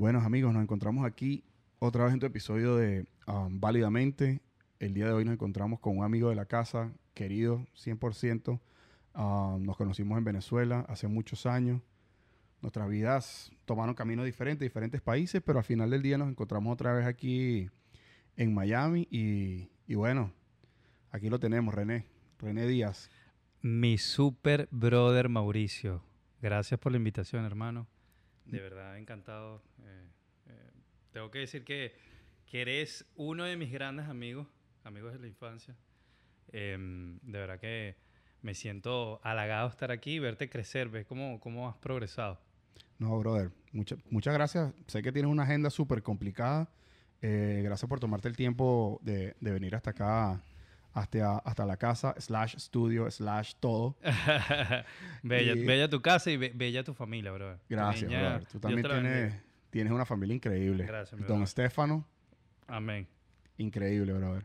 Buenos amigos, nos encontramos aquí otra vez en tu episodio de um, Válidamente. El día de hoy nos encontramos con un amigo de la casa, querido 100%. Um, nos conocimos en Venezuela hace muchos años. Nuestras vidas tomaron caminos diferentes, diferentes países, pero al final del día nos encontramos otra vez aquí en Miami y, y bueno, aquí lo tenemos, René, René Díaz. Mi super brother Mauricio. Gracias por la invitación, hermano. De verdad, encantado. Eh, eh, tengo que decir que, que eres uno de mis grandes amigos, amigos de la infancia. Em, de verdad que me siento halagado estar aquí y verte crecer, ves cómo, cómo has progresado. No, brother, muchas muchas gracias. Sé que tienes una agenda súper complicada. Eh, gracias por tomarte el tiempo de, de venir hasta acá hasta, hasta la casa, slash estudio, slash todo. bella, Y- bella tu casa y be- bella tu familia, bro. Gracias, brother. Tú también tienes, bendiga. tienes una familia increíble. Gracias, mi Don brother. Estefano, Amén. increíble, brother.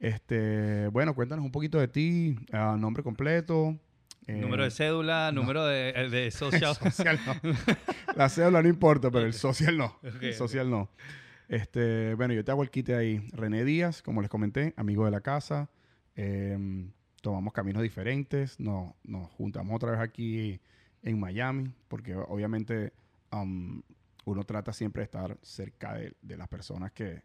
Este, bueno, cuéntanos un poquito de ti, ah, nombre completo. eh, número de cédula, número de, eh, de social. social no. La cédula no importa, pero el social no. El social no. Este, bueno, yo te hago el quite ahí. René Díaz, como les comenté, amigo de la casa. Em, tomamos caminos diferentes. Nos, nos juntamos otra vez aquí en Miami, porque obviamente um, uno trata siempre de estar cerca de, de las personas que,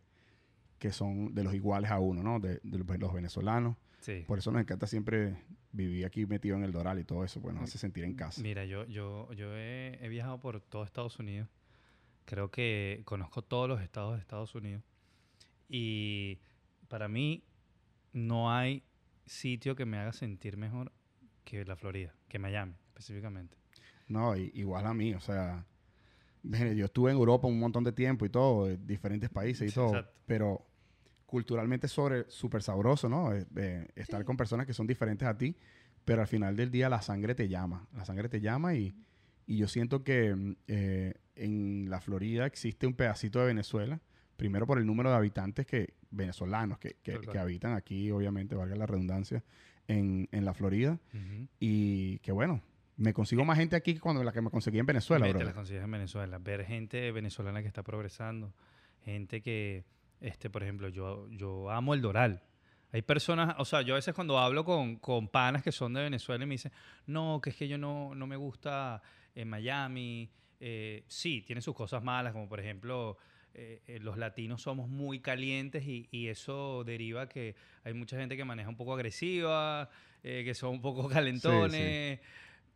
que son de los iguales a uno, ¿no? De, de los- los venezolanos. Sí. Por eso nos encanta siempre vivir aquí metido en el Doral y todo eso, pues nos hace sentir en casa. Mira, yo, yo, yo he, he viajado por todo Estados Unidos. Creo que conozco todos los estados de Estados Unidos. Y para mí no hay sitio que me haga sentir mejor que la Florida, que Miami específicamente. No, i- igual a mí, o sea, mire, yo estuve en Europa un montón de tiempo y todo, de diferentes países y Sí, todo, exacto. pero culturalmente sobre súper sabroso, ¿no? Eh, eh, estar con personas que son diferentes a ti, pero al final del día la sangre te llama, la sangre te llama y, y yo siento que mm, eh, en la Florida existe un pedacito de Venezuela, primero por el número de habitantes que venezolanos que, que- habitan aquí, obviamente, valga la redundancia, en, en la Florida. Y que bueno, me consigo más gente aquí que cuando la que me conseguí en Venezuela. Te las consigues en Venezuela. Ver gente venezolana que está progresando. Gente que, este, por ejemplo, yo, yo amo el Doral. Hay personas, o sea, yo a veces cuando hablo con, con panas que son de Venezuela y me dicen, no, que es que yo no, no me gusta en Miami. Eh, sí, tiene sus cosas malas, como por ejemplo, eh, eh, los latinos somos muy calientes y, y eso deriva que hay mucha gente que maneja un poco agresiva, eh, que son un poco calentones.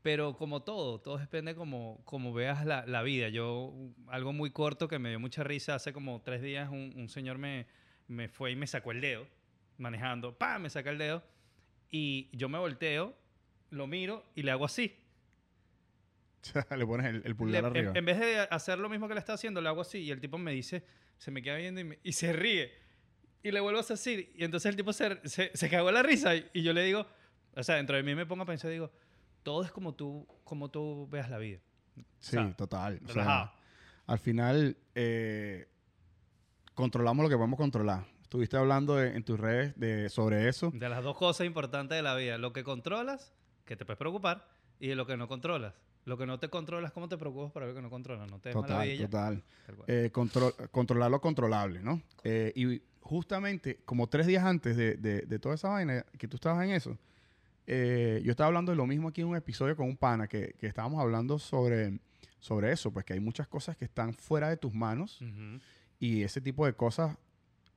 Pero como todo, todo depende como, como veas la, la vida. Yo, algo muy corto que me dio mucha risa, hace como tres días un, un señor me, me fue y me sacó el dedo, manejando, ¡pam! Me saca el dedo. Y yo me volteo, lo miro y le hago así. le pones el, el Le- pulgar en, arriba. en vez de hacer lo mismo que le está haciendo, le hago así. Y el tipo me dice, se me queda viendo y, me- y se ríe. Y le vuelvo a así. Y entonces el tipo se, se, se cagó en la risa. Y, y yo le digo, o sea, dentro de mí me pongo a pensar, digo, todo es como tú, como tú veas la vida. sí, o sea, total. O sea, al final, eh, controlamos lo que podemos controlar. Estuviste hablando de- en tus redes de, sobre eso. De las dos cosas importantes de la vida. Lo que controlas, que te puedes preocupar, y de lo que no controlas. Lo que no te controlas, ¿cómo te preocupas para lo que no controlas? No te Total, total. Eh, contro- controlar lo controlable, ¿no? Eh, y justamente, como tres días antes de, de- de toda esa vaina, que tú estabas en eso, eh, yo estaba hablando de lo mismo aquí en un episodio con un pana, que, que estábamos hablando sobre, sobre eso, pues que hay muchas cosas que están fuera de tus manos y ese tipo de cosas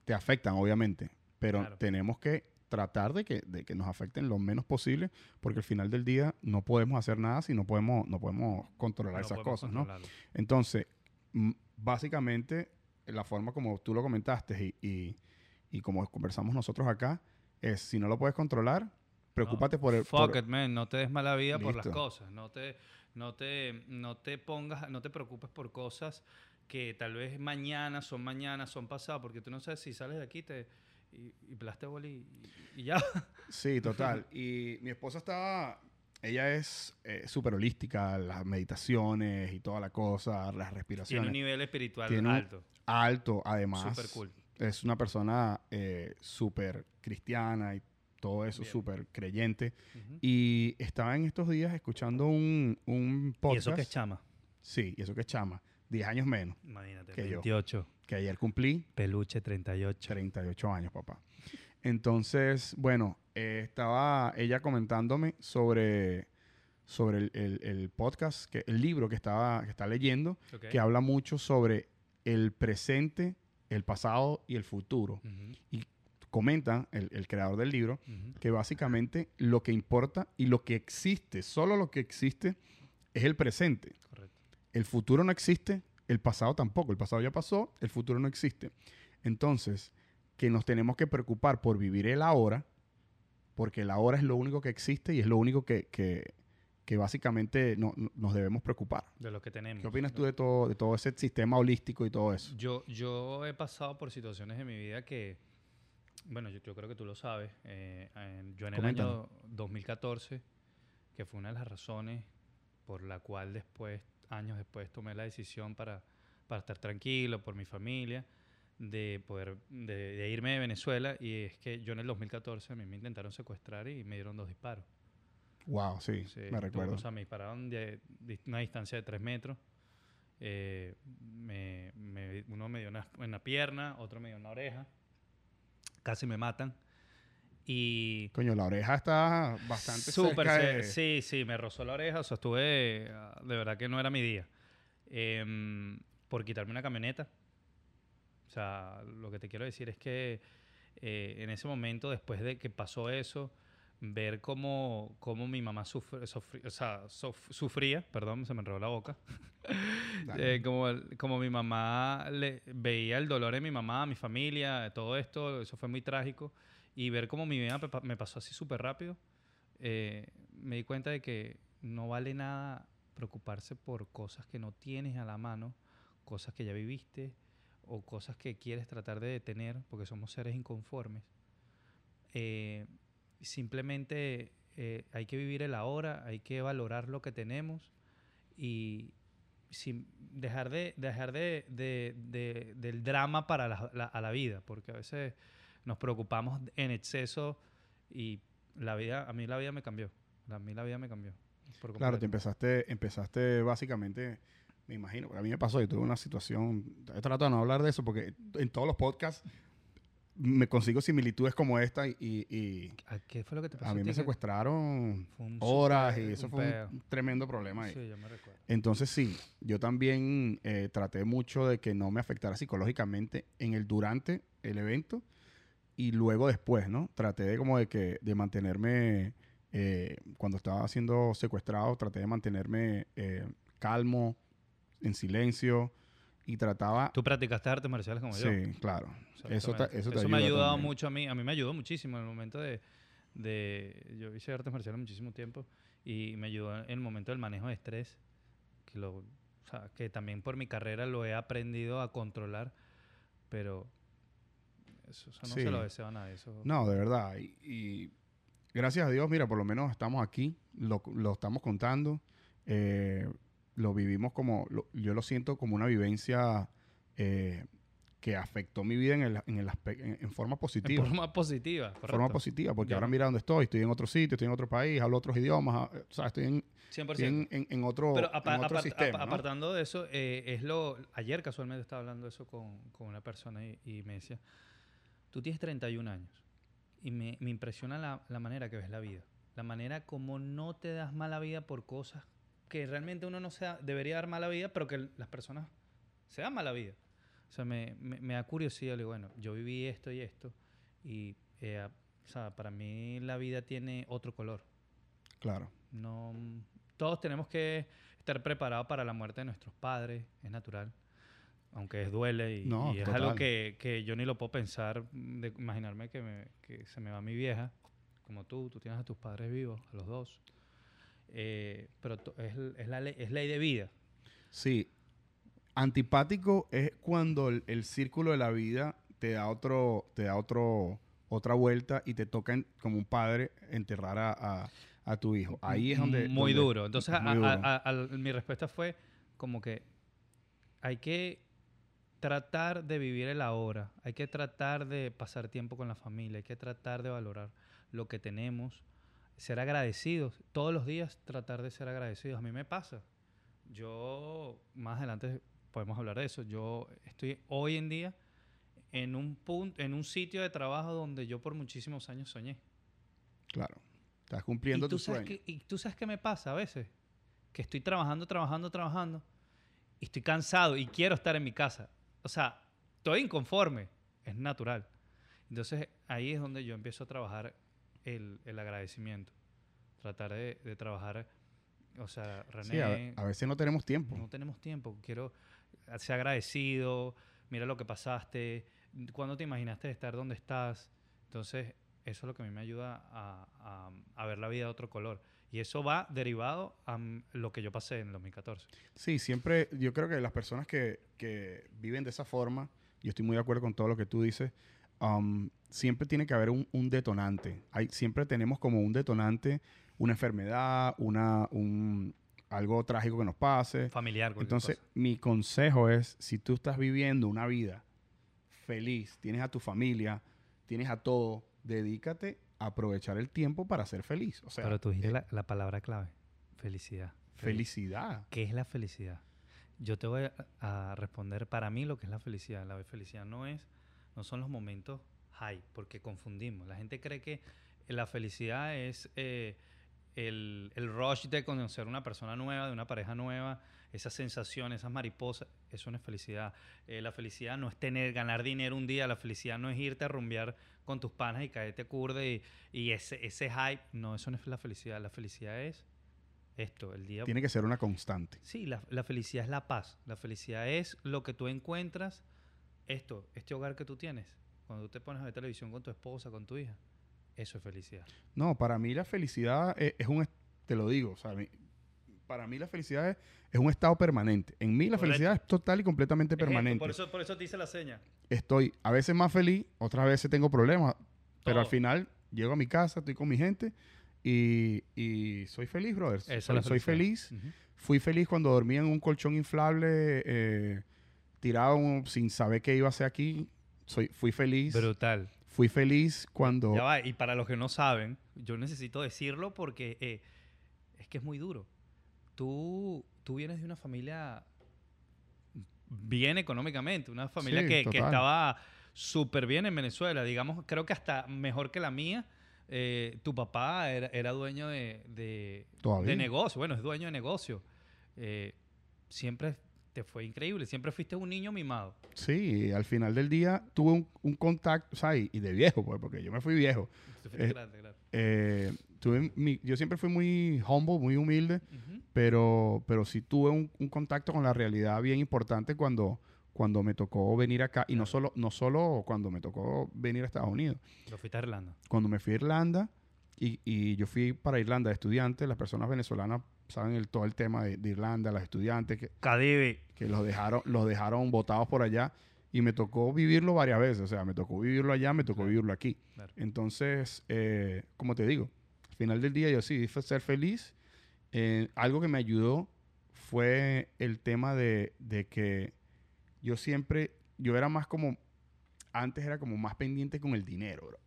te afectan, obviamente, pero Claro. tenemos que tratar de que, de que nos afecten lo menos posible, porque al final del día no podemos hacer nada si no podemos, no podemos controlar No esas podemos cosas, ¿no? Entonces, básicamente, la forma como tú lo comentaste y, y- y como conversamos nosotros acá, es si no lo puedes controlar, preocúpate No, por el... Fuck por- it, man. No te des mala vida por las Listo. cosas. No te, no te, no te pongas, no te preocupes por cosas que tal vez mañana son mañana, son pasado, porque tú no sabes si sales de aquí te, y, y plaste boli y, y ya. Sí, total. Y mi esposa estaba... Ella es eh, súper holística, las meditaciones y toda la cosa, las Tiene un respiraciones. nivel espiritual Tiene alto. Alto, además. Súper cool. Es una persona eh, súper cristiana y todo eso, súper creyente. Ujú. Y estaba en estos días escuchando un, un Y podcast. eso que es chama. Sí, y eso que es chama. 10 años menos Imagínate, Que yo. 28. que ayer cumplí Peluche 38. 38 años, papá. Entonces, bueno, eh, estaba ella comentándome sobre, sobre el, el- el podcast, que, el libro que, estaba, que está leyendo, que habla mucho sobre el presente, el pasado y el futuro. Ujú, Comenta el, el creador del libro que básicamente lo que importa y lo que existe, solo lo que existe, es el presente. Correcto. El futuro no existe, el pasado tampoco. El pasado ya pasó, el futuro no existe. Entonces, que nos tenemos que preocupar por vivir el ahora, porque el ahora es lo único que existe y es lo único que, que- que básicamente no- no- nos debemos preocupar. De lo que tenemos. ¿Qué opinas tú de todo, de todo ese sistema holístico y todo eso? Yo, yo he pasado por situaciones en mi vida que, bueno, yo, yo creo que tú lo sabes. eh, en- yo en el Coméntanos. año 2014, que fue una de las razones por la cual después, años después, tomé la decisión para, para estar tranquilo, por mi familia, de poder, de, de irme de Venezuela. Y es que yo en el 2014 a mí me intentaron secuestrar y me dieron dos disparos. Wow, sí, Sí, me recuerdo. O sea, me dispararon de, de una distancia de 3 metros. Eh, me- me- uno me dio una, en la pierna, otro me dio en la oreja. Casi me matan. Y Coño, la oreja está bastante súper cerca de... Sí, sí, me rozó la oreja. O sea, estuve... ah, De verdad que no era mi día. Em, por quitarme una camioneta. O sea, lo que te quiero decir es que eh, en ese momento, después de que pasó eso, ver cómo, cómo mi mamá sufre- sufri- o sea, sof- sufría, perdón, se me enredó la boca. Eh, como, como mi mamá le, veía el dolor en mi mamá, mi familia, todo esto, eso fue muy trágico. Y ver cómo mi vida me pa- me pasó así súper rápido, eh, me di cuenta de que no vale nada preocuparse por cosas que no tienes a la mano, cosas que ya viviste o cosas que quieres tratar de detener, porque somos seres inconformes. Eh, simplemente eh, hay que vivir el ahora, hay que valorar lo que tenemos y sin dejar de dejar de, de- de- del drama para la, la- a la vida, porque a veces nos preocupamos en exceso y la vida, a mí la vida me cambió, a mí la vida me cambió. Claro, te empezaste, empezaste básicamente, me imagino, a mí me pasó, yo tuve una situación, he tratado de no hablar de eso porque en todos los podcasts me consigo similitudes como esta y, y- ¿A ¿Qué fue lo que te pasó? a mí me secuestraron horas súper- y eso fue peo. un tremendo problema ahí. Sí, yo me recuerdo. Entonces sí, yo también eh, traté mucho de que no me afectara psicológicamente en el durante el evento y luego después, ¿no? Traté de como de que de mantenerme eh, cuando estaba siendo secuestrado, traté de mantenerme eh, calmo, en silencio y trataba. Tú practicaste artes marciales como yo. Sí, claro. Eso Exactamente. eso te me ha ayuda ayudado también. mucho a mí. A mí me ayudó muchísimo en el momento de, de... Yo hice artes marciales muchísimo tiempo y me ayudó en el momento del manejo de estrés, que, lo, o sea, que también por mi carrera lo he aprendido a controlar, pero eso, eso no Sí. se lo deseo a nadie. Eso, No, de verdad. Y, y gracias a Dios, mira, por lo menos estamos aquí, lo, lo estamos contando, eh, lo vivimos como, lo- yo lo siento como una vivencia eh, que afectó mi vida en, el, en, el en, en forma en positiva. forma positiva, correcto. forma positiva, porque Ya ahora mira dónde estoy, estoy en otro sitio, estoy en otro país, hablo otros idiomas, ah, o sea, estoy en, 100%. estoy en, en- en otro, Pero apa- en otro apart- sistema. apa- ¿no? apartando de eso, eh, es lo. Ayer casualmente estaba hablando de eso con, con una persona y, y me decía: Tú tienes 31 años y me, me impresiona la, la manera que ves la vida. La manera como no te das mala vida por cosas que realmente uno no se da- debería dar mala vida, pero que las personas se dan mala vida. O sea, me, me, me da curiosidad. Le digo, bueno, yo viví esto y esto y. eh, o sea, para mí la vida tiene otro color. Claro. No, todos tenemos que estar preparados para la muerte de nuestros padres, es natural. Aunque es duele y, No, y es total. algo que, que yo ni lo puedo pensar, de imaginarme que, me- que se me va mi vieja, como tú, tú tienes a tus padres vivos, a los dos. Eh, pero es, es la ley, es ley de vida. Sí. Antipático es cuando el, el círculo de la vida te da otro, te da otro, otra vuelta y te toca en- como un padre enterrar a, a- a tu hijo. Ahí es donde. Muy donde- duro. Entonces, muy a- duro. mi respuesta fue como que hay que tratar de vivir el ahora, hay que tratar de pasar tiempo con la familia, hay que tratar de valorar lo que tenemos, ser agradecidos, todos los días tratar de ser agradecidos. A mí me pasa. Yo más adelante podemos hablar de eso. Yo estoy hoy en día en un punto, en un sitio de trabajo donde yo por muchísimos años soñé. Claro. Estás cumpliendo tu sabes sueño. que- y tú sabes qué me pasa a veces, que estoy trabajando, trabajando, trabajando y estoy cansado y quiero estar en mi casa. O sea, estoy inconforme, es natural. Entonces ahí es donde yo empiezo a trabajar el, el agradecimiento, tratar de, de trabajar, o sea, René, Sí, a, a veces no tenemos tiempo. no tenemos tiempo, quiero ser agradecido, mira lo que pasaste, cuándo te imaginaste estar donde estás. Entonces, eso es lo que a mí me ayuda a, a- a ver la vida de otro color. Y eso va derivado a lo que yo pasé en 2014. Sí, siempre, yo creo que las personas que, que viven de esa forma, yo estoy muy de acuerdo con todo lo que tú dices, um, siempre tiene que haber un, un detonante. Hay, siempre tenemos como un detonante, una enfermedad, una, un, algo trágico que nos pase. Familiar, Entonces, cosa. mi consejo es, si tú estás viviendo una vida feliz, tienes a tu familia, tienes a todo, dedícate aprovechar el tiempo para ser feliz. O sea, Pero tú dijiste eh, la, la palabra clave, felicidad. felicidad. ¿Qué es la felicidad? Yo te voy a, a responder para mí lo que es la felicidad. La felicidad no es, no son los momentos high, porque confundimos. La gente cree que la felicidad es eh, el, el rush de conocer una persona nueva, de una pareja nueva, esa sensación, esas mariposas. Eso no es felicidad. Eh, la felicidad no es tener, ganar dinero un día. La felicidad no es irte a rumbear con tus panas y caerte curde y, y ese, ese hype. No, eso no es la felicidad. La felicidad es esto, el día Tiene que ser una constante. Sí, la, la felicidad es la paz. La felicidad es lo que tú encuentras, esto, este hogar que tú tienes. Cuando tú te pones a ver televisión con tu esposa, con tu hija. Eso es felicidad. No, para mí la felicidad es, es un, te lo digo, o sea, mi- para mí la felicidad es, es un estado permanente. En mí la Correcto. felicidad es total y completamente permanente. por, eso, por eso te hice la seña. Estoy a veces más feliz, otras veces tengo problemas, pero al final llego a mi casa, estoy con mi gente y, y soy feliz, brother. Esa es soy, soy feliz. Fui feliz cuando dormía en un colchón inflable, eh, tirado sin saber qué iba a hacer aquí. Soy, fui feliz. Brutal. Fui feliz cuando... Ya va, y para los que no saben, yo necesito decirlo porque eh, es que es muy duro. Tú, tú vienes de una familia bien económicamente, una familia Sí, que, estaba súper bien en Venezuela, digamos, creo que hasta mejor que la mía. Eh, tu papá era, era dueño de, de negocio, bueno, es dueño de negocio. Eh, siempre te fue increíble, siempre fuiste un niño mimado. Sí, al final del día tuve un, un contacto, o sea, y, y de viejo, pues, porque yo me fui viejo. Eh, grande. Eh, tuve mi- yo siempre fui muy humble, muy humilde, pero, pero sí tuve un, un contacto con la realidad bien importante cuando, cuando me tocó venir acá. Y no solo, no solo cuando me tocó venir a Estados Unidos. Lo fuiste a Irlanda. Cuando me fui a Irlanda, y, y yo fui para Irlanda de estudiante, las personas venezolanas saben el, todo el tema de, de Irlanda, las estudiantes que, Cadivi. que los dejaron, los dejaron botados por allá. Y me tocó vivirlo varias veces. O sea, me tocó vivirlo allá, me tocó Claro. vivirlo aquí. Claro. Entonces, eh, como te digo, al final del día yo sí, ser feliz. Eh, algo que me ayudó fue el tema de, de que yo siempre, yo era más como, antes era como más pendiente con el dinero, bro.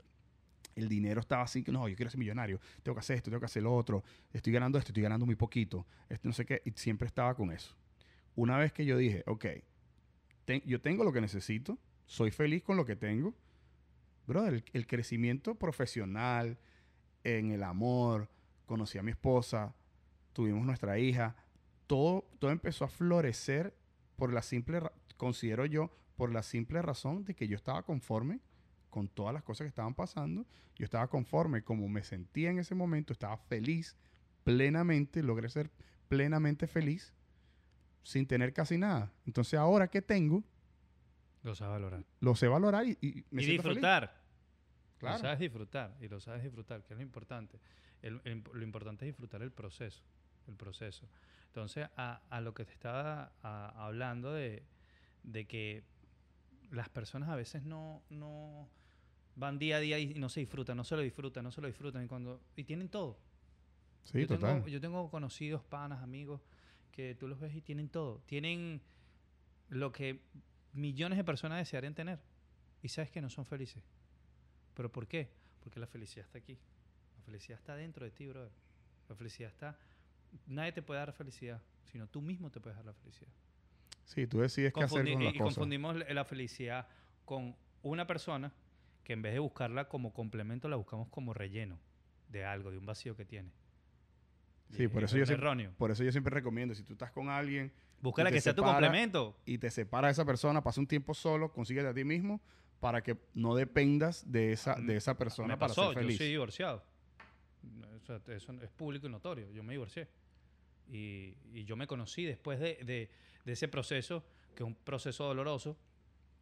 El dinero estaba así que no, yo quiero ser millonario, tengo que hacer esto, tengo que hacer lo otro, estoy ganando esto, estoy ganando muy poquito, esto no sé qué, y siempre estaba con eso. Una vez que yo dije, ok, yo tengo lo que necesito, soy feliz con lo que tengo, brother, el, el crecimiento profesional, en el amor, conocí a mi esposa, tuvimos nuestra hija, todo, todo empezó a florecer por la simple, considero yo, por la simple razón de que yo estaba conforme con todas las cosas que estaban pasando, yo estaba conforme como me sentía en ese momento, estaba feliz plenamente, logré ser plenamente feliz sin tener casi nada. Entonces ahora que tengo, Lo sabes valorar. lo sé valorar y, y me y siento feliz. disfrutar. Claro. Lo sabes disfrutar. Y lo sabes disfrutar, que es lo importante. El- el imp- lo importante es disfrutar el proceso. El proceso. Entonces, a, a lo que te estaba a- hablando de, de que las personas a veces no, no van día a día y no se disfrutan, no se lo disfrutan, no se lo disfrutan. Y, cuando, y tienen todo. Sí, yo, total. Tengo, yo tengo conocidos, panas, amigos, que tú los ves y tienen todo. Tienen lo que millones de personas desearían tener. Y sabes que no son felices. ¿Pero por qué? Porque la felicidad está aquí. La felicidad está dentro de ti, brother. La felicidad está... Nadie te puede dar felicidad, sino tú mismo te puedes dar la felicidad. Sí, tú decides qué hacer con y las y cosas. confundimos la felicidad con una persona que en vez de buscarla como complemento, la buscamos como relleno de algo, de un vacío que tiene. Sí, Y por es eso yo siempre- erróneo. Por eso yo siempre recomiendo, si tú estás con alguien Busca la que sea tu complemento. y te separa de esa persona, pasa un tiempo solo, consíguete a ti mismo para que no dependas de esa, de esa persona Me para pasó, ser feliz. yo soy divorciado. O sea, eso es público y notorio. Yo me divorcié. Y, y yo me conocí después de, de- de ese proceso, que es un proceso doloroso.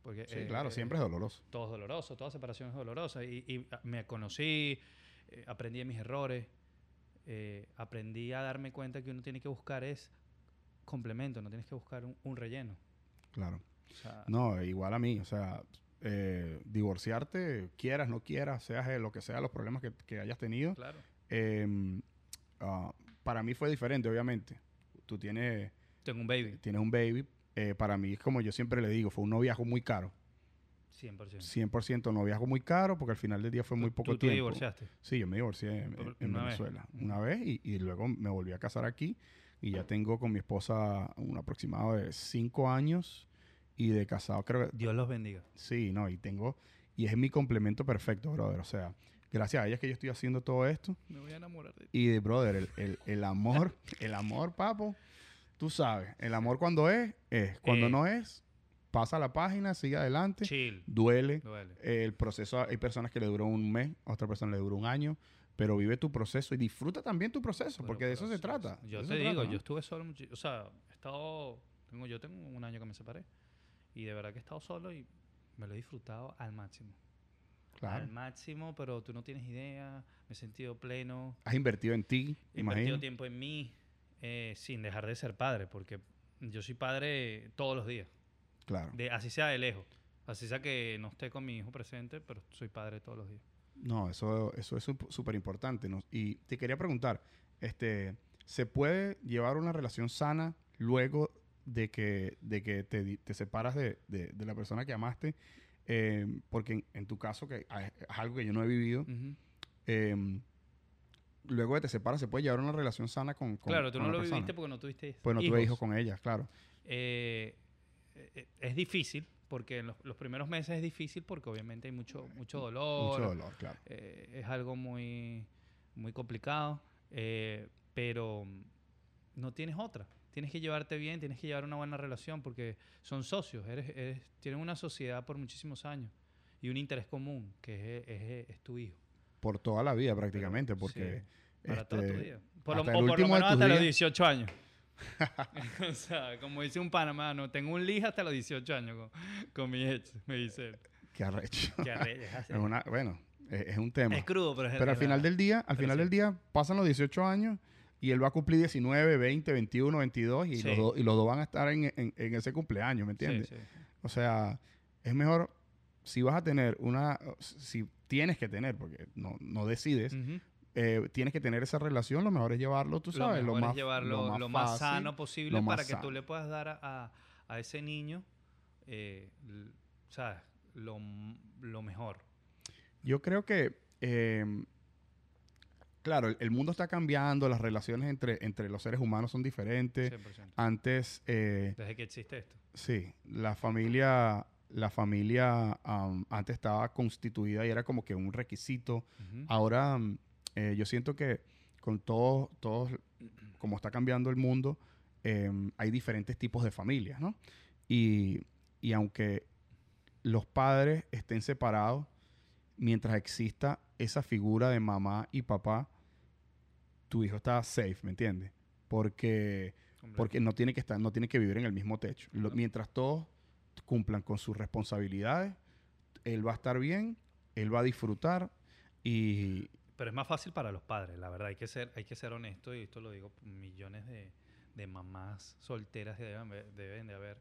Porque, Sí, eh, claro, eh, siempre es doloroso. todo es doloroso, toda separación es dolorosa. Y, y, ah, me conocí, eh, aprendí de mis errores, eh, aprendí a darme cuenta que uno tiene que buscar es complemento, no tienes que buscar un, un relleno. Claro. O sea, No, igual a mí, o sea, divorciarte, quieras, no quieras, seas lo que sea los problemas que, que hayas tenido, claro. eh, ah, para mí fue diferente, obviamente. Tú tienes, Tengo un baby, tienes un baby, eh, para mí es como yo siempre le digo, fue un noviazgo muy caro. 100%. 100% noviazgo muy caro porque al final del día fue muy ¿Tú- poco tú te tiempo. divorciaste? Sí, yo me divorcié en, Por- en una vez. Venezuela una vez y, y luego me volví a casar aquí y ya tengo con mi esposa un aproximado de cinco años y de casado creo que Dios los bendiga. sí, no, y tengo y es mi complemento perfecto, brother. O sea, gracias a ella es que yo estoy haciendo todo esto Me voy a enamorar de ti. y de brother, el, el- el amor, el amor, papo, tú sabes, el amor cuando es, es, cuando Eh. no es, pasa la página, sigue adelante, Chill. duele, Duele. el proceso, hay personas que le duró un mes, a otra persona le duró un año, pero vive tu proceso y disfruta también tu proceso, Pero- porque de eso se trata. Yo te digo, yo estuve solo mucho, o sea, he estado, tengo, yo tengo un año que me separé y de verdad que he estado solo y me lo he disfrutado al máximo. Claro. Al máximo, pero tú no tienes idea, me he sentido pleno, Has invertido en ti, he imagino. invertido tiempo en mí eh, sin dejar de ser padre, porque yo soy padre todos los días, Claro. de, así sea de lejos, así sea que no esté con mi hijo presente, pero soy padre todos los días. No, eso, eso es súper importante. ¿no? Y te quería preguntar, este, ¿se puede llevar una relación sana luego de que, de que te, te separas de, de- de la persona que amaste? Eh, porque en, en tu caso, que es algo que yo no he vivido, Ujú. eh, luego de te separas, ¿se puede llevar una relación sana con, con claro, tú con no lo persona? viviste porque no tuviste Pues no tuve hijos con ella, claro. Eh, eh, es difícil, porque en los, los primeros meses es difícil porque obviamente hay mucho, mucho dolor. Mucho dolor, claro. eh, es algo muy, muy complicado, eh, pero no tienes otra. Tienes que llevarte bien, tienes que llevar una buena relación porque son socios, eres, eres- tienen una sociedad por muchísimos años y un interés común que es, es- es tu hijo. Por toda la vida prácticamente, porque... sí, para toda tu este, vida. Por lo, hasta o por lo menos hasta los días. 18 años. o sea, como dice un panamá, no tengo un lija hasta los 18 años con, con mi ex, me dice él. Qué arrecho. Qué arrecho, es una, bueno, es, es un tema. Es crudo, pero es Pero al final del día, al Pero final sí. del día, pasan los 18 años y él va a cumplir 19, 20, 21, 22 y, Sí. los, dos- y los dos van a estar en, en- en ese cumpleaños, ¿me entiendes? sí. O sea, es mejor, si vas a tener una, si tienes que tener, porque no, no decides, eh, tienes que tener esa relación, lo mejor es llevarlo, tú sabes, lo lo, más es llevarlo lo, más más fácil, sano posible más para que tú le puedas dar a, a- a ese niño, eh, ¿sabes? Lo, lo mejor. Yo creo que, eh, claro, el, el mundo está cambiando, las relaciones entre, entre los seres humanos son diferentes. 100%. Antes, eh, Desde que existe esto. sí, la familia, la familia am, antes estaba constituida y era como que un requisito. Ahora, am, eh, yo siento que con todo, todos, como está cambiando el mundo, em, hay diferentes tipos de familias, ¿no? Y, y aunque los padres estén separados, mientras exista esa figura de mamá y papá, tu hijo está safe, ¿me entiendes? Porque, porque no tiene que estar, no tiene que vivir en el mismo techo. Lo- mientras todos cumplan con sus responsabilidades, él va a estar bien, él va a disfrutar y Pero es más fácil para los padres, la verdad. Hay que ser, hay que ser honesto y esto lo digo millones de, de mamás solteras deben, de haber.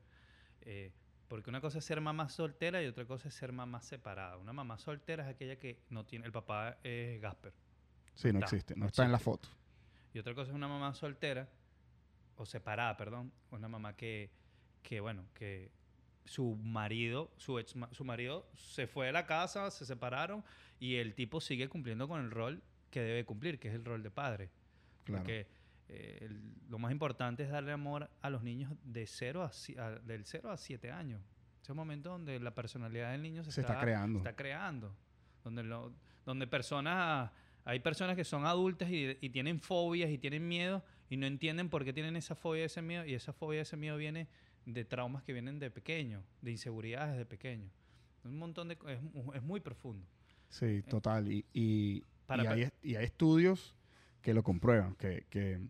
eh, porque una cosa es ser mamá soltera y otra cosa es ser mamá separada. Una mamá soltera es aquella que no tiene... El papá es Gasper. sí, no está, existe, no no está en la foto. Y otra cosa es una mamá soltera, o separada, perdón, una mamá que, que bueno, que su marido, su ex, su marido se fue de la casa, se separaron y el tipo sigue cumpliendo con el rol que debe cumplir, que es el rol de padre. Claro. Porque eh, el- lo más importante es darle amor a los niños de cero a, a- del 0 a 7 años. Ese momento donde la personalidad del niño se, Se está creando. está creando. Donde, lo- donde personas, hay personas que son adultas y, y tienen fobias y tienen miedo y no entienden por qué tienen esa fobia ese miedo. Y esa fobia ese miedo viene de traumas que vienen de pequeño, de inseguridades de pequeño. Un montón de... Es, es muy profundo. Sí, total. Y, y, Para y hay, y hay estudios que lo comprueban, que, que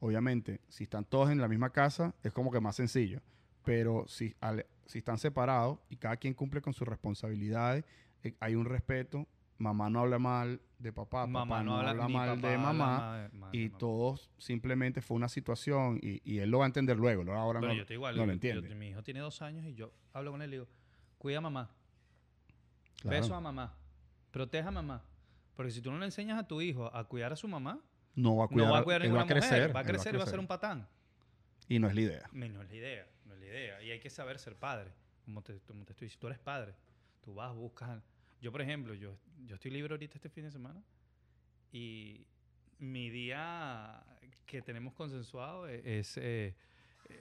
obviamente si están todos en la misma casa es como que más sencillo, pero si, al- si están separados y cada quien cumple con sus responsabilidades, eh, hay un respeto, mamá no habla mal de papá, papá no, habla, ni mal papá de habla mamá, mal de- mal de y mamá. todos simplemente fue una situación y, y él lo va a entender luego, ¿no? ahora Pero no, yo estoy igual. no lo entiende. yo- mi hijo tiene dos años y yo hablo con él y digo, cuida a mamá, Claro. beso a mamá, proteja a mamá. Porque si tú no le enseñas a tu hijo a cuidar a su mamá, No va a cuidar, no va a cuidar ninguna va a crecer, mujer. Va a crecer y va a ser un patán. Y no es la idea. No es la idea, no es la idea. Y hay que saber ser padre. Como te, como te estoy diciendo, tú eres padre. Tú vas, buscas. Yo, por ejemplo, yo, yo estoy libre ahorita este fin de semana y mi día que tenemos consensuado e- es eh,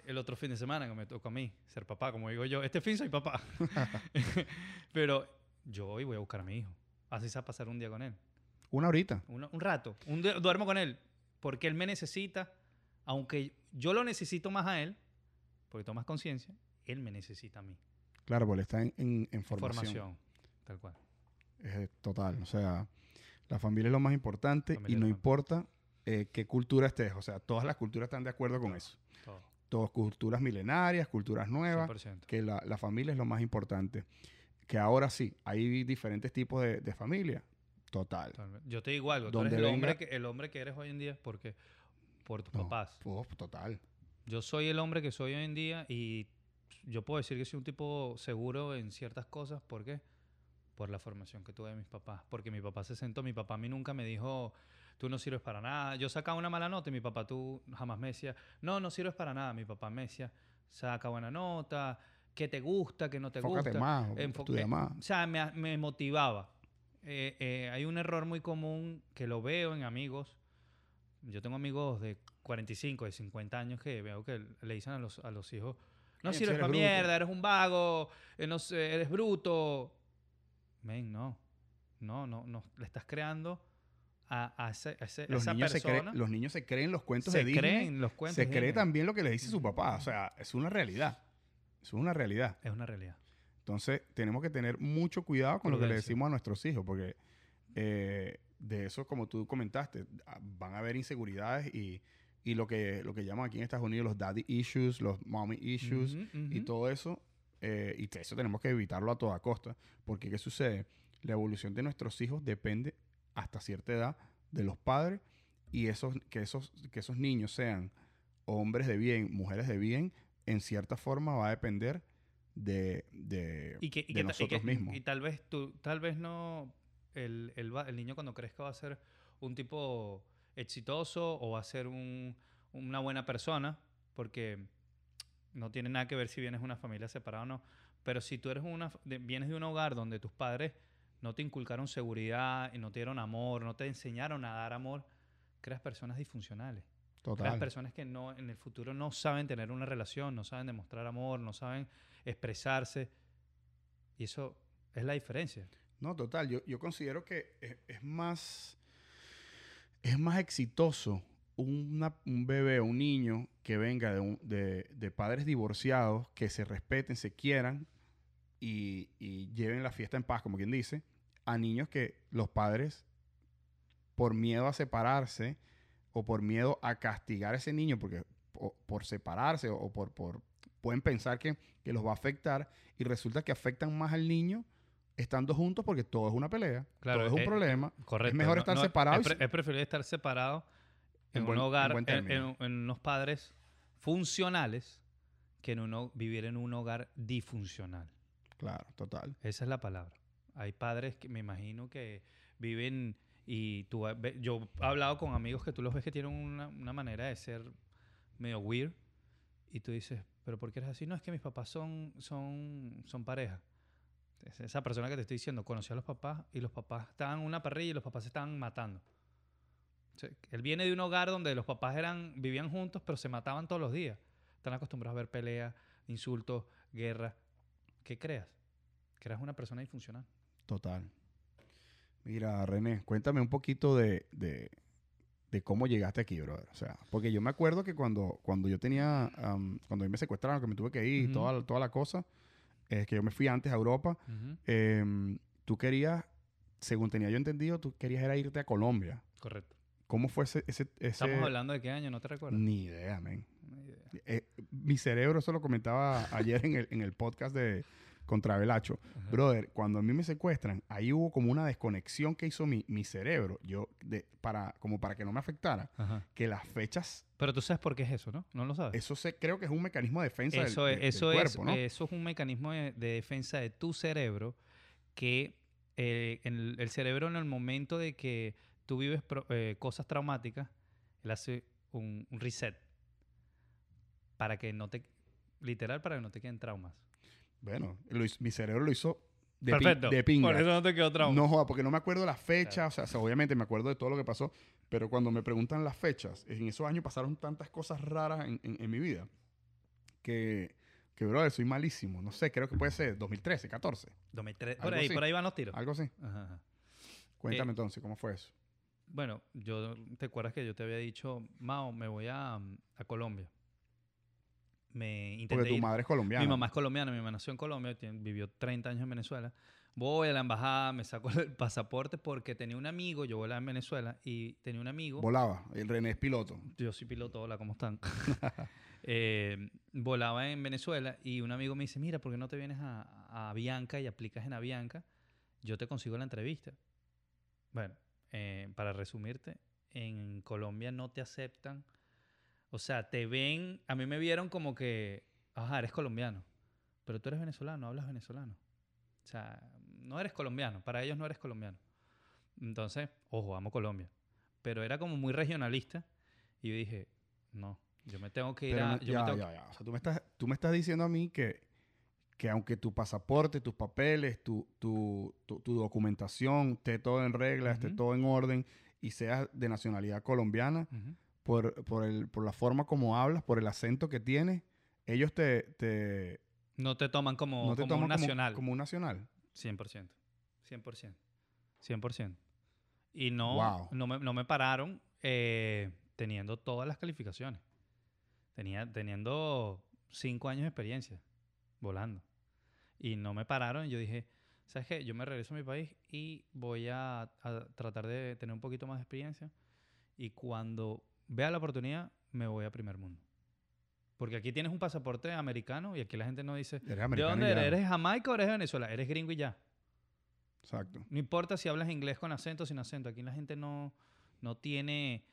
el otro fin de semana que me toca a mí ser papá, como digo yo. Este fin soy papá. Pero yo hoy voy a buscar a mi hijo. Así sea pasar un día con él. Una horita. Un, un rato. Un duermo con él. Porque él me necesita. Aunque yo lo necesito más a él, porque tomas conciencia, él me necesita a mí. Claro, porque está en, en- en formación. Formación. Tal cual. Es total. O sea, la familia es lo más importante Familia y es no importa eh, qué cultura estés. O sea, todas las culturas están de acuerdo con eso. Todo. Todas culturas milenarias, culturas nuevas, 100%. que la, la familia es lo más importante. Que ahora sí, hay diferentes tipos de, de familia. Total. Totalmente. Yo te digo algo. Tú eres el hombre, que, el hombre que eres hoy en día porque por tus No, papás. total. Yo soy el hombre que soy hoy en día y yo puedo decir que soy un tipo seguro en ciertas cosas. ¿Por qué? Por la formación que tuve de mis papás. Porque mi papá se sentó, mi papá a mí nunca me dijo, tú no sirves para nada. Yo sacaba una mala nota y mi papá tú jamás me decía, no, no sirves para nada. Mi papá me decía, saca buena nota, qué te gusta, qué no te Enfócate gusta. más, eh, más. O sea, me, me motivaba. Eh, eh, hay un error muy común que lo veo en amigos. Yo tengo amigos de 45, de 50 años que veo que le dicen a los, a los hijos, no si sirves para bruto". mierda, eres un vago, eh, no eres bruto. Men, no. No, no, no. Le estás creando a, a ese- a ese- a Los esa niños, se persona. los niños se creen los cuentos se de Disney. creen los cuentos. se cree Disney. también lo que le dice su papá. O sea, es una realidad. Es una realidad. Es una realidad. Entonces, tenemos que tener mucho cuidado con Lo lo que que le decimos a nuestros hijos, porque eh, de eso, como tú comentaste, ah, van a haber inseguridades y, y lo, que, lo que llaman aquí en Estados Unidos los daddy issues, los mommy issues y todo eso. Eh, y eso tenemos que evitarlo a toda costa, porque ¿qué sucede? La evolución de nuestros hijos depende hasta cierta edad de los padres y esos, que, esos, que esos niños sean hombres de bien, mujeres de bien, en cierta forma va a depender de, de, y que, y de que ta- y nosotros que- mismos. Y tal vez tú, tal vez no, el, el, el niño cuando crezca va a ser un tipo exitoso o va a ser un- una buena persona, porque no tiene nada que ver si vienes de una familia separada o no. Pero si tú eres una, vienes de un hogar donde tus padres no te inculcaron seguridad y no te dieron amor, no te enseñaron a dar amor, creas personas disfuncionales. Creas Total. personas que no, en el futuro no saben tener una relación, no saben demostrar amor, no saben expresarse. Y eso es la diferencia. No, total. Yo, yo considero que es, es más. Es más exitoso una- un bebé o un niño que venga de, un- de- de padres divorciados, que se respeten, se quieran y, y lleven la fiesta en paz, como quien dice, a niños que los padres, por miedo a separarse o por miedo a castigar a ese niño, porque o- por separarse o por, por pueden pensar que, que los va a afectar y resulta que afectan más al niño estando juntos porque todo es una pelea, Claro, todo es un eh, problema. Correcto. mejor estar separado Es, pre- es preferible estar separado en, En buen- un hogar, en, término. en- en unos padres funcionales, que en uno, vivir en un hogar disfuncional. Claro, total. Esa es la palabra. Hay padres que me imagino que viven y tú yo he hablado con amigos que tú los ves que tienen una, una manera de ser medio weird y tú dices, pero ¿por qué eres así? No, es que mis papás son son son pareja. Es esa persona que te estoy diciendo conoció a los papás y los papás estaban en una parrilla y los papás se estaban matando. Él viene de un hogar donde los papás eran, vivían juntos, pero se mataban todos los días. Están acostumbrados a ver peleas, insultos, guerra. ¿Qué creas? Creas una persona disfuncional. Total. Mira, René, cuéntame un poquito de, de, de cómo llegaste aquí, brother. O sea, porque yo me acuerdo que cuando, cuando yo tenía, am, cuando a mí me secuestraron, que me tuve que ir, Ujú. toda, toda la cosa, es que yo me fui antes a Europa, em, tú querías, según tenía yo entendido, tú querías era irte a Colombia. Correcto. ¿Cómo fue ese...? ese, ese- Estamos hablando de qué año, ¿no te recuerdas? Ni idea, men. Eh, mi cerebro, eso lo comentaba ayer en el, en el podcast de Contra Velacho. Brother, cuando a mí me secuestran, ahí hubo como una desconexión que hizo mi, mi cerebro, yo, de, para, como para que no me afectara, Ajá. que las fechas, Pero tú sabes por qué es eso, ¿no? ¿No lo sabes? eso se, creo que es un mecanismo de defensa Eso, del, es, del cuerpo, ¿no? eso es un mecanismo de, de defensa de tu cerebro que eh, en el, el cerebro en el momento de que tú vives eh, cosas traumáticas, él hace un, un reset para que no te, literal, para que no te queden traumas. Bueno, lo hizo- mi cerebro lo hizo de, Perfecto. de pinga. Por eso no te quedó trauma. No joda, porque no me acuerdo las fechas, o sea, o sea, obviamente me acuerdo de todo lo que pasó, pero cuando me preguntan las fechas, en esos años pasaron tantas cosas raras en, en- en mi vida que, que, brother, soy malísimo. No sé, creo que puede ser 2013, 14, 2003, por ahí, así. por ahí van los tiros. algo así. Ajá, ajá. Cuéntame Eh, entonces, ¿cómo fue eso? Bueno, yo te acuerdas que yo te había dicho, Mao, me voy a, a Colombia. Me intenté Porque tu ir. madre es colombiana. Mi mamá es colombiana, mi mamá nació en Colombia, tiene- vivió 30 años en Venezuela. Voy a la embajada, me saco el pasaporte porque tenía un amigo, yo volaba en Venezuela y tenía un amigo. Volaba, el René es piloto. yo soy piloto, hola, ¿cómo están? Eh, volaba en Venezuela y un amigo me dice, mira, ¿por qué no te vienes a, a Avianca y aplicas en Avianca? Yo te consigo la entrevista. Bueno, eh, para resumirte, en Colombia no te aceptan. O sea, te ven, a mí me vieron como que, ajá, eres colombiano, pero tú eres venezolano, hablas venezolano. O sea, no eres colombiano, para ellos no eres colombiano. Entonces, ojo, amo Colombia. Pero era como muy regionalista y yo dije, no, yo me tengo que ir Pero a... me ya, tengo ya, ya. O sea, tú me estás, tú me estás diciendo a mí que, que aunque tu pasaporte, tus papeles, tu, tu, tu, tu documentación esté todo en regla, esté todo en orden y seas de nacionalidad colombiana, por, por, el, por la forma como hablas, por el acento que tienes, ellos te, te, No te toman como, no te como toman un como- nacional. Como, un nacional. 100%. 100%. 100%. Y no, Wow. no, me, no me pararon eh, teniendo todas las calificaciones. Tenía, teniendo cinco años de experiencia volando. Y no me pararon. Yo dije, ¿sabes qué? Yo me regreso a mi país y voy a, a tratar de tener un poquito más de experiencia. Y cuando vea la oportunidad, me voy a primer mundo. Porque aquí tienes un pasaporte americano y aquí la gente no dice, ¿de dónde eres? ¿Eres Jamaica o eres Venezuela? Eres gringo y ya. Exacto. No importa si hablas inglés con acento o sin acento. Aquí la gente no, no tiene...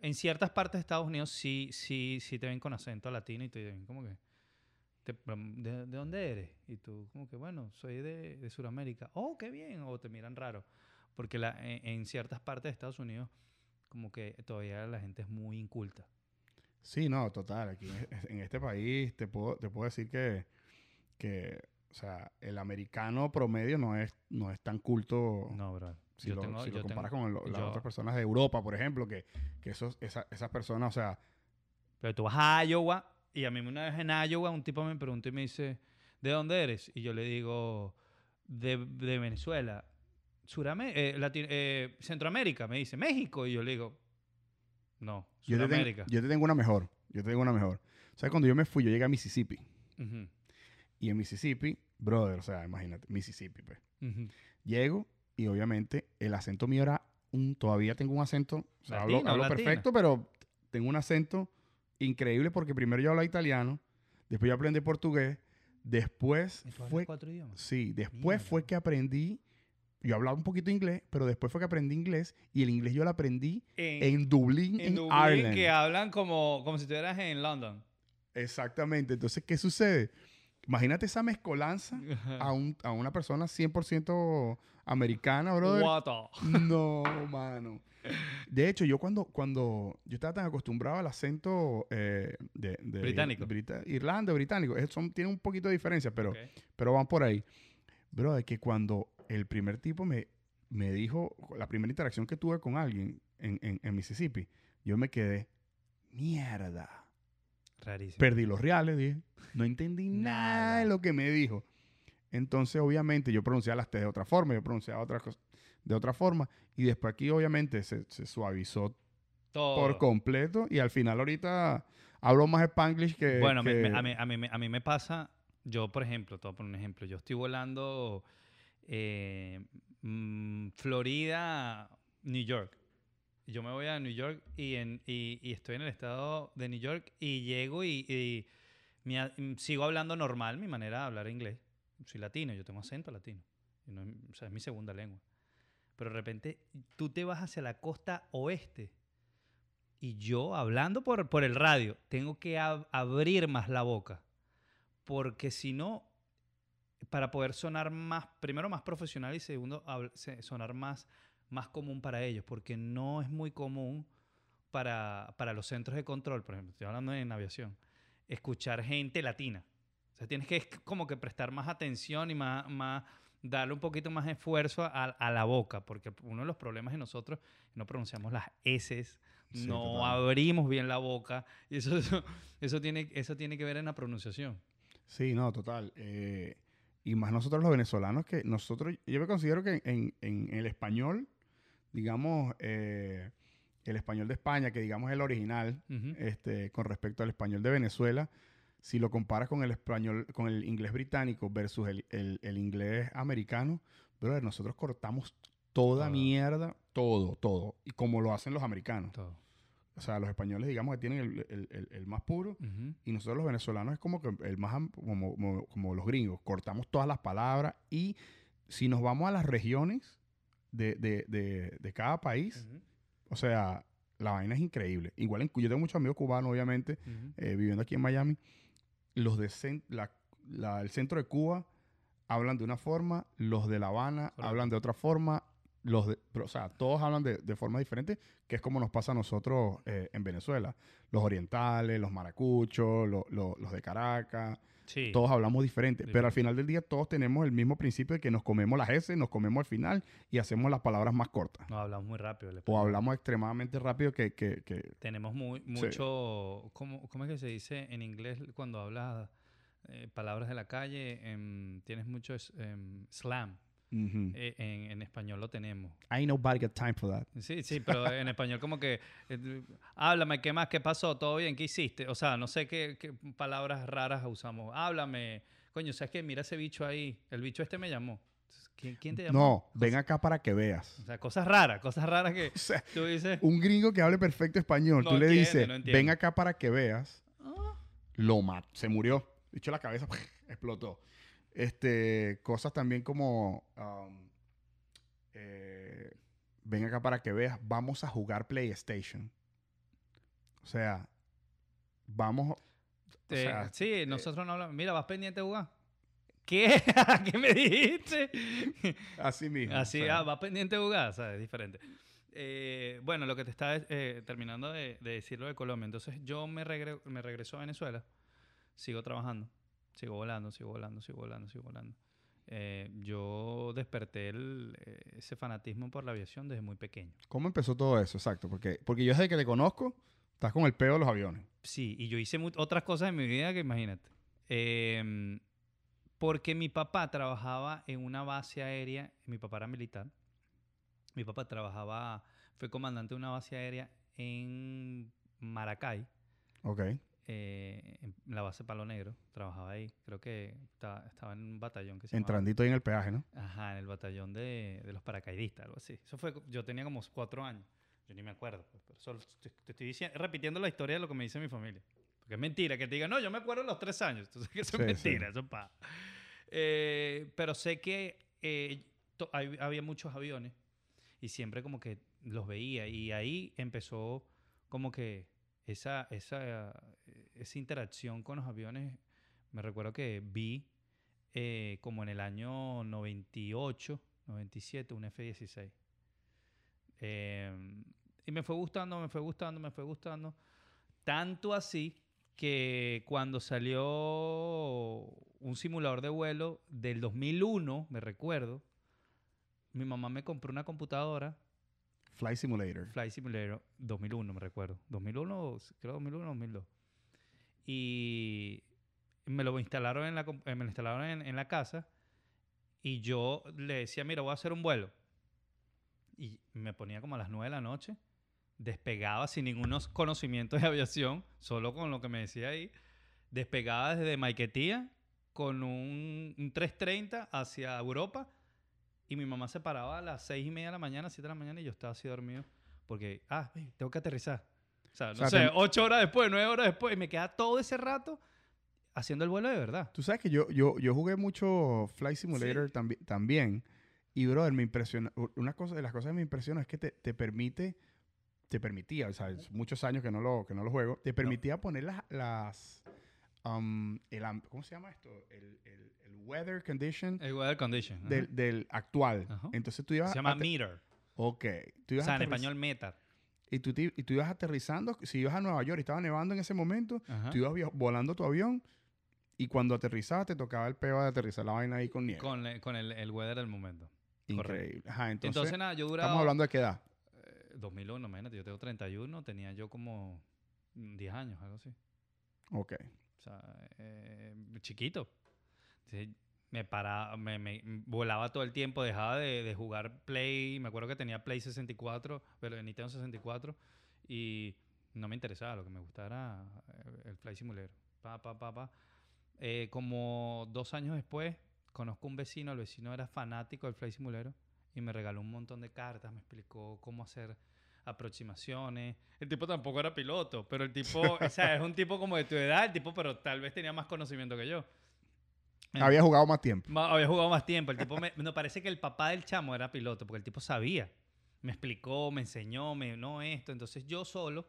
En ciertas partes de Estados Unidos sí, sí, sí te ven con acento latino y te ven como que... te- ¿de, de dónde eres? Y tú como que, bueno, soy de, de Sudamérica. Oh, qué bien. O te miran raro. Porque la, en, en ciertas partes de Estados Unidos como que todavía la gente es muy inculta. Sí, no, total. Aquí en, este país te puedo, te puedo decir que, que, o sea, el americano promedio no es, no es tan culto No, bro. si Yo lo, tengo- si lo yo tengo- comparas con lo- las yo- otras personas de Europa, por ejemplo, que, que esos, esa- esas personas, o sea, Pero tú vas a Iowa y a mí una vez en Iowa un tipo me preguntó y me dice, ¿de dónde eres? Y yo le digo, de, de Venezuela. Surame eh, Latino- eh, Centroamérica, me dice, México. Y yo le digo, no, yo Sudamérica. yo te tengo una mejor. Yo te tengo una mejor. O sea, cuando yo me fui, yo llegué a Mississippi. Y en Mississippi, brother, o sea, imagínate, Mississippi, pues. Llego y obviamente el acento mío era un, todavía tengo un acento, o sea, hablo, hablo latino. perfecto, pero tengo un acento increíble porque primero yo hablaba italiano, después yo aprendí portugués, después ¿Y tú hablas fue, cuatro idiomas? sí, después fue que aprendí, yo hablaba un poquito inglés, pero después fue que aprendí inglés y el inglés yo lo aprendí en Dublín, en, en Dublín, Ireland. que hablan como, como si estuvieras en London. Exactamente, entonces, ¿qué sucede? Imagínate esa mezcolanza a, un- a una persona 100% americana, brother. What the- No, mano. De hecho, yo cuando, cuando yo estaba tan acostumbrado al acento eh, de, de- Británico. Brita- Irlanda, británico, son, tienen un poquito de diferencia, pero, pero van por ahí. Bro, es que cuando el primer tipo me, me dijo, la primera interacción que tuve con alguien en, en- en Mississippi, yo me quedé, mierda. Rarísimo. Perdí los reales, dije. No entendí nada, Nada. de lo que me dijo. Entonces, obviamente, yo pronunciaba las T de otra forma, yo pronunciaba otras cosas de otra forma. Y después aquí, obviamente, se, se suavizó Todo. por completo. Y al final, ahorita hablo más Spanglish que. Bueno, me- que- me- a, mí, a, mí, me- a mí me pasa, yo por ejemplo, te voy a poner un ejemplo, yo estoy volando eh, mm, Florida, New York. Yo me voy a New York y, en, y, y estoy en el estado de New York y llego y, a- mm, sigo hablando normal, mi manera de hablar inglés. Soy latino, yo tengo acento latino. no o sea, es mi segunda lengua. Pero de repente tú te vas hacia la costa oeste y yo hablando por, por el radio, tengo que ab- abrir más la boca. Porque si no, para poder sonar más, primero más profesional y segundo, sonar más, más común para ellos. Porque no es muy común para, para los centros de control, por ejemplo, estoy hablando en aviación, escuchar gente latina. O sea, tienes que como que prestar más atención y más, más darle un poquito más esfuerzo a, a la boca, porque uno de los problemas de nosotros no pronunciamos las S, Sí, no abrimos bien la boca, y eso, eso, eso tiene, eso tiene que ver en la pronunciación. Sí, no, total. Eh, y más nosotros los venezolanos, que nosotros, yo me considero que en, en el español, digamos, eh, el español de España, que digamos es el original, este, con respecto al español de Venezuela, si lo comparas con el español, con el inglés británico versus el, el- el inglés americano, brother, nosotros cortamos toda Todo. mierda, todo, todo, y como lo hacen los americanos. Todo. O sea, los españoles, digamos, que tienen el, el- el- más puro, y nosotros los venezolanos es como que el más como, como, como los gringos, cortamos todas las palabras y si nos vamos a las regiones de, de- de- de cada país, o sea, la vaina es increíble. Igual en, yo tengo muchos amigos cubanos, obviamente, eh, viviendo aquí en Miami. Los de la- la- el centro de Cuba hablan de una forma, los de La Habana Correcto. hablan de otra forma, los de, o sea, todos hablan de, de forma diferente, que es como nos pasa a nosotros eh, en Venezuela. Los orientales, los maracuchos, lo- lo- los de Caracas, Sí. todos hablamos diferente, Sí. pero al final del día todos tenemos el mismo principio de que nos comemos las S, nos comemos al final y hacemos las palabras más cortas. No, hablamos muy rápido. O hablamos extremadamente rápido que, que, que- Tenemos muy, mucho. ¿cómo, cómo es que se dice en inglés cuando hablas eh, palabras de la calle? Em, tienes mucho em, Eh, en, en español lo tenemos. Ain't nobody got time for that. Sí, sí, pero en español como que, eh, háblame, ¿qué más? ¿Qué pasó? ¿Todo bien? ¿Qué hiciste? O sea, no sé qué, qué palabras raras usamos. Háblame. Coño, ¿sabes qué? Mira ese bicho ahí. El bicho este me llamó. ¿Quién, quién te llamó? No, ven acá para que veas. O sea, cosas raras, cosas raras que O sea, tú dices... un gringo que hable perfecto español, No tú le dices, no ven acá para que veas, "Ah". lo mató, se murió. Dicho la cabeza, explotó. Este, cosas también como, um, eh, ven acá para que veas, vamos a jugar PlayStation. O sea, vamos, o Eh, sea, sí, nosotros no hablamos. Mira, vas pendiente a jugar. ¿Qué? ¿Qué me dijiste? así mismo. Así, o sea, ah, vas pendiente a jugar, ¿sabes? Es diferente. Eh, bueno, lo que te estaba eh, terminando de, de decir lo de Colombia. Entonces, yo me, regre- me regreso a Venezuela, sigo trabajando, sigo volando, sigo volando, sigo volando, sigo volando. Eh, yo desperté el, eh, ese fanatismo por la aviación desde muy pequeño. ¿Cómo empezó todo eso? Exacto, porque, porque yo desde que te conozco, estás con el pedo de los aviones. Sí, y yo hice otras cosas en mi vida que imagínate. Em, porque mi papá trabajaba en una base aérea, mi papá era militar. Mi papá trabajaba, fue comandante de una base aérea en Maracay, Ok. Eh, en la base Palo Negro. Trabajaba ahí. Creo que estaba, estaba en un batallón que se Entrandito ahí en el peaje, ¿no? Ajá, en el batallón de, de los paracaidistas, algo así. Eso fue, yo tenía como cuatro años. Yo ni me acuerdo. pues, pero solo te, te estoy diciendo, repitiendo la historia de lo que me dice mi familia. Porque es mentira que te digan, no, yo me acuerdo de los tres años. Entonces, que eso Sí, es mentira, sí. eso es pa. Eh, pero sé que eh, to- hay- había muchos aviones y siempre como que los veía. Y ahí empezó como que esa, esa, eh, esa interacción con los aviones. Me recuerdo que vi eh, como en el año 98, 97, un F-16. Eh, y me fue gustando, me fue gustando, me fue gustando. Tanto así que cuando salió un simulador de vuelo del 2001, me recuerdo, mi mamá me compró una computadora, Flight Simulator. Flight Simulator 2001, me recuerdo. 2001, o- creo 2001 o 2002. Y me lo instalaron en la, eh, me lo instalaron en, en la casa y yo le decía, mira, voy a hacer un vuelo. Y me ponía como a las 9 de la noche, despegaba sin ningún conocimiento de aviación, solo con lo que me decía ahí, despegaba desde Maiquetía con un, un 330 hacia Europa y mi mamá se paraba a las 6 y media de la mañana, 7 de la mañana y yo estaba así dormido porque, ah, tengo que aterrizar. O sea, no sea, sé, te- 8 horas después, 9 horas después y me queda todo ese rato haciendo el vuelo de verdad. Tú sabes que yo, yo, yo jugué mucho Flight Simulator tambi- también. Y, brother, me impresiona. Una cosa de las cosas que me impresiona es que te, te permite. Te permitía, o sea, muchos años que no lo, que no lo juego. Te permitía poner las. las um, el ¿Cómo se llama esto? El, el- el weather condition El weather condition. del, del actual. Ajá. Entonces tú ibas. Se llama meter. Ok. Tú O sea, en español meter. Y tú, y tú ibas aterrizando. Si ibas a Nueva York y estaba nevando en ese momento, Ajá. tú ibas volando tu avión. Y cuando aterrizabas, te tocaba el peo de aterrizar la vaina ahí con nieve. Con, el- con el, el weather del momento. Increíble. Ajá, entonces, Entonces, nada, yo duraba... estamos hablando de qué edad. eh, 2001, imagínate, yo tengo 31, tenía yo como 10 años, algo así. Ok. Eh, chiquito. Me paraba, me, volaba todo el tiempo, dejaba de, jugar Play. Me acuerdo que tenía Play 64, pero Nintendo 64, y no me interesaba. Lo que me gustaba era eh, el Flight Simulator. Pa, pa, pa, pa. Eh, como dos años después, conozco un vecino. El vecino era fanático del Flight Simulator y me regaló un montón de cartas. Me explicó cómo hacer aproximaciones. El tipo tampoco era piloto, pero el tipo, o sea, es un tipo como de tu edad, el tipo, pero tal vez tenía más conocimiento que yo. Eh, Había jugado más tiempo. había jugado más tiempo. El tipo me, no parece que el papá del chamo era piloto, porque el tipo sabía. Me explicó, me enseñó, me no esto. Entonces yo solo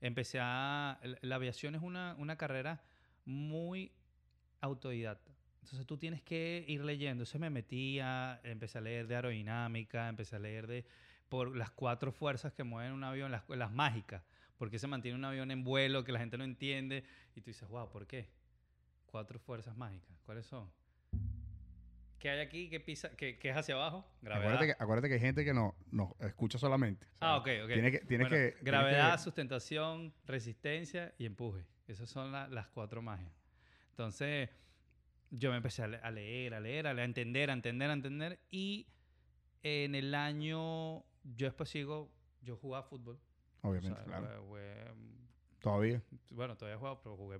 empecé a. La, la aviación es una, una carrera muy autodidacta. Entonces tú tienes que ir leyendo. Entonces me metía, empecé a leer de aerodinámica, empecé a leer de por las cuatro fuerzas que mueven un avión, las, las mágicas. ¿Por qué se mantiene un avión en vuelo que la gente no entiende? Y tú dices, wow, ¿por qué? Cuatro fuerzas mágicas. ¿Cuáles son? ¿Qué hay aquí? ¿Qué, pisa, qué, qué es hacia abajo? Gravedad. Acuérdate que, acuérdate que hay gente que no, no escucha solamente. O sea, Ah, ok, ok. Tiene que, tiene Bueno, que, gravedad, que- sustentación, resistencia y empuje. Esas son la- las cuatro magias. Entonces, yo me empecé a leer, a leer, a, leer, a entender, a entender, a entender. Y en el año, yo después sigo, yo jugaba fútbol. obviamente, O sea, claro. jugué- Todavía. bueno, todavía he jugado, pero jugué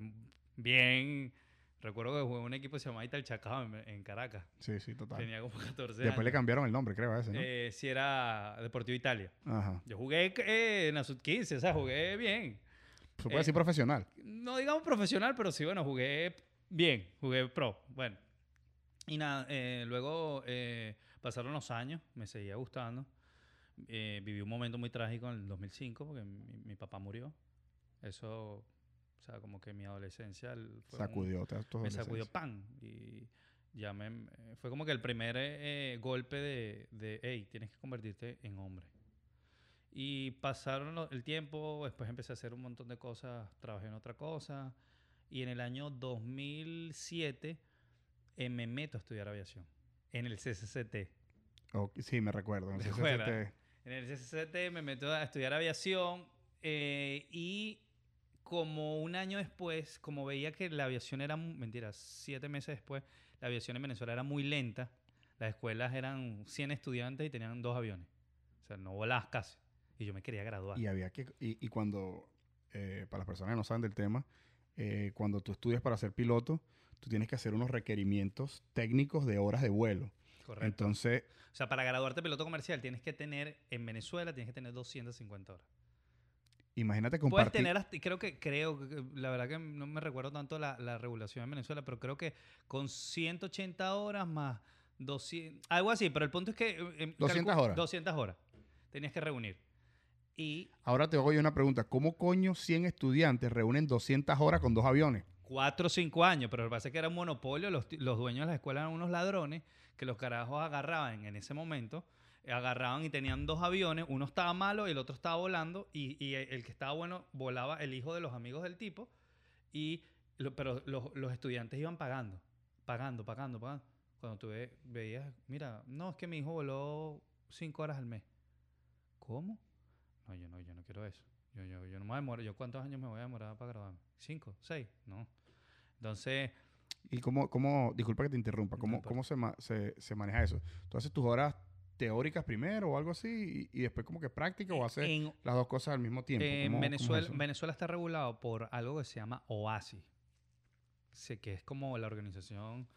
bien. Recuerdo que jugué en un equipo que se llamaba Italchacao en, en Caracas. Sí, sí, total. Tenía como 14 Después le años. cambiaron el nombre, creo, a ese, ¿no? Eh, sí era Deportivo Italia. Ajá. Yo jugué eh, en la sub-15, o sea, jugué bien. Se puede eh, decir profesional. No digamos profesional, pero sí, bueno, jugué bien, jugué pro. Bueno. Y nada, eh, luego pasaron los años, me seguía gustando. Eh, viví un momento muy trágico en el 2005 porque mi, mi papá murió. Eso, o sea, como que mi adolescencia el- fue Sacudió. me sacudió pan y ya me eh, fue como que el primer eh, golpe de, de hey tienes que convertirte en hombre y pasaron el tiempo después empecé a hacer un montón de cosas trabajé en otra cosa y en el año 2007 eh, me meto a estudiar aviación en el CCCT sí, me recuerdo. ¿Te Entonces, acuerdas? En el CCCT me meto a estudiar aviación eh, y como un año después, como veía que la aviación era, mentira, siete meses después, la aviación en Venezuela era muy lenta. Las escuelas eran 100 estudiantes y tenían dos aviones. O sea, no volabas casi. Y yo me quería graduar. Y había que. Y, y cuando. eh, para las personas que no saben del tema, eh, cuando tú estudias para ser piloto, tú tienes que hacer unos requerimientos técnicos de horas de vuelo. Correcto. Entonces, o sea, para graduarte piloto comercial tienes que tener, en Venezuela tienes que tener 250 horas. imagínate Puedes compartir. tener, hasta- creo que, creo, la verdad que no me recuerdo tanto la, la regulación en Venezuela, pero creo que con 180 horas más 200, algo así, pero el punto es que... eh, em, 200 calcu- horas. 200 horas. Tenías que reunir. Y Ahora te hago yo una pregunta. ¿Cómo coño 100 estudiantes reúnen 200 horas con dos aviones? Cuatro o cinco años, pero lo que pasa es que era un monopolio, los, los dueños de la escuela eran unos ladrones que los carajos agarraban en ese momento, eh, agarraban y tenían dos aviones, uno estaba malo y el otro estaba volando, y, y el que estaba bueno volaba el hijo de los amigos del tipo, y pero los, los estudiantes iban pagando, pagando, pagando, pagando. Cuando tú ve- veías, mira, no, es que mi hijo voló cinco horas al mes. ¿Cómo? No, yo no, yo no quiero eso. Yo, yo, yo no me voy a demorar. ¿Yo cuántos años me voy a demorar para graduarme? ¿Cinco? ¿Seis? No. Entonces, ¿Y cómo, cómo disculpa que te interrumpa, cómo, cómo se, ma- se, se maneja eso? ¿Tú haces tus horas teóricas primero o algo así y, y después como que práctica o haces en, las dos cosas al mismo tiempo? en ¿Cómo- cómo es Venezuela? Venezuela está regulado por algo que se llama OASI, sé que es como la Organización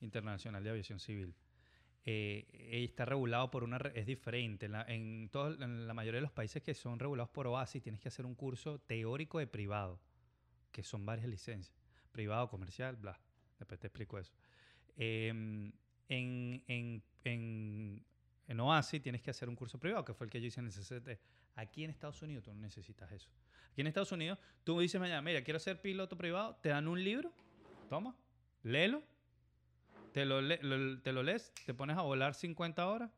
Internacional de Aviación Civil. Eh, eh, está regulado por una... Es diferente. En la, en, todo- en la mayoría de los países que son regulados por OASI tienes que hacer un curso teórico de privado, que son varias licencias. Privado, comercial, bla. Después te explico eso. Em, en, en, en, en OASI tienes que hacer un curso privado, que fue el que yo hice en el CCT. Aquí en Estados Unidos tú no necesitas eso. Aquí en Estados Unidos tú dices mañana, mira, quiero ser piloto privado, te dan un libro, toma, léelo, te lo, le- lo- te lo lees, te pones a volar 50 horas,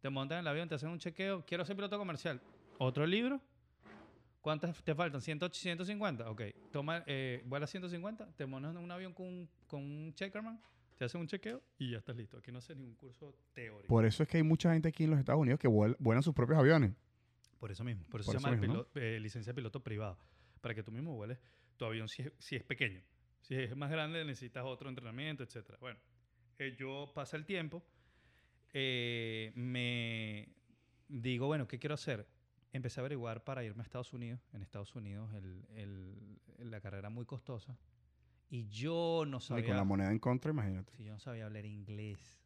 te montas en el avión, te hacen un chequeo, quiero ser piloto comercial, otro libro, ¿cuántas te faltan? ¿100, 150? Ok, toma, eh, vuela 150, te montas en un avión con, un- con un checkerman, te hacen un chequeo y ya estás listo. Aquí no haces ningún curso teórico. Por eso es que hay mucha gente aquí en los Estados Unidos que vuel- vuelan sus propios aviones. Por eso mismo. Por eso Por se eso llama mismo, eh, licencia de piloto privado. Para que tú mismo vueles tu avión si es, si es pequeño. Si es más grande necesitas otro entrenamiento, etc. Bueno, eh, yo pasa el tiempo, eh, me digo, bueno, ¿qué quiero hacer? Empecé a averiguar para irme a Estados Unidos. En Estados Unidos el- el- la carrera muy costosa. Y yo no Y sabía... con la moneda en contra, imagínate. Si yo no sabía hablar inglés.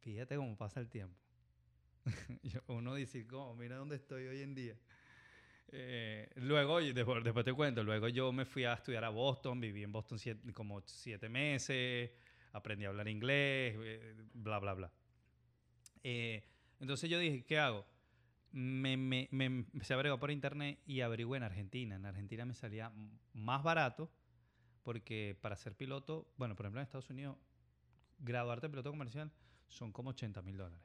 Fíjate cómo pasa el tiempo. Uno dice, "Cómo, mira dónde estoy hoy en día. Eh, luego, y después, después te cuento, luego yo me fui a estudiar a Boston, viví en Boston siete- como siete meses, aprendí a hablar inglés, eh, bla, bla, bla. Eh, entonces yo dije, ¿qué hago? Me, me, me empecé a averiguar por internet y averigué en Argentina. En Argentina me salía más barato porque para ser piloto, bueno, por ejemplo en Estados Unidos, graduarte de piloto comercial son como 80 mil dólares.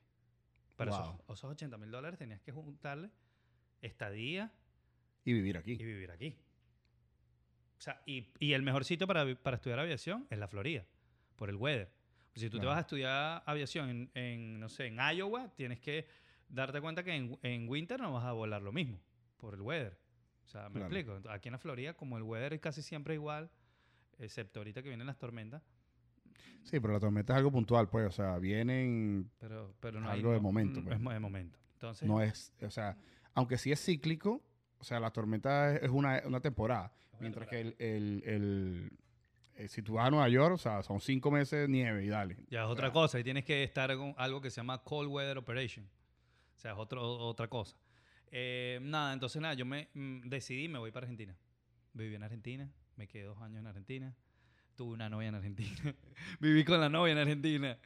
Esos, Wow. esos 80 mil dólares tenías que juntarle estadía Y vivir aquí. y vivir aquí. O sea, y, y el mejor sitio para, para estudiar aviación es la Florida, por el weather. Si tú te vas a estudiar aviación en, en, no sé, en Iowa, tienes que darte cuenta que en, en winter no vas a volar lo mismo, por el weather. O sea, me Claro. explico. Aquí en la Florida, como el weather es casi siempre igual, excepto ahorita que vienen las tormentas, Sí, pero la tormenta es algo puntual, pues. O sea, vienen... pero, pero no hay- Algo de no- momento, pues. Es de momento. Entonces, No es... O sea, aunque sí es cíclico, o sea, la tormenta es, es una, una temporada. una mientras temporada. que el... el- el- eh, si tú vas a Nueva York, o sea, son cinco meses de nieve y dale. Ya es otra cosa. Y tienes que estar con algo que se llama Cold Weather Operation. O sea, es otro, otra cosa. Eh, nada, entonces nada, yo me mm, decidí, me voy para Argentina. Viví en Argentina, me quedé dos años en Argentina. Tuve una novia en Argentina. Viví con la novia en Argentina.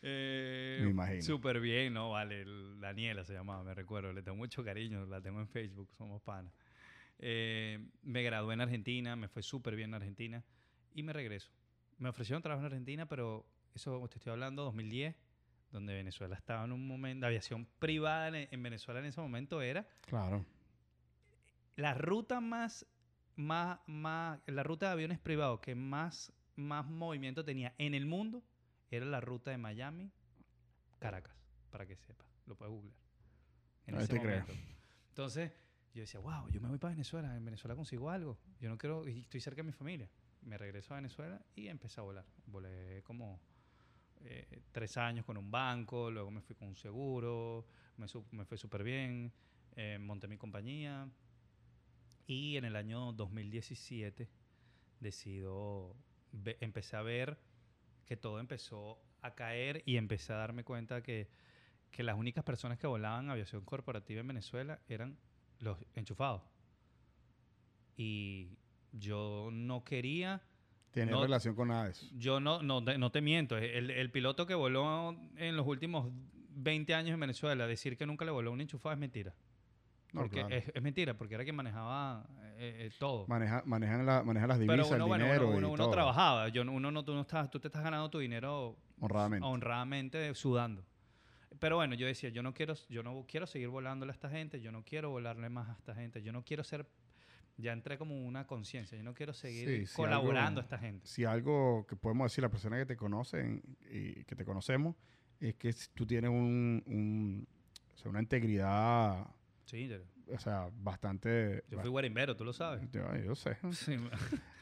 Eh, Me imagino. Súper bien, ¿no? Vale, el- Daniela se llamaba, me recuerdo. Le tengo mucho cariño, la tengo en Facebook, somos panas. Eh, me gradué en Argentina, me fue súper bien en Argentina y me regreso. Me ofrecieron trabajo en Argentina, pero eso te estoy hablando 2010, donde Venezuela estaba en un momento, la aviación privada en, en Venezuela en ese momento era Claro. la ruta más, más, más, la ruta de aviones privados que más, más movimiento tenía en el mundo era la ruta de Miami, Caracas, para que sepa, lo puedes googlear. En Ahí ese te creo. momento. Entonces, yo decía, wow, yo me voy para Venezuela, en Venezuela consigo algo. Yo no quiero, y estoy cerca de mi familia. Me regreso a Venezuela y empecé a volar. Volé como eh, tres años con un banco, luego me fui con un seguro, me, me fue súper bien, eh, monté mi compañía y en el año 2017 decido, empecé a ver que todo empezó a caer y empecé a darme cuenta que, que las únicas personas que volaban aviación corporativa en Venezuela eran los enchufados. Y yo no quería... Tiene No- relación con nada de eso. Yo no, no, no te miento. El, el piloto que voló en los últimos 20 años en Venezuela, decir que nunca le voló un enchufado es mentira. No, Porque claro. es, es mentira, porque era quien manejaba eh, eh, todo. Maneja, manejan, la, manejan las divisas, Pero uno, el bueno, dinero uno, uno- y uno todo, trabajaba. Yo, no- uno no, tú, no estás, tú te estás ganando tu dinero honradamente. honradamente sudando. Pero bueno, yo decía, yo no quiero, yo no quiero seguir volándole a esta gente, yo no quiero volarle más a esta gente, yo no quiero ser Ya entré como una conciencia. Yo no quiero seguir Sí, si colaborando algo- a esta gente. Si algo que podemos decir, la persona que te conocen y que te conocemos, es que tú tienes un, un- o sea, una integridad, Sí, yo, o sea, bastante... yo fui guarimbero, tú lo sabes. yo, yo sé. Sí,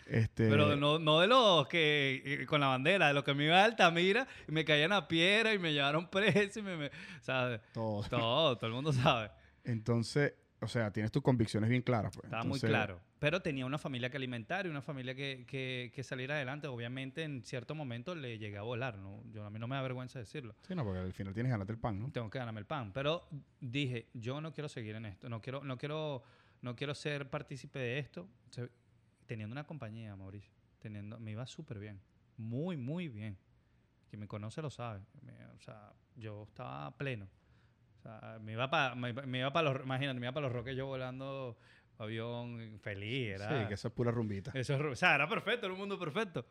Este, Pero no, no de los que eh, con la bandera, de los que me iba a Altamira y me caían a piedra y me llevaron preso y me, me- ¿sabes? todo. Todo, todo el mundo sabe. Entonces, o sea, tienes tus convicciones bien claras. Pues. Estaba Entonces, muy claro. Pero tenía una familia que alimentar y una familia que, que, que salir adelante. Obviamente, en cierto momento le llegué a volar. ¿no? Yo, a mí no me da vergüenza decirlo. Sí, no, porque al final tienes que ganarte el pan, ¿no? Tengo que ganarme el pan. Pero dije, yo no quiero seguir en esto. No quiero, no quiero, no quiero ser partícipe de esto. Teniendo una compañía, Mauricio, teniendo, me iba súper bien. Muy, muy bien. Quien me conoce lo sabe. O sea, yo estaba pleno. Sea, me iba para me, me iba para los, imagínate, me iba para los roques yo volando avión feliz. Era, Sí, que eso es pura rumbita. eso es o sea, era perfecto, era un mundo perfecto.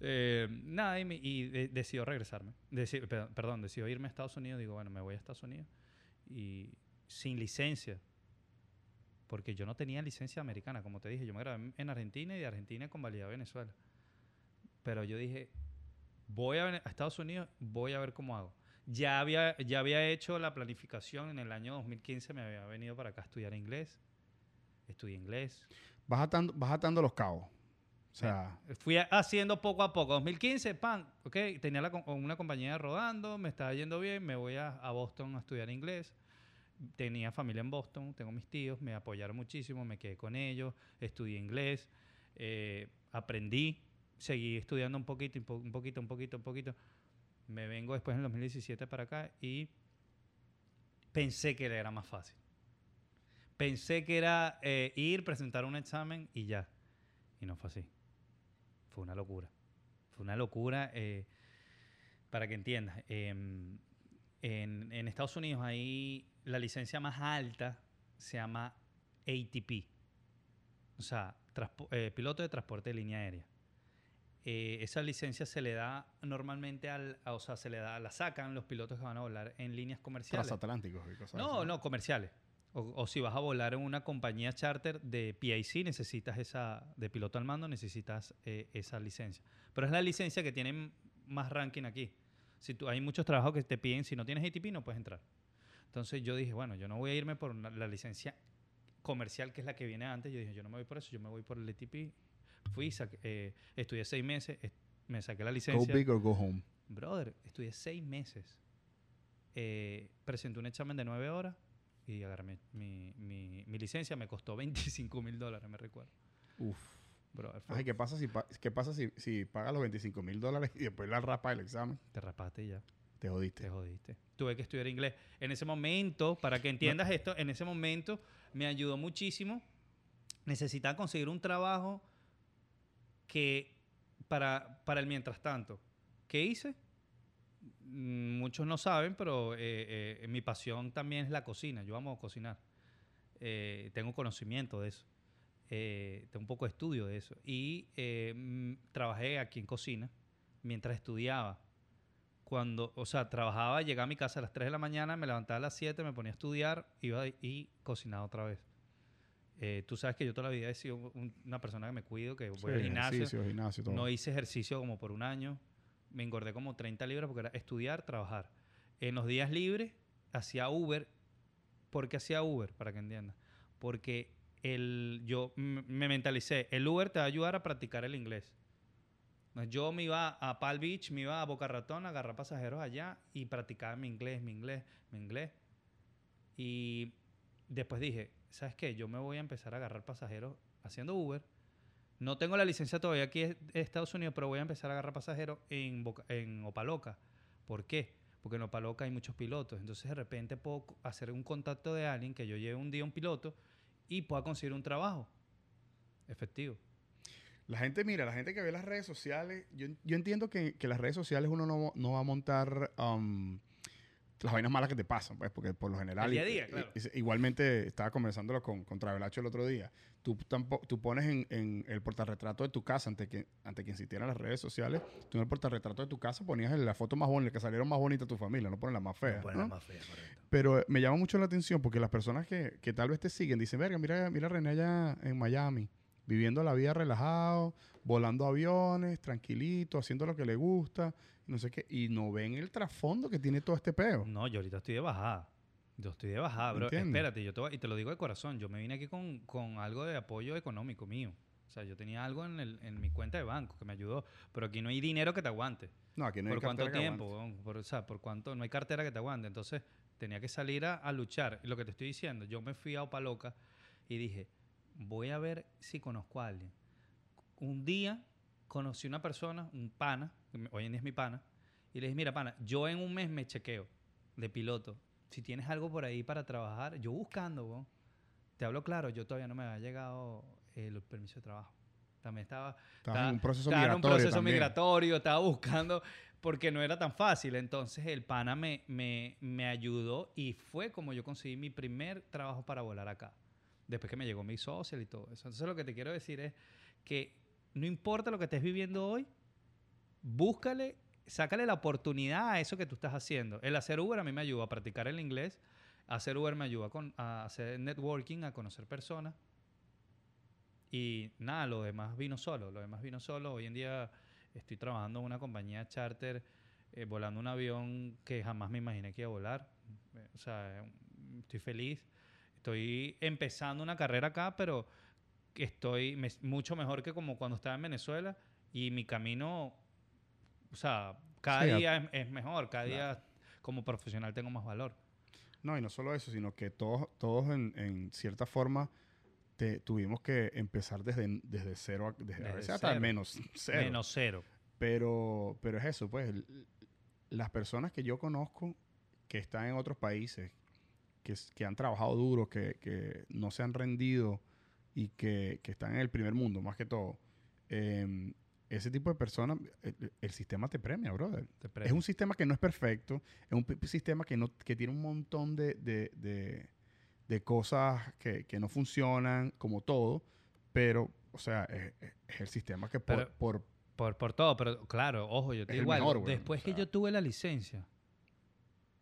Eh, nada, y, me- y de- decidió regresarme. Deci- pe- perdón, decidió irme a Estados Unidos. Digo, bueno, me voy a Estados Unidos. Y sin licencia. Porque yo no tenía licencia americana, como te dije. Yo me grabé en Argentina y de Argentina convalidé a Venezuela. Pero yo dije, voy a, a Estados Unidos, voy a ver cómo hago. Ya había, ya había hecho la planificación en el año 2015, me había venido para acá a estudiar inglés. Estudié inglés. Vas atando, vas atando los cabos. O sea, Fui haciendo poco a poco. 2015, pan, ok, tenía la una compañía rodando, me estaba yendo bien, me voy a, a Boston a estudiar inglés. Tenía familia en Boston, tengo mis tíos, me apoyaron muchísimo, me quedé con ellos, estudié inglés, eh, aprendí, seguí estudiando un poquito, un po- un poquito, un poquito, un poquito. Me vengo después en el 2017 para acá y pensé que era más fácil. Pensé que era eh, ir, presentar un examen y ya. Y no fue así. Fue una locura. Fue una locura. eh, para que entiendas, em, en, Estados Unidos hay la licencia más alta, se llama ATP. O sea, eh, piloto de transporte de línea aérea. Eh, esa licencia se le da normalmente al, a- o sea, se le da, la sacan los pilotos que van a volar en líneas comerciales. transatlánticos y cosas No, así. no, comerciales. O, o si vas a volar en una compañía charter de PIC, necesitas esa, de piloto al mando, necesitas eh, esa licencia. Pero es la licencia que tiene más ranking aquí. Si tú, hay muchos trabajos que te piden, si no tienes ATP no puedes entrar. Entonces yo dije, bueno, yo no voy a irme por una- la licencia comercial, que es la que viene antes. Yo dije, yo no me voy por eso, yo me voy por el ATP. Fui, saqué- eh, estudié seis meses, est- me saqué la Go licencia. big or go home. Brother, estudié seis meses. Eh, presenté un examen de nueve horas y agarré mi, mi- mi- mi licencia. Me costó 25 mil dólares, me recuerdo. Uf. Brother, Ay, ¿qué pasa si, pa- qué pasa si, si pagas los 25 mil dólares y después la rapa el examen? te raspaste y ya, Te jodiste. te jodiste. Tuve que estudiar inglés. En ese momento, para que entiendas esto, en ese momento me ayudó muchísimo. Necesitaba conseguir un trabajo que para, para el mientras tanto. ¿Qué hice? Mm, Muchos no saben, pero eh, eh, mi pasión también es la cocina. Yo amo cocinar. Eh, tengo conocimiento de eso. Tengo un poco de estudio de eso. Y mm, trabajé aquí en cocina mientras estudiaba. Cuando, o sea, trabajaba, llegaba a mi casa a las 3 de la mañana, me levantaba a las 7, me ponía a estudiar iba y cocinaba otra vez. Eh, tú sabes que yo toda la vida he sido un- una persona que me cuido, que voy Sí, al gimnasio. gimnasio, todo. No hice ejercicio como por un año. Me engordé como 30 libras porque era estudiar, trabajar. En los días libres hacía Uber. ¿Por qué hacía Uber? Para que entiendas. Porque el, yo me mentalicé, el Uber te va a ayudar a practicar el inglés. Yo me iba a Palm Beach, me iba a Boca Ratón a agarrar pasajeros allá y practicaba mi inglés, mi inglés, mi inglés. Y después dije, ¿sabes qué? Yo me voy a empezar a agarrar pasajeros haciendo Uber. No tengo la licencia todavía aquí en Estados Unidos, pero voy a empezar a agarrar pasajeros en, Boca- en Opaloca. ¿Por qué? Porque en Opaloca hay muchos pilotos. Entonces, de repente puedo hacer un contacto de alguien que yo lleve un día un piloto y pueda conseguir un trabajo efectivo. La gente, mira, la gente que ve las redes sociales, yo, yo entiendo que, que las redes sociales uno no, no va a montar um, las vainas malas que te pasan, pues, porque por lo general... El día a día, claro. igualmente, estaba conversándolo con, con Travelacho el otro día. Tú, tampo- tú pones en, en el portarretrato de tu casa, ante que, ante que las redes sociales, tú en el portarretrato de tu casa ponías la foto más bonita, que salieron más bonita tu familia, no pones la más fea. ¿no? la más fea, correcto. Pero eh, me llama mucho la atención porque las personas que, que tal vez te siguen dicen, verga, mira, mira a René allá en Miami, viviendo la vida relajado, volando aviones, tranquilito, haciendo lo que le gusta, no sé qué, y no ven el trasfondo que tiene todo este peo. No, yo ahorita estoy de bajada. Yo estoy de bajada, bro. Espérate, yo te voy- y te lo digo de corazón. Yo me vine aquí con, con algo de apoyo económico mío. O sea, yo tenía algo en, el- en mi cuenta de banco que me ayudó. Pero aquí no hay dinero que te aguante. No, aquí no hay ¿Por cuánto que tiempo? aguante. Por, o sea, ¿por cuánto? No hay cartera que te aguante. Entonces, tenía que salir a, a luchar. Y lo que te estoy diciendo, yo me fui a Opaloca y dije, voy a ver si conozco a alguien. Un día conocí una persona, un pana, hoy en día es mi pana, y le dije, mira, pana, yo en un mes me chequeo de piloto. Si tienes algo por ahí para trabajar, yo buscando, weón. Te hablo claro, yo todavía no me había llegado el permiso de trabajo. También estaba, Estabas en un proceso estaba en un migratorio proceso migratorio, estaba buscando, porque no era tan fácil. Entonces el pana me, me, me ayudó y fue como yo conseguí mi primer trabajo para volar acá. Después que me llegó mi social y todo eso. Entonces lo que te quiero decir es que no importa lo que estés viviendo hoy, búscale, sácale la oportunidad a eso que tú estás haciendo. El hacer Uber a mí me ayuda a practicar el inglés. Hacer Uber me ayuda con, a hacer networking, a conocer personas. Y nada, lo demás vino solo. Lo demás vino solo. Hoy en día estoy trabajando en una compañía charter, eh, volando un avión que jamás me imaginé que iba a volar. O sea, estoy feliz. Estoy empezando una carrera acá, pero estoy mucho mejor que como cuando estaba en Venezuela. Y mi camino, o sea, cada Sí, a- día es, es mejor. Cada día como profesional tengo más valor. No, y no solo eso, sino que todos, todos en, en cierta forma te, tuvimos que empezar desde, desde cero, a, desde, a Desde hasta cero. menos cero. Menos cero. Pero, pero es eso, pues, las personas que yo conozco que están en otros países, que, que han trabajado duro, que, que no se han rendido y que, que están en el primer mundo, más que todo, em, ese tipo de personas, el, el sistema te premia, brother. Te Es un sistema que no es perfecto, es un sistema que, no, que tiene un montón de, de, de- de cosas que, que no funcionan, como todo, pero, o sea, es, es- es el sistema que por, Pero- por Por, por todo, pero claro, ojo, yo te digo weón, Después o que yo tuve la licencia,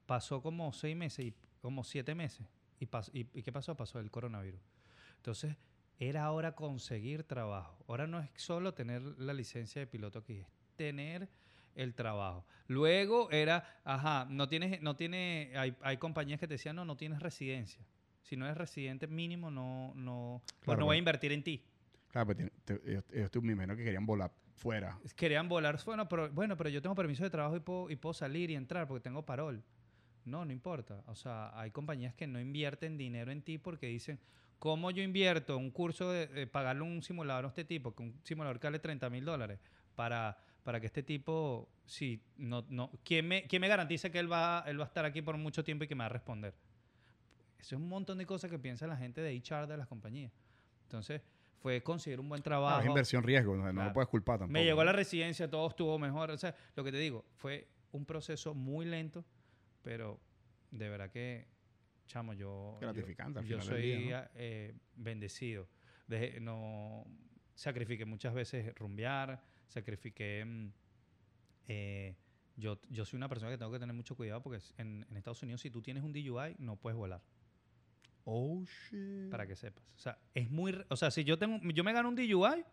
pasó como seis meses, y como siete meses. ¿Y, pas- y, y qué pasó? Pasó el coronavirus. Entonces, era ahora conseguir trabajo. Ahora no es solo tener la licencia de piloto aquí, es tener el trabajo. Luego era, ajá, no tienes, no tiene, hay, hay compañías que te decían, no, no tienes residencia. Si no eres residente mínimo, no, no, pues no voy a bueno. invertir en ti. Claro, pues tiene- te- ellos, ellos tú- me imagino que querían volar fuera. Querían volar, bueno pero, bueno, pero yo tengo permiso de trabajo y puedo, y puedo salir y entrar porque tengo parol. No, no importa. O sea, hay compañías que no invierten dinero en ti porque dicen, ¿cómo yo invierto un curso de, de pagarle un simulador a este tipo, que un simulador que vale 30 mil dólares, para, para que este tipo, si no, no, ¿quién me, quién me garantiza que él va, él va a estar aquí por mucho tiempo y que me va a responder? Eso es un montón de cosas que piensa la gente de HR de las compañías. Entonces, fue conseguir un buen Claro, trabajo. es inversión riesgo, no, no Claro. lo puedes culpar tampoco. Me llegó la residencia, todo estuvo mejor. O sea, lo que te digo, fue un proceso muy lento, pero de verdad que, chamo, yo. Gratificante al Yo, yo final del soy día, ¿no? eh, bendecido. Dejé- no, sacrifiqué muchas veces rumbear, sacrifiqué. mm, eh, yo, yo soy una persona que tengo que tener mucho cuidado porque en, en Estados Unidos, si tú tienes un DUI, no puedes volar. Oh, shit. Para que sepas. O sea, es muy... O sea, si yo, tengo, yo me gano un DUI,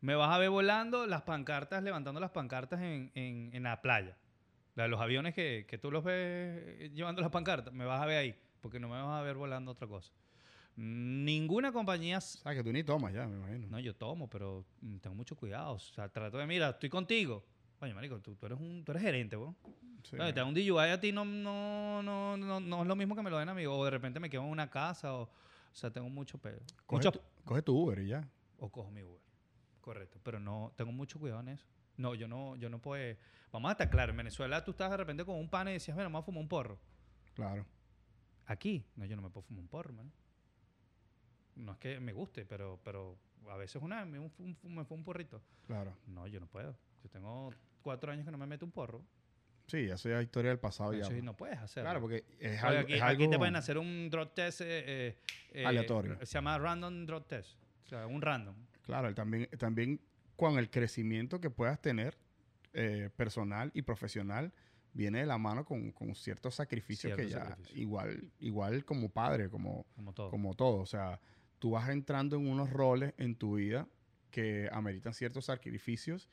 me vas a ver volando las pancartas, levantando las pancartas en, en, en la playa. La de los aviones que, que tú los ves llevando las pancartas, me vas a ver ahí, porque no me vas a ver volando otra cosa. Ninguna compañía... Sabes que tú ni tomas ya, me imagino. No, yo tomo, pero mm, tengo mucho cuidado. O sea, trato de, mira, estoy contigo. Oye, marico, tú, tú eres un tú eres gerente, weón. Sí, Oye, te da un DUI a ti no, no, no, no, no es lo mismo que me lo den a mí. O de repente me quedo en una casa. O, o sea, tengo mucho pedo. coge, Mucho, tu, coge tu Uber y ya. o cojo mi Uber. Correcto. Pero no, tengo mucho cuidado en eso. No, yo no, yo no puedo. Vamos a estar claros. En Venezuela tú estás de repente con un pan y decías, bueno, vamos a fumar un porro. Claro. Aquí, no, yo no me puedo fumar un porro, man. No es que me guste, pero, pero a veces una me, un- un- me fue un porrito. Claro. No, yo no puedo. Yo tengo cuatro años que no me meto un porro. Sí, eso ya es historia del pasado ya. Eso pues. no puedes hacerlo. Claro, porque es algo, aquí, es aquí te algo- pueden hacer un drug test eh, eh, eh, Aleatorio. Se llama random drug test. O sea, un random. Claro, también, también con el crecimiento que puedas tener eh, personal y profesional, viene de la mano con, con ciertos sacrificios que ya, igual, igual como padre, como, Como todo. como todo. O sea, tú vas entrando en unos roles en tu vida que ameritan ciertos sacrificios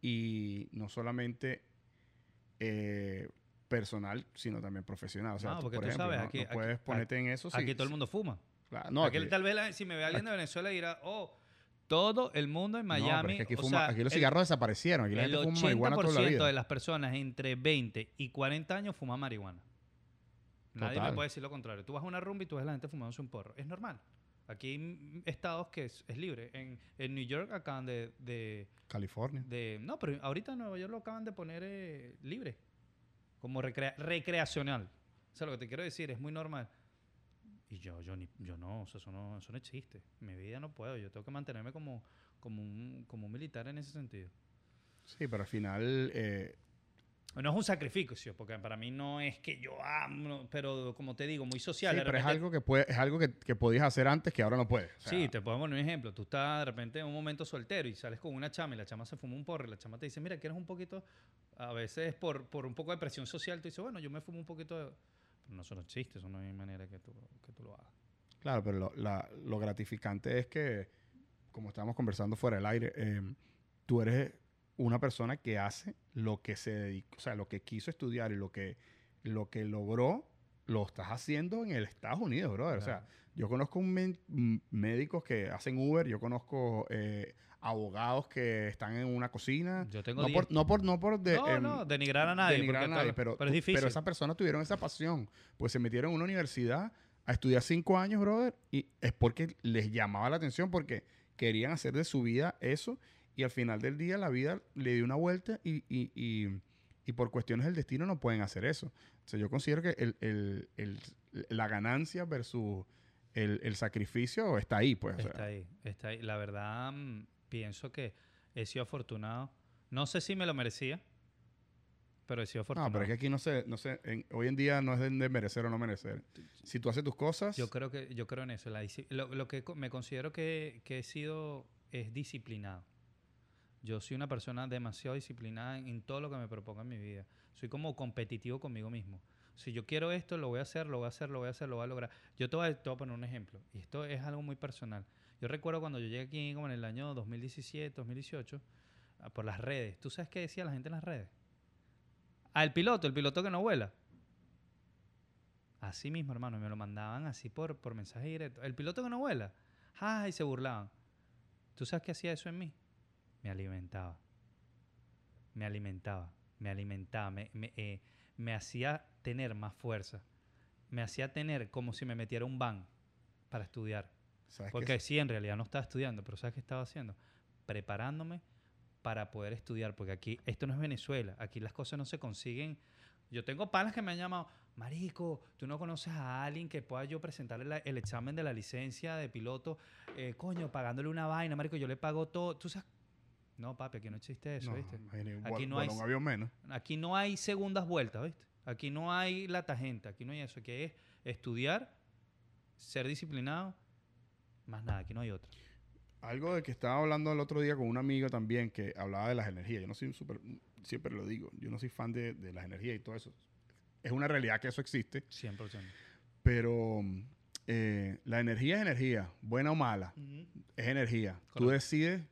y no solamente eh, personal, sino también profesional. O sea, No, tú, porque por tú ejemplo, sabes, no, aquí- no aquí- puedes ponerte en eso. Aquí todo el mundo fuma. claro, no, Aquí aquí- tal vez la- si me ve alguien de Venezuela dirá, oh, todo el mundo en no, Miami. es que aquí, fuma- sea, aquí los el- cigarros desaparecieron. Aquí la gente fuma marihuana toda la 80% vida. de las personas entre 20 y 40 años fuman marihuana. Nadie me puede decir lo contrario. Tú vas a una rumba y tú ves a la gente fumándose un porro. Es normal. Aquí hay estados que es, es libre. En, en New York acaban de, de, California. de- No, pero ahorita en Nueva York lo acaban de poner eh, libre. Como recrea- recreacional. O sea, lo que te quiero decir es muy normal. Y yo, yo, ni, yo no, o sea, eso no, eso no existe. Mi vida no puedo. Yo tengo que mantenerme como, como, un, como un militar en ese sentido. Sí, pero al final eh, No es un sacrificio, porque para mí no es que yo amo, pero como te digo, muy social. Sí, de pero es algo que puede, es algo que, que podías hacer antes que ahora no puedes. O sea, Sí, te puedo poner un ejemplo. Tú estás de repente en un momento soltero y sales con una chama y la chama se fuma un porro y la chama te dice, mira, ¿quieres un poquito? A veces por, por un poco de presión social tú dices, bueno, yo me fumo un poquito de... No, eso no existe, eso no hay manera que tú, que tú lo hagas. Claro, pero lo, la- lo gratificante es que, como estábamos conversando fuera del aire, eh, tú eres una persona que hace lo que se dedicó, o sea, lo que quiso estudiar y lo que, lo que logró, lo estás haciendo en el Estados Unidos, brother. O sea, yo conozco un médicos que hacen Uber, yo conozco eh, abogados que están en una cocina. Yo tengo No 10 por, no por, no por de- no, no, denigrar a nadie. denigrar a porque nadie, todo- pero, pero es difícil. pero esas personas tuvieron esa pasión, pues se metieron en una universidad a estudiar cinco años, brother, y es porque les llamaba la atención, porque querían hacer de su vida eso, y al final del día la vida le dio una vuelta y, y- y- y por cuestiones del destino no pueden hacer eso. O sea, yo considero que el- el- el- la ganancia versus el, el sacrificio está ahí, pues. o sea. Está ahí, está ahí. La verdad, mm, pienso que he sido afortunado. No sé si me lo merecía, pero he sido afortunado. No, pero es que aquí no sé, no sé, en- hoy en día no es de, de merecer o no merecer. Si tú haces tus cosas, Yo creo que yo creo en eso. La lo, lo que me considero que, que he sido es disciplinado. Yo soy una persona demasiado disciplinada en, en todo lo que me proponga en mi vida. Soy como competitivo conmigo mismo. Si yo quiero esto, lo voy a hacer, lo voy a hacer, lo voy a hacer, lo voy a lograr. Yo te voy a, te voy a poner un ejemplo. Y esto es algo muy personal. Yo recuerdo cuando yo llegué aquí como en el año 2017, 2018, ah, por las redes. ¿Tú sabes qué decía la gente en las redes? Al piloto, el piloto que no vuela. Así mismo, hermano, me lo mandaban así por, por mensaje directo. El piloto que no vuela. ¡Ay! se burlaban. ¿Tú sabes qué hacía eso en mí? Me alimentaba. Me alimentaba. Me alimentaba. Me, me, eh, me hacía tener más fuerza. Me hacía tener como si me metiera un van para estudiar. Porque sí, en realidad no estaba estudiando, pero ¿sabes qué estaba haciendo? Preparándome para poder estudiar, porque aquí, esto no es Venezuela, aquí las cosas no se consiguen. Yo tengo panas que me han llamado, Marico, tú no conoces a alguien que pueda yo presentarle la- el examen de la licencia de piloto, eh, coño, pagándole una vaina, Marico, yo le pago todo. ¿Tú sabes? No, papi, aquí no existe eso, No, ¿viste? imagínate, Aquí no hay- un avión menos. Aquí no hay segundas vueltas, ¿viste? Aquí no hay la tangente, aquí no hay eso. Aquí es estudiar, ser disciplinado, más nada, aquí no hay otra. Algo de que estaba hablando el otro día con un amigo también que hablaba de las energías. Yo no soy un super, siempre lo digo, yo no soy fan de, de las energías y todo eso. Es una realidad que eso existe, 100%. pero eh, la energía es energía, buena o mala, es energía. Tú Correcto. decides,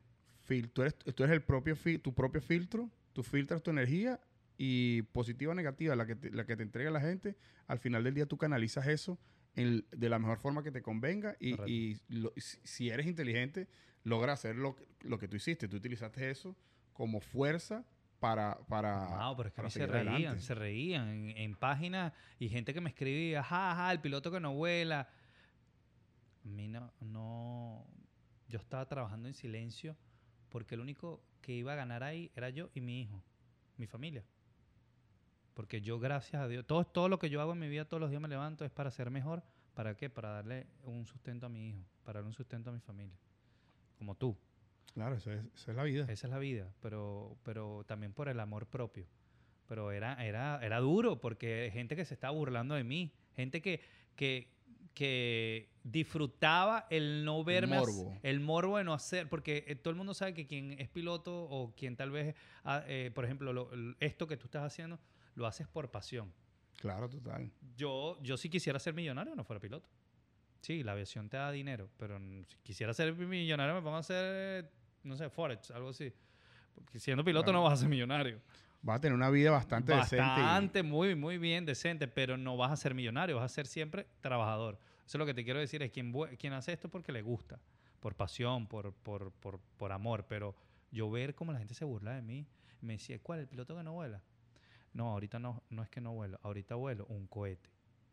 fil- tú eres, tú eres el propio tu propio filtro, tú filtras tu energía y positiva o negativa, la que te, la que te entrega la gente, al final del día tú canalizas eso en- de la mejor forma que te convenga y, y lo- si, eres inteligente, logra hacer lo, lo que tú hiciste. Tú utilizaste eso como fuerza para... para No, pero es que a mí se reían, adelante. se reían en, en páginas y gente que me escribía, ajá, ajá, el piloto que no vuela. A mí no, no, yo estaba trabajando en silencio porque el único que iba a ganar ahí era yo y mi hijo, mi familia. Porque yo, gracias a Dios, todo, todo lo que yo hago en mi vida, todos los días me levanto, es para ser mejor. ¿Para qué? Para darle un sustento a mi hijo, para darle un sustento a mi familia. Como tú. Claro, esa es, esa es la vida. Esa es la vida, pero, pero también por el amor propio. pero era, era, era duro porque gente que se estaba burlando de mí, gente que, que, que disfrutaba el no verme, as- morbo. el morbo de no hacer, porque eh, todo el mundo sabe que quien es piloto o quien tal vez, ah, eh, por ejemplo, lo- esto que tú estás haciendo, lo haces por pasión. Claro, total. Yo, yo si quisiera ser millonario no fuera piloto. Sí, la aviación te da dinero, pero si quisiera ser millonario me pongo a hacer, no sé, Forex, algo así. Porque siendo piloto Claro. no vas a ser millonario. Vas a tener una vida bastante, decente. Bastante, muy, muy bien, decente, pero no vas a ser millonario, vas a ser siempre trabajador. Eso es lo que te quiero decir, es quien, quien hace esto porque le gusta, por pasión, por, por, por, por amor, pero yo ver cómo la gente se burla de mí, me decía, ¿cuál? ¿El piloto que no vuela? No, ahorita no, no es que no vuelo, ahorita vuelo un cohete.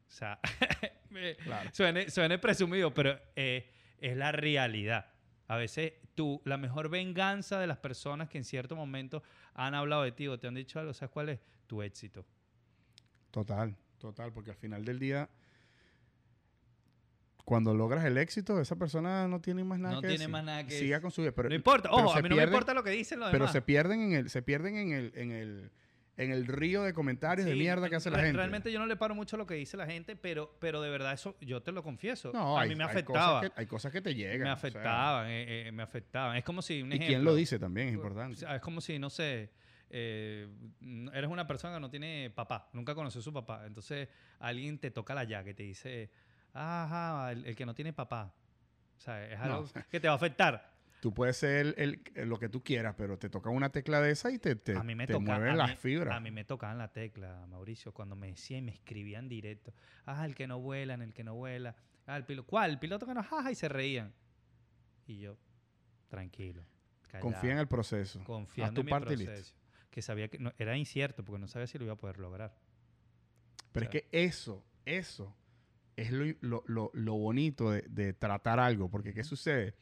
O sea, Claro. suene, suene presumido, pero eh, es la realidad. A veces tú, la mejor venganza de las personas que en cierto momento han hablado de ti o te han dicho algo, ¿sabes cuál es? Tu éxito. Total, total, porque al final del día, cuando logras el éxito, esa persona no tiene más nada No que tiene decir. más nada que Siga decir. con su vida. Pero, no importa, pero ojo, a mí no me importa lo que dicen los Pero demás. se pierden en el, se pierden en el, en el, en el río de comentarios de mierda que hace la gente. Realmente yo no le paro mucho a lo que dice la gente, pero, pero de verdad eso yo te lo confieso. no, a hay, mí me hay afectaba. cosas que, hay cosas que te llegan. me o sea, afectaban, eh, eh, me afectaban. Es como si un y ejemplo. quién lo dice también es O importante. es como si, no sé, eh, eres una persona que no tiene papá, nunca conoció a su papá. Entonces alguien te toca la llaga y te dice, ajá, el, el que no tiene papá. O sea, es algo que te va a afectar. Tú puedes ser el, el- lo que tú quieras, pero te toca una tecla de esa y te, te, a mí me te toca, mueven a las mí- fibras. A mí me tocaban la tecla, Mauricio, cuando me decían y me escribían directo. Ah, el que no vuela, el que no vuela. Ah, el piloto. ¿Cuál? El piloto que no, jaja, y se reían. Y yo, tranquilo. callado. Confía en el proceso. tu en mi parte y listo. proceso. Que sabía que no- era incierto porque no sabía si lo iba a poder lograr. Pero O sea, es que eso, eso es lo, lo- lo- lo bonito de, de tratar algo. Porque ¿qué sucede?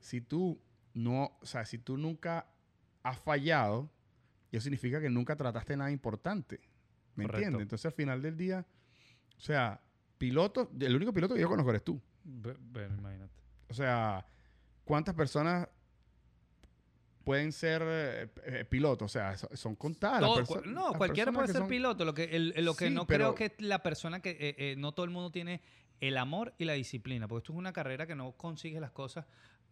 Si tú no, o sea, si tú nunca has fallado, eso significa que nunca trataste nada importante. ¿Me Correcto. entiendes? Entonces al final del día, o sea, piloto, el único piloto que yo conozco eres tú. Bueno, imagínate. O sea, ¿cuántas personas pueden ser eh, eh, pilotos? O sea, so- son contadas. Todo- no, las cualquiera puede ser son- piloto. Lo que, el- el- lo que Sí, no pero- creo que la persona que eh, no todo el mundo tiene el amor y la disciplina, porque esto es una carrera que no consigues las cosas.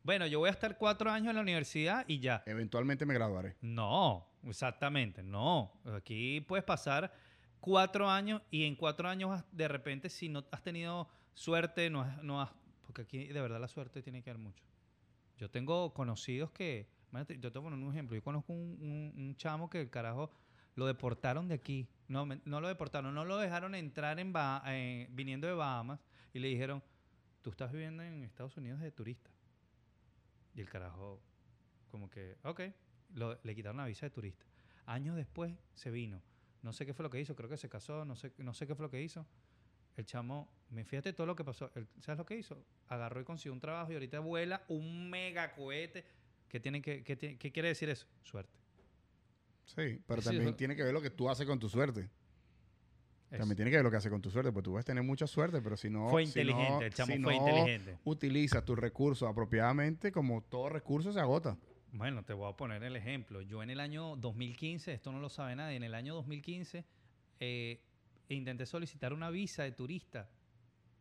Bueno, yo voy a estar cuatro años en la universidad y ya. Eventualmente me graduaré. No, exactamente, no. Aquí puedes pasar cuatro años y en cuatro años de repente si no has tenido suerte, no has, no has- porque aquí de verdad la suerte tiene que ver mucho. Yo tengo conocidos que, yo te poner un ejemplo, yo conozco un, un- un chamo que el carajo lo deportaron de aquí, no, me- no lo deportaron, no lo dejaron entrar en Ba- eh, viniendo de Bahamas y le dijeron, tú estás viviendo en Estados Unidos de turista. Y el carajo, como que, ok, lo- le quitaron la visa de turista. Años después se vino. No sé qué fue lo que hizo, creo que se casó, no sé, no sé qué fue lo que hizo. El chamo, me fíjate todo lo que pasó. El- ¿Sabes lo que hizo? Agarró y consiguió un trabajo y ahorita vuela un mega cohete. ¿Qué, tiene que, qué, quiere decir eso? Suerte. Sí, pero Sí, también eso- tiene que ver lo que tú haces con tu suerte. También tiene que ver lo que haces con tu suerte, pues tú vas a tener mucha suerte, pero si no... Fue si inteligente, no- el chamo si fue no inteligente. utilizas tus recursos apropiadamente, como todo recurso se agota. Bueno, te voy a poner el ejemplo. Yo en el año 2015, esto no lo sabe nadie, en el año 2015 eh, intenté solicitar una visa de turista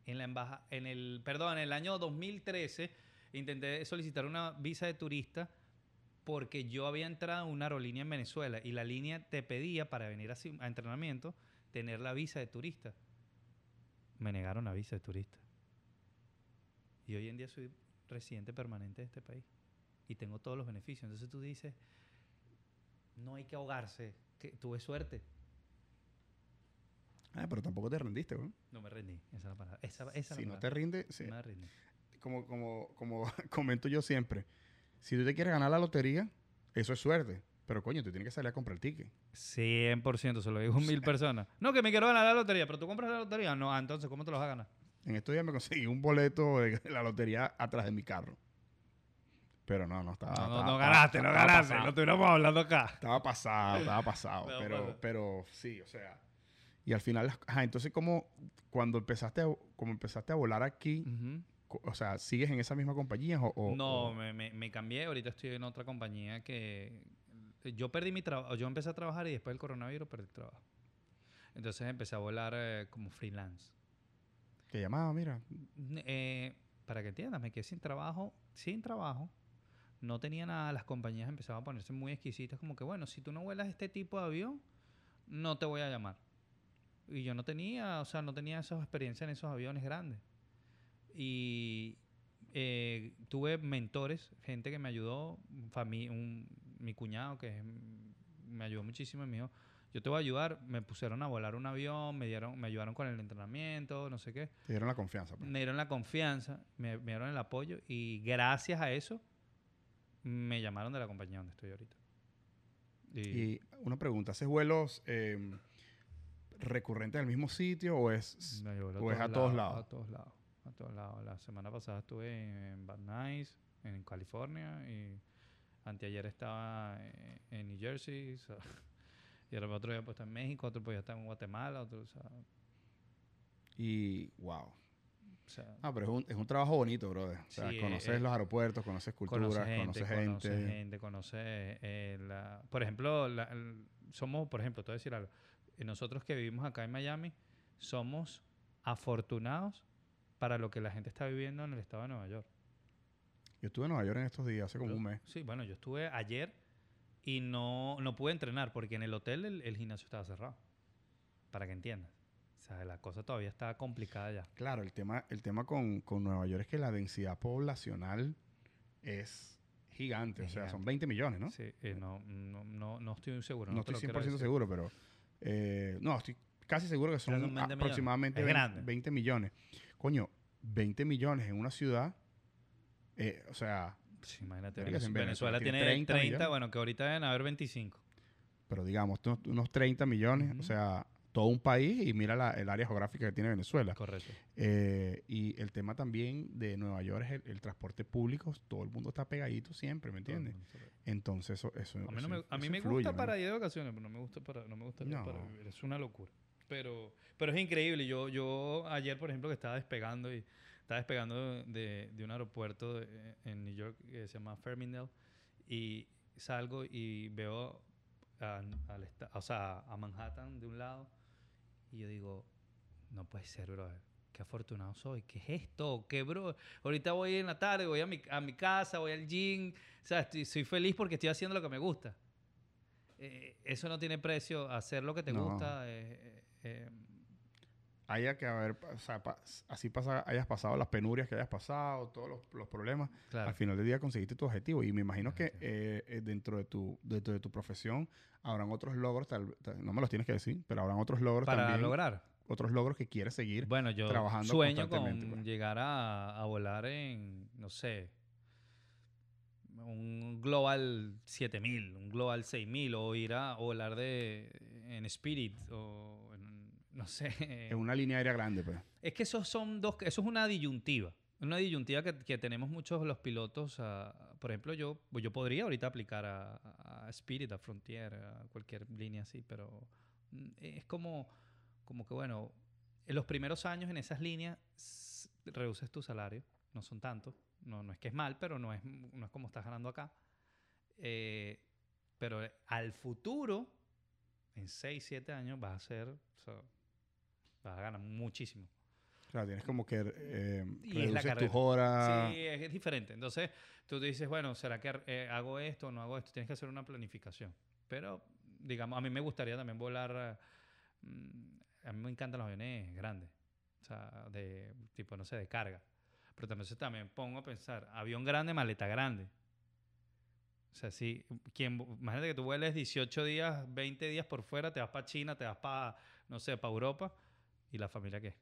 en la embajada, en el, perdón, en el año 2013 intenté solicitar una visa de turista porque yo había entrado en una aerolínea en Venezuela y la línea te pedía para venir a, a entrenamiento tener la visa de turista. Me negaron la visa de turista. Y hoy en día soy residente permanente de este país y tengo todos los beneficios. Entonces tú dices, no hay que ahogarse, que tuve suerte. Ah, pero tampoco te rendiste, güey. No me rendí, esa es la palabra. Esa, esa la Si no te rindes, sí, me rendí. como, como, como comento yo siempre, si tú te quieres ganar la lotería, eso es suerte. Pero coño, tú tienes que salir a comprar el ticket. 100%, se lo digo a mil personas. No, que me quiero ganar la lotería, pero tú compras la lotería. No, ah, entonces, ¿cómo te lo vas a ganar? En estos días me conseguí un boleto de la lotería atrás de mi carro. Pero no, no estaba. No, no, estaba- no ganaste, no estaba ganaste. pasado. Lo estuviéramos hablando acá. Estaba pasado, estaba pasado. Pero, pero sí, o sea. Y al final, ajá, entonces como cuando empezaste a, como empezaste a volar aquí, o sea, ¿sigues en esa misma compañía o, o- no, o- me, me- me cambié. Ahorita estoy en otra compañía que yo perdí mi trabajo, yo empecé a trabajar y después del coronavirus perdí el trabajo. Entonces empecé a volar eh, como freelance. Que llamaba, mira. Eh, para que entiendas, me quedé sin trabajo, sin trabajo. No tenía nada, las compañías empezaban a ponerse muy exquisitas, como que, bueno, si tú no vuelas este tipo de avión, no te voy a llamar. Y yo no tenía, o sea, no tenía esa experiencia en esos aviones grandes. Y eh, tuve mentores, gente que me ayudó, un- mi cuñado que es- me ayudó muchísimo, y me dijo, yo te voy a ayudar, me pusieron a volar un avión, me, dieron, me ayudaron con el entrenamiento, no sé qué Te dieron la confianza. pues. me dieron la confianza, me, me dieron el apoyo y gracias a eso me llamaron de la compañía donde estoy ahorita. Y, Y una pregunta, ¿haces vuelos eh, recurrentes al mismo sitio o es... o es a todos lados? A todos lados. A todos lados. La semana pasada estuve en Van Nuys, en California, y anteayer estaba en, en New Jersey, o sea, y el otro día pues está en México, otro pues ya está en Guatemala, otro, o sea, Y, wow. o sea, Ah, pero es un, es un trabajo bonito, brother. O sea, Sí, conoces eh, los aeropuertos, conoces culturas, conoce conoces gente, gente. conoce gente, conoce, eh, la- por ejemplo, la- el- somos, por ejemplo, te voy a decir algo, Eh, nosotros que vivimos acá en Miami somos afortunados para lo que la gente está viviendo en el estado de Nueva York. Yo estuve en Nueva York en estos días, hace como un mes. Sí, bueno, yo estuve ayer y no, no pude entrenar porque en el hotel el, el gimnasio estaba cerrado, para que entiendas. O sea, la cosa todavía está complicada ya. Claro, el tema, el tema con, con Nueva York es que la densidad poblacional es gigante. Es o sea, son gigante. 20 millones, ¿no? Sí, eh, no, no, no, no estoy seguro. No, estoy lo quiero 100% decir. seguro, pero... eh, no, estoy casi seguro que son son 20 millones. aproximadamente Es 20, grande. 20 millones. Coño, 20 millones en una ciudad... eh, o sea, Sí, imagínate. Venezuela, Venezuela tiene tiene 30, 30 millones. bueno, que ahorita deben haber 25. pero digamos, unos, unos 30 millones, o sea, todo un país y mira la- el área geográfica que tiene Venezuela. Correcto. Eh, y el tema también de Nueva York es el, el transporte público. Todo el mundo está pegadito siempre, ¿me entiendes? Entonces, eso, eso A mí, no me, a mí me influye, gusta ¿no? para ir de vacaciones, pero no me gusta para, no me gusta No. para vivir. Es una locura. Pero, pero es increíble. Yo, yo ayer, por ejemplo, que estaba despegando y estaba despegando de, de un aeropuerto de- en New York que se llama Fermindale y salgo y veo a, al o sea, a Manhattan de un lado y yo digo, no puede ser, brother. Qué afortunado soy. ¿Qué es esto? ¿Qué, bro? Ahorita voy en la tarde, voy a mi, a mi casa, voy al gym. O sea, estoy- soy feliz porque estoy haciendo lo que me gusta. Eh, eso no tiene precio. Hacer lo que te No. gusta. eh, eh, Haya que haber, o sea, pa- así pasa, hayas pasado las penurias que hayas pasado, todos los, los problemas. claro. Al final del día conseguiste tu objetivo. Y me imagino que eh, eh, dentro, de tu, dentro de tu profesión habrán otros logros, tal, tal- no me los tienes que decir, pero habrán otros logros Para también. lograr. Otros logros que quieres seguir. Bueno, yo trabajando sueño con pues. llegar a, a volar en, no sé, un Global 7000, un Global 6000, o ir a volar de, en Spirit, o no sé. En una línea aérea grande, pues. Es que esos son dos, eso es una disyuntiva. Una disyuntiva que, que tenemos muchos los pilotos. ah, por ejemplo, yo, pues yo podría ahorita aplicar a, a Spirit, a Frontier, a cualquier línea así, pero mm, es como, como que, bueno, en los primeros años en esas líneas reduces tu salario, no son tantos. No, no es que es mal, pero no es, no es como estás ganando acá. Eh, pero al futuro, en 6, 7 años, vas a ser, o sea, vas a ganar muchísimo. Claro, tienes como que eh, reduces tus horas. Sí, es, es diferente. Entonces, tú dices, bueno, ¿será que eh, hago esto o no hago esto? Tienes que hacer una planificación. Pero, digamos, a mí me gustaría también volar. mm, a mí me encantan los aviones grandes. O sea, de tipo, no sé, de carga. Pero también, entonces también pongo a pensar, avión grande, maleta grande. O sea, si, quien, imagínate que tú vueles 18 días, 20 días por fuera, te vas para China, te vas para, no sé, para Europa, ¿y la familia qué?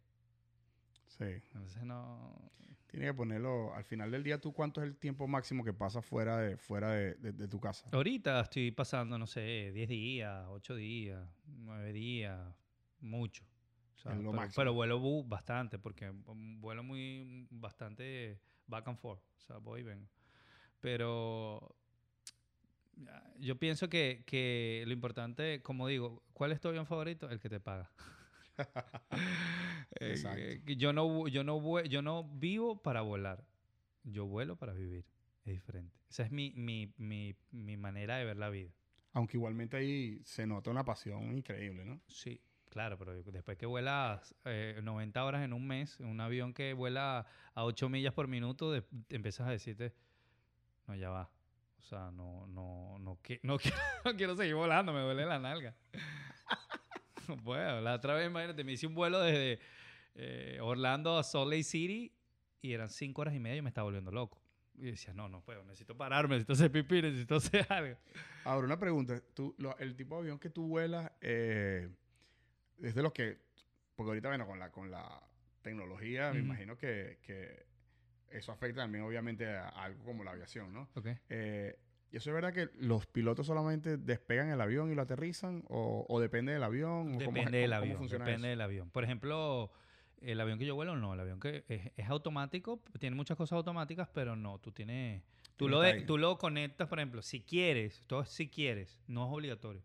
Sí. Entonces no... Tienes que ponerlo al final del día. ¿Tú cuánto es el tiempo máximo que pasas fuera de, fuera de, de- de tu casa? Ahorita estoy pasando, no sé, 10 días, 8 días, 9 días, mucho. O sea, Es lo pero, pero vuelo bastante, porque mm, vuelo muy, bastante back and forth. O sea, voy y vengo. Pero yo pienso que, que lo importante, como digo, ¿cuál es tu avión favorito? El que te paga. Eh, yo, no, yo, no, yo no vivo para volar, yo vuelo para vivir. Es diferente. Esa es mi, mi, mi, mi manera de ver la vida. Aunque igualmente ahí se nota una pasión increíble, ¿no? Sí, claro, pero después que vuelas eh, 90 horas en un mes, en un avión que vuela a 8 millas por minuto, de- te empiezas a decirte, no, ya va. O sea, no, no, no, qui- no, quiero, no quiero seguir volando, me duele la nalga. no puedo. La otra vez, imagínate, me hice un vuelo desde eh, Orlando a Salt Lake City y eran 5 horas y media y me estaba volviendo loco. Y decía, no, no puedo, necesito pararme, necesito hacer pipí, necesito hacer algo. Ahora, una pregunta. Tú, lo- el tipo de avión que tú vuelas eh, es de los que... Porque ahorita, bueno, con la, con la tecnología, me imagino que, que eso afecta también, obviamente, a algo como la aviación, ¿no? Ok. Eh, ¿Y eso es verdad que los pilotos solamente despegan el avión y lo aterrizan? ¿O, o depende del avión? ¿O cómo- Depende del cómo- cómo avión. funciona Depende eso? del avión. Por ejemplo, el avión que yo vuelo, no. El avión que es, es automático, tiene muchas cosas automáticas, pero no. Tú tienes. Tú lo, de- tú lo conectas, por ejemplo, si quieres, todo si quieres, no es obligatorio.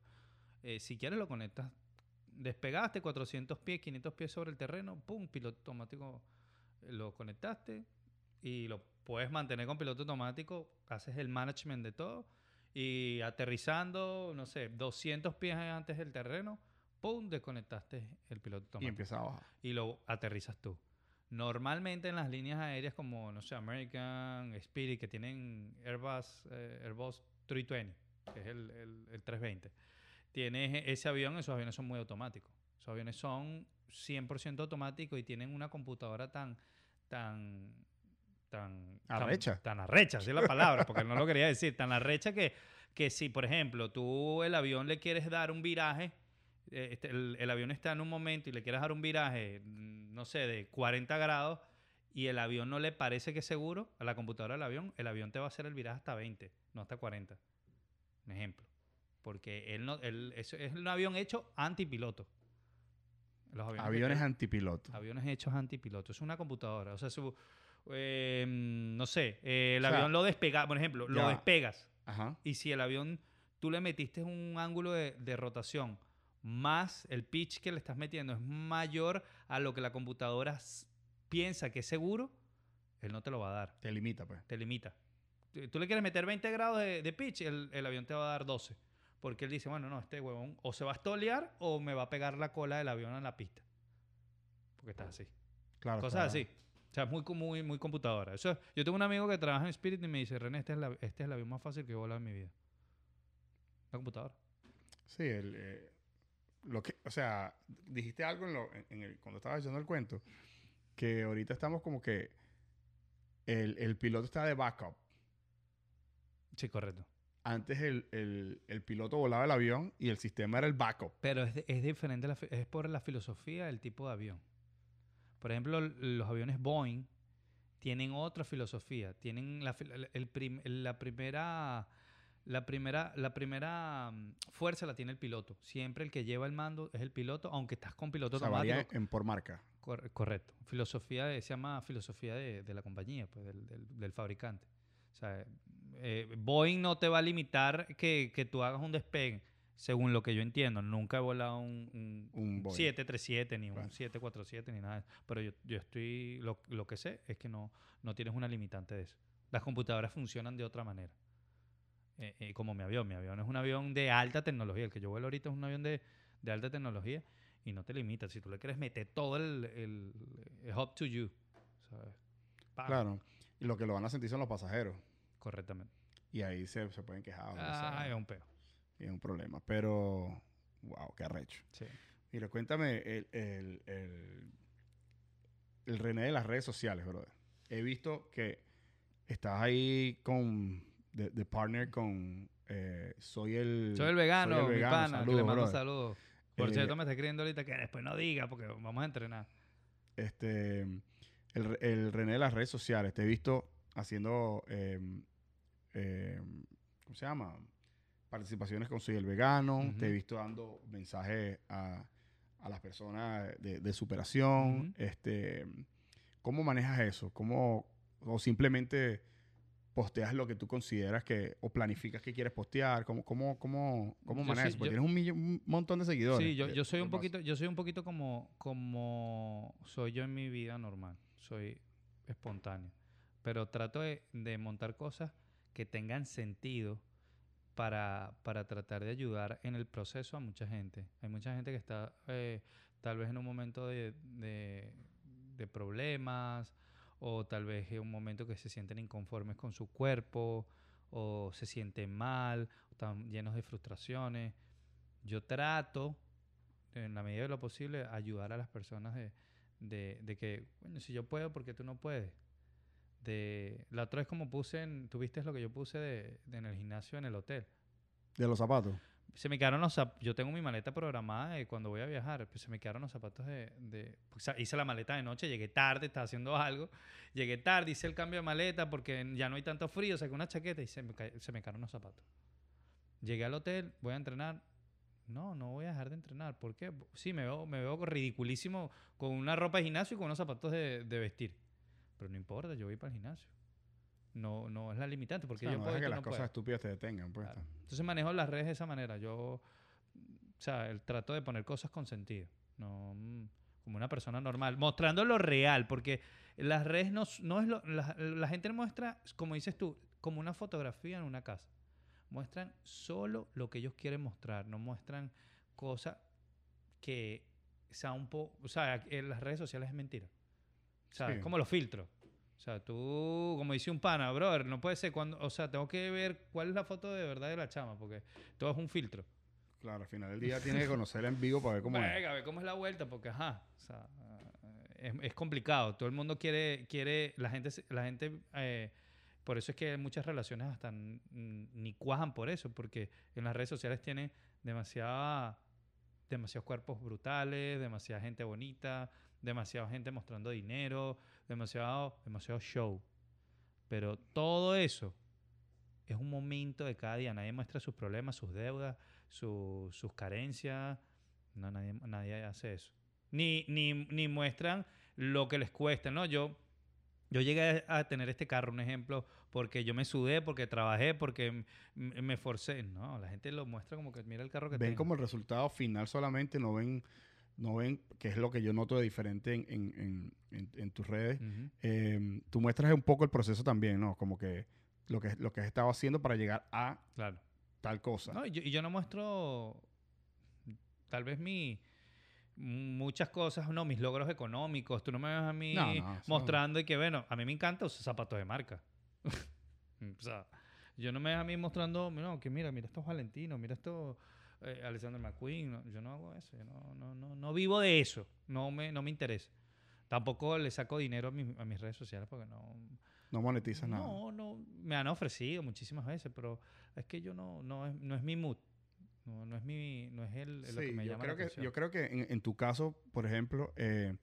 Eh, si quieres, lo conectas. Despegaste 400 pies, 500 pies sobre el terreno, pum, piloto automático eh, lo conectaste y lo puedes mantener con piloto automático, haces el management de todo y aterrizando, no sé, 200 pies antes del terreno, pum, desconectaste el piloto Y automático empieza a bajar. y lo aterrizas tú. Normalmente en las líneas aéreas como, no sé, American, Spirit, que tienen Airbus, eh, Airbus 320, que es el, el- el 320, tienes ese avión, esos aviones son muy automáticos. Esos aviones son 100% automáticos y tienen una computadora tan, tan, tan... tan- Arrecha. Tan, arrecha, esa es la palabra, porque no lo quería decir. Tan arrecha que, que si, por ejemplo, tú el avión le quieres dar un viraje, eh, este, el, el avión está en un momento y le quieres dar un viraje, mm, no sé, de 40 grados y el avión no le parece que es seguro a la computadora del avión, el avión te va a hacer el viraje hasta 20, no hasta 40. Un ejemplo. Porque él no, él, eso es un avión hecho antipiloto. Los aviones, Aviones antipiloto. aviones hechos antipiloto. Es una computadora. O sea, su- eh, no sé, eh, el O sea, avión lo despega, por ejemplo, lo despegas. Ajá. Y si el avión, tú le metiste un ángulo de, de rotación más el pitch que le estás metiendo es mayor a lo que la computadora piensa que es seguro, él no te lo va a dar. Te limita, pues. Te limita. Tú le quieres meter 20 grados de, de pitch, el, el avión te va a dar 12. Porque él dice, bueno, no, este huevón o se va a estolear o me va a pegar la cola del avión en la pista. Porque está así. Claro. Cosas así. O sea, es muy, muy, muy computadora. Es- yo tengo un amigo que trabaja en Spirit y me dice, René, este es, la- este es el avión más fácil que he volado en mi vida. La computadora. Sí, el, eh, lo que, o sea, dijiste algo en lo- en- en el- cuando estabas echando el cuento, que ahorita estamos como que el, el piloto está de backup. Sí, correcto. Antes el, el- el piloto volaba el avión y el sistema era el backup. Pero es, es diferente, la es por la filosofía del tipo de avión. Por ejemplo, los aviones Boeing tienen otra filosofía. Tienen la, fil- el prim- la primera... La primera, la primera mm, fuerza la tiene el piloto. Siempre el que lleva el mando es el piloto, aunque estás con piloto O sea, varía en por marca. Cor- correcto. Filosofía de- se llama filosofía de, de la compañía, pues, del, del- del fabricante. O sea, eh, Boeing no te va a limitar que, que tú hagas un despegue, según lo que yo entiendo. Nunca he volado un, un, Un Boeing. 737 ni un Claro. 747 ni nada. Pero yo, yo estoy, lo, lo que sé es que no, no tienes una limitante de eso. Las computadoras funcionan de otra manera. Eh, eh, como mi avión. Mi avión es un avión de alta tecnología. El que yo vuelo ahorita es un avión de, de alta tecnología y no te limita. Si tú le quieres meter todo el, el, el up to you. ¿sabes? Pam. Claro. Y lo que lo van a sentir son los pasajeros. Correctamente. Y ahí se, se pueden quejar. o lo que sea. Ah, es un peo. Y es un problema. Pero, wow, qué arrecho. Sí. Mira, cuéntame el, el, el, el René de las redes sociales, brother. He visto que estás ahí con, de, de partner con, eh, soy el... Soy el vegano, soy el mi vegano. pana, que le mando saludos. Por Eh, cierto, me está escribiendo ahorita que después no diga porque vamos a entrenar. Este, el, el René de las redes sociales. Te he visto haciendo, eh, ¿cómo se llama? Participaciones con Soy el Vegano. Te he visto dando mensajes a, a las personas de, de superación. Este, ¿Cómo manejas eso? ¿Cómo, o simplemente posteas lo que tú consideras que, o planificas que quieres postear? ¿Cómo, cómo, cómo, cómo manejas sí-? Porque yo- tienes un, millón- un montón de seguidores. Sí, yo, ¿Qué- yo soy qué un poquito, yo soy un poquito como, como soy yo en mi vida normal. Soy espontáneo. Pero trato de, de montar cosas que tengan sentido para, para tratar de ayudar en el proceso a mucha gente. Hay mucha gente que está eh, tal vez en un momento de, de, problemas o tal vez en un momento que se sienten inconformes con su cuerpo o se sienten mal, o están llenos de frustraciones. Yo trato, en la medida de lo posible, ayudar a las personas de, de, de que, bueno, si yo puedo, ¿por qué tú no puedes? De, la otra vez como puse, en, tuviste lo que yo puse de, de en el gimnasio en el hotel. De los zapatos. Se me quedaron los zapatos. Yo tengo mi maleta programada de cuando voy a viajar. Pues se me quedaron los zapatos de. de hice la maleta de noche, llegué tarde, estaba haciendo algo. Llegué tarde, hice el cambio de maleta porque ya no hay tanto frío. Saqué una chaqueta y se me, se me quedaron los zapatos. Llegué al hotel, voy a entrenar. No, no voy a dejar de entrenar. ¿Por qué? Sí, me veo, me veo ridiculísimo con una ropa de gimnasio y con unos zapatos de, de vestir. Pero no importa, yo voy para el gimnasio. No, no es la limitante porque O sea, yo no puedo deja que las no cosas estúpidas te detengan, pues. Claro. Entonces manejo las redes de esa manera. Yo, o sea, el trato de poner cosas con sentido. No mm, como una persona normal. Mostrando lo real, porque las redes no, no es lo... La, la gente muestra, como dices tú, como una fotografía en una casa. Muestran solo lo que ellos quieren mostrar. No muestran cosas que sea un poco... O sea, en las redes sociales es mentira. O sea, Sí. es como los filtros. O sea, tú, como dice un pana, brother, no puede ser cuando... O sea, tengo que ver cuál es la foto de verdad de la chama, porque todo es un filtro. Claro, al final del día tienes que conocerla en vivo para ver cómo es. Venga, a ver cómo es la vuelta, porque ajá, o sea, es, es complicado. Todo el mundo quiere, quiere, la gente, la gente, eh, por eso es que muchas relaciones hasta ni cuajan por eso, porque en las redes sociales tienen demasiada, demasiados cuerpos brutales, demasiada gente bonita, demasiada gente mostrando dinero, demasiado, demasiado show. Pero todo eso es un momento de cada día. Nadie muestra sus problemas, sus deudas, su- sus carencias. No, nadie, nadie hace eso. Ni, ni, ni muestran lo que les cuesta, ¿no? Yo, yo llegué a tener este carro, un ejemplo, porque yo me sudé, porque trabajé, porque me forcé. No, la gente lo muestra como que mira el carro que Ven tengo. como el resultado final solamente, no ven, no ven, que es lo que yo noto de diferente en, en- en- tus redes. Eh, tú muestras un poco el proceso también, ¿no? Como que lo que, lo que has estado haciendo para llegar a Claro. tal cosa. No, y yo, y yo no muestro tal vez mi muchas cosas, no, mis logros económicos. Tú no me ves a mí No, no, eso- mostrando y que, bueno, a mí me encanta usar zapatos de marca. o sea, yo no me ves a mí mostrando, no, que mira, mira estos Valentinos, mira estos eh, Alexander McQueen. no, yo no hago eso, yo no, no, no, no vivo de eso. No me, no me interesa. Tampoco le saco dinero a, mis- a mis redes sociales porque no, No monetizas nada. no, no, me han ofrecido muchísimas veces, pero es que yo no, no es, no es mi mood. No, no es mi, no es el, lo que Sí, me yo llama creo la que, atención. yo creo que en, en tu caso, por ejemplo, eh,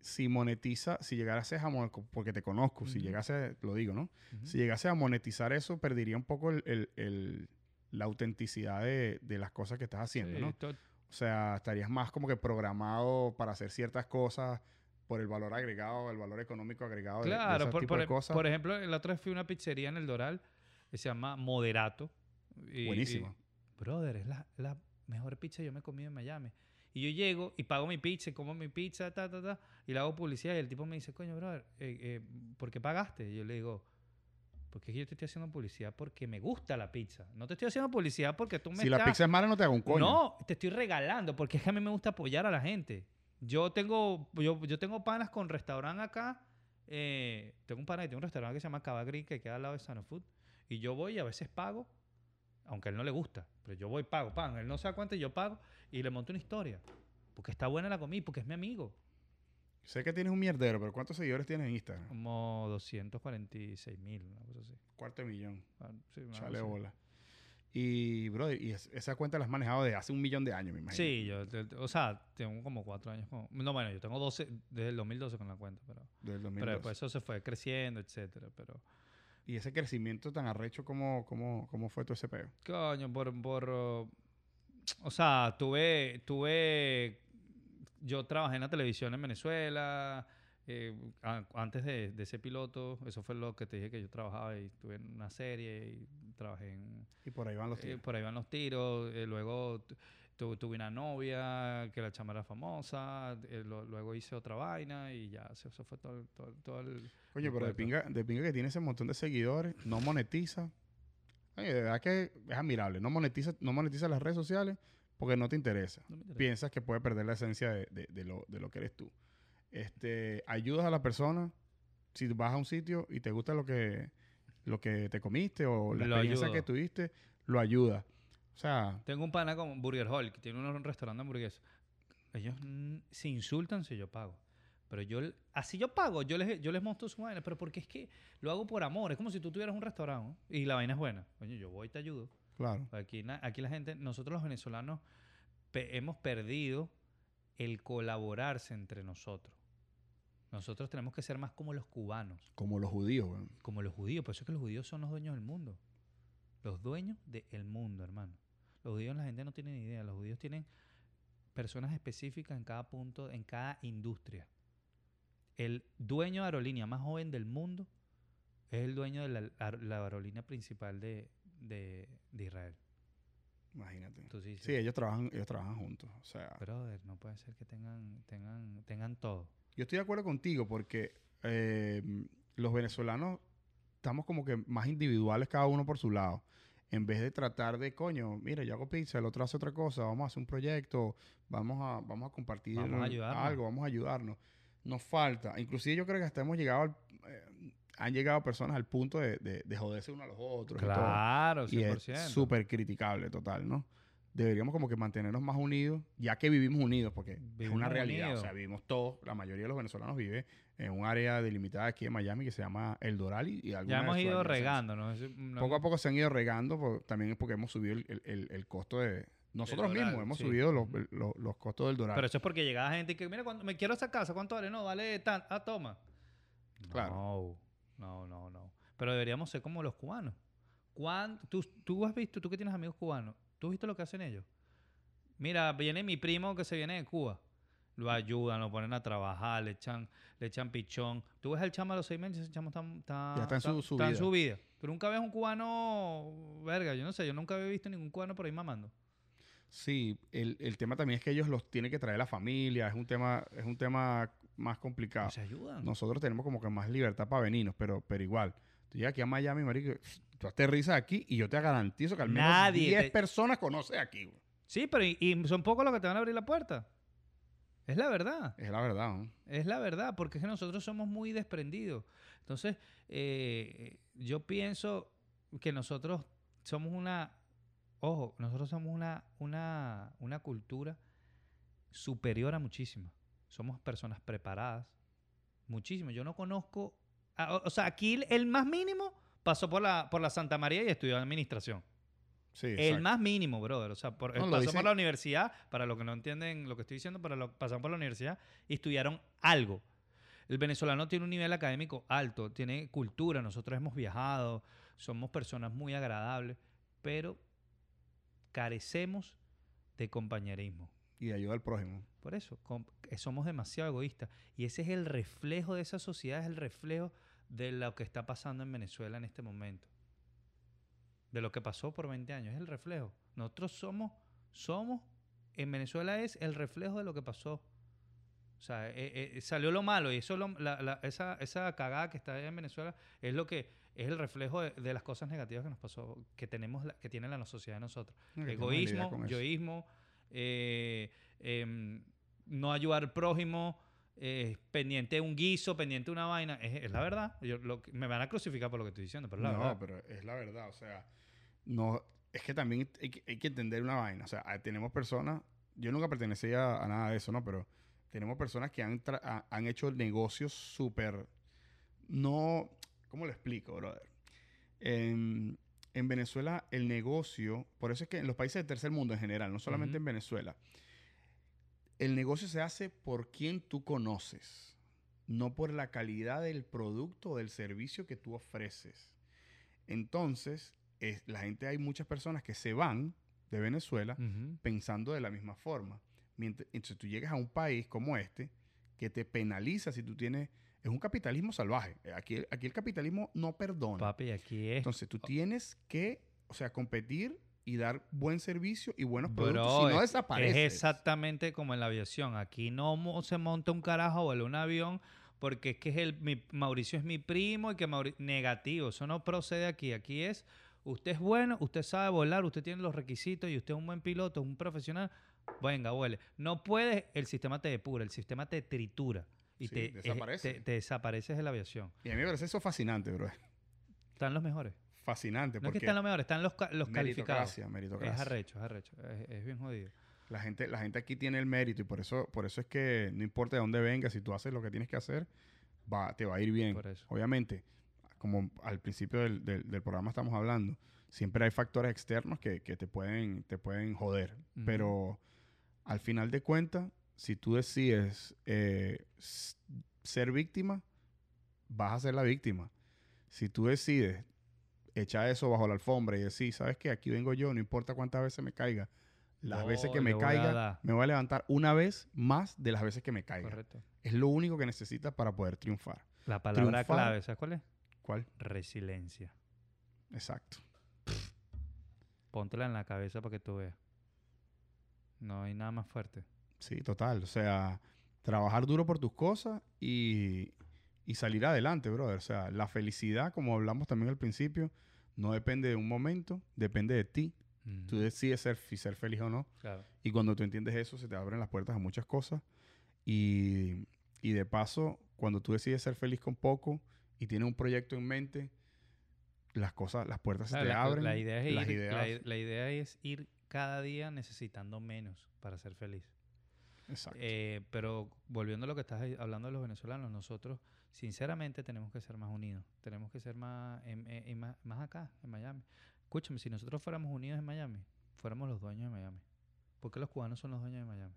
si monetiza, si llegase a mon- porque te conozco, si Ujú. llegase, lo digo, ¿no? Si llegase a monetizar eso, perdería un poco el, el- el- la autenticidad de, de las cosas que estás haciendo, Sí, ¿no? O sea, estarías más como que programado para hacer ciertas cosas por el valor agregado, el valor económico agregado de- de, por, tipo por, de cosas. por ejemplo, la otra vez fui a una pizzería en el Doral que se llama Moderato. y- Buenísimo. y, brother, es la, la mejor pizza que yo me he comido en Miami. Y yo llego y pago mi pizza, como mi pizza, ta, ta, ta, y le hago publicidad. Y el tipo me dice, coño, brother, eh, eh, ¿por qué pagaste? Y yo le digo, porque yo te estoy haciendo publicidad porque me gusta la pizza. No te estoy haciendo publicidad porque tú me si la pizza es mala, no te hago un coño. No, te estoy regalando porque es que a mí me gusta apoyar a la gente. Yo tengo, yo, yo tengo panas con restaurante acá. eh, tengo un pana que tiene un restaurante que se llama Cava Green que queda al lado de Sano Food. Y yo voy y a veces pago, aunque a él no le gusta. Pero yo voy y pago, pan. Él no se da cuenta y yo pago y le monto una historia. Porque está buena la comida, porque es mi amigo. Sé que tienes un mierdero, pero ¿cuántos seguidores tienes en Instagram? Como 246 mil, una cosa así. Cuarto de millón. Ah, sí, Chale así. bola. Y, brother, y es- esa cuenta la has manejado de hace un millón de años, me imagino. Sí, yo, o sea, tengo como cuatro años. con- no, bueno, yo tengo 12, desde el 2012 con la cuenta, pero... Del Pero 2012. después eso se fue creciendo, etcétera. Pero, Y ese crecimiento tan arrecho, ¿cómo, cómo, cómo fue ese peo? coño, por, por o sea, tuve, tuve, yo trabajé en la televisión en Venezuela, eh, a- antes de, de ser piloto, eso fue lo que te dije que yo trabajaba y estuve en una serie y trabajé en, Y por ahí van los eh, tiros. por ahí van los tiros, eh, luego tu- tu- tuve una novia que la chama era famosa, eh, lo- luego hice otra vaina y ya, eso, eso fue todo, todo, todo el... Oye, el pero de pinga, de pinga que tiene ese montón de seguidores, no monetiza, Oye, de verdad que es admirable. No monetiza, no monetiza las redes sociales porque no te interesa. No me interesa. Piensas que puede perder la esencia de, de- de lo, de lo que eres tú. Este, ayudas a la persona si vas a un sitio y te gusta lo que, lo que te comiste o la Lo experiencia ayudo. que tuviste, lo ayuda. O sea, Tengo un pana como Burger Hall, que tiene un restaurante de hamburguesas. Ellos mm, se insultan si yo pago. Pero yo, así yo pago, yo les, yo les monto su vaina, pero porque es que lo hago por amor. Es como si tú tuvieras un restaurante ¿no? y la vaina es buena. Oye, yo voy y te ayudo. Claro. Aquí, na- aquí la gente, nosotros los venezolanos pe- hemos perdido el colaborarse entre nosotros. Nosotros tenemos que ser más como los cubanos, Como los judíos, como los judíos. Por eso es que los judíos son los dueños del mundo. Los dueños del mundo, hermano. Los judíos la gente no tiene ni idea. Los judíos tienen personas específicas en cada punto, en cada industria. El dueño de aerolínea más joven del mundo es el dueño de la, la aerolínea principal de, de- de Israel. Imagínate. Tú sí ellos trabajan, ellos trabajan juntos. O sea, brother, no puede ser que tengan, tengan, tengan todo. yo estoy de acuerdo contigo porque eh, los venezolanos estamos como que más individuales cada uno por su lado. En vez de tratar de, coño, mira, yo hago pizza, el otro hace otra cosa, vamos a hacer un proyecto, vamos a, vamos a compartir Vamos a algo, vamos a ayudarnos. Nos falta. Inclusive yo creo que hasta hemos llegado al- eh, han llegado personas al punto de, de- de joderse uno a los otros. y todo. Claro, Y 100%. es súper criticable, total, ¿no? Deberíamos como que mantenernos más unidos, ya que vivimos unidos, porque es una realidad. unidos. O sea, vivimos todos, la mayoría de los venezolanos vive en un área delimitada aquí en Miami que se llama El Doral y, y ya hemos ido regando, ¿no? Poco a poco se han ido regando, por- también es porque hemos subido el, el- el- el costo de... Nosotros Doral, mismos hemos sí. subido los, los- los costos del Doral. Pero eso es porque llegaba gente que, mira, cuando me quiero esa casa, ¿cuánto vale? No, vale tan. Ah, toma. Claro. No, no, no, no. Pero deberíamos ser como los cubanos. ¿Cuán- tú, tú has visto, tú que tienes amigos cubanos, ¿tú has visto lo que hacen ellos? Mira, viene mi primo que se viene de Cuba. Lo ayudan, lo ponen a trabajar, le echan, le echan pichón. Tú ves al chamo a los seis meses, ese chamo está, está, Ya está en su- su está en vida. su vida. Pero nunca ves un cubano, verga, yo no sé, yo nunca había visto ningún cubano por ahí mamando. Sí, el, el tema también es que ellos los tiene que traer la familia, es un tema, es un tema más complicado. Se ayudan. Nosotros tenemos como que más libertad para venirnos, pero, pero igual. Tú llegas aquí a Miami, marico, tú aterrizas aquí y yo te garantizo que al menos Nadie 10 te- personas conoces aquí. Sí, pero y, y son pocos los que te van a abrir la puerta. Es la verdad. Es la verdad, ¿no? Es la verdad, porque es que nosotros somos muy desprendidos. Entonces, eh, yo pienso que nosotros somos una, ojo, nosotros somos una, una, una cultura superior a muchísimas. Somos personas preparadas, muchísimo. Yo no conozco, a- o, sea, aquí el, más mínimo pasó por la, por la Santa María y estudió administración. Sí, El exacto. más mínimo, brother. O sea, por, No, pasó por la universidad, para los que no entienden lo que estoy diciendo, para lo, pasaron por la universidad y estudiaron algo. El venezolano tiene un nivel académico alto, tiene cultura, nosotros hemos viajado, somos personas muy agradables, pero carecemos de compañerismo. Y de ayuda al prójimo. Por eso, eh, somos demasiado egoístas. Y ese es el reflejo de esa sociedad, es el reflejo de lo que está pasando en Venezuela en este momento. De lo que pasó por 20 años, es el reflejo. Nosotros somos, somos, en Venezuela es el reflejo de lo que pasó. O sea, eh, eh, salió lo malo y eso lo- la- la- esa, esa cagada que está en Venezuela es lo que es el reflejo de, de las cosas negativas que nos pasó, que tenemos, la- que tiene la sociedad de nosotros No, egoísmo, yoísmo, eh, em, no ayudar al prójimo, eh, pendiente de un guiso, pendiente de una vaina. Es, es la verdad. Yo, lo que- me van a crucificar por lo que estoy diciendo, pero es la no, verdad. pero es la verdad. O sea, no, es que también hay que, hay que entender una vaina. O sea, tenemos personas, yo nunca pertenecía a nada de eso, ¿no? Pero tenemos personas que han, tra- han hecho negocios súper, no, ¿cómo lo explico, brother? En, en Venezuela el negocio, por eso es que en los países del tercer mundo en general, no solamente en Venezuela, el negocio se hace por quien tú conoces, no por la calidad del producto o del servicio que tú ofreces. Entonces, es- la gente, hay muchas personas que se van de Venezuela pensando de la misma forma. Mientras, entonces tú llegas a un país como este que te penaliza si tú tienes... Es un capitalismo salvaje. Aquí, aquí el capitalismo no perdona. Papi, aquí es. Entonces tú tienes que, o sea, competir y dar buen servicio y buenos Bro, productos. si no es- desapareces. Es exactamente como en la aviación. Aquí no se monta un carajo o un avión porque es que es el, mi- Mauricio es mi primo y que Mauri- negativo. Eso no procede aquí. Aquí es Usted es bueno, usted sabe volar, usted tiene los requisitos y usted es un buen piloto, un profesional. Venga, vuele. No puedes, el sistema te depura, el sistema te tritura. Y Sí, te, desaparece. te, te desapareces de la aviación. Y a mí me parece eso fascinante, bro. Están los mejores. Fascinante. No es que porque están los mejores, están los, ca- los calificados. meritocracia, Es meritocracia. arrecho, es arrecho. Es, es bien jodido. La gente, la gente aquí tiene el mérito y por eso, por eso es que no importa de dónde vengas, si tú haces lo que tienes que hacer, va, te va a ir bien. Por eso. Obviamente, como al principio del, del- del programa estamos hablando, siempre hay factores externos que, que te, pueden, te pueden joder. Ujú. Pero al final de cuentas, si tú decides eh, ser víctima, vas a ser la víctima. Si tú decides echar eso bajo la alfombra y decir, ¿sabes qué? Aquí vengo yo, no importa cuántas veces me caiga. Las veces que me caiga, me voy a levantar una vez más de las veces que me caiga. Correcto. Es lo único que necesitas para poder triunfar. La palabra Triunfar. clave, ¿sabes cuál es? ¿Cuál? Resiliencia. Exacto. Póntela en la cabeza para que tú veas. No hay nada más fuerte. Sí, total. O sea, trabajar duro por tus cosas y, y salir adelante, brother. O sea, la felicidad, como hablamos también al principio, no depende de un momento, depende de ti. Tú decides ser, si ser feliz o no. Claro. Y cuando tú entiendes eso, se te abren las puertas a muchas cosas. Y, y de paso, cuando tú decides ser feliz con poco y tienes un proyecto en mente, las cosas, las puertas se te la, abren. la idea es las ir, ideas. la, i- la idea es ir cada día necesitando menos para ser feliz. Exacto. Eh, pero volviendo a lo que estás hablando de los venezolanos, nosotros sinceramente tenemos que ser más unidos. Tenemos que ser más, en- más, más acá, en Miami. Escúchame, si nosotros fuéramos unidos en Miami, fuéramos los dueños de Miami. ¿Por qué los cubanos son los dueños de Miami?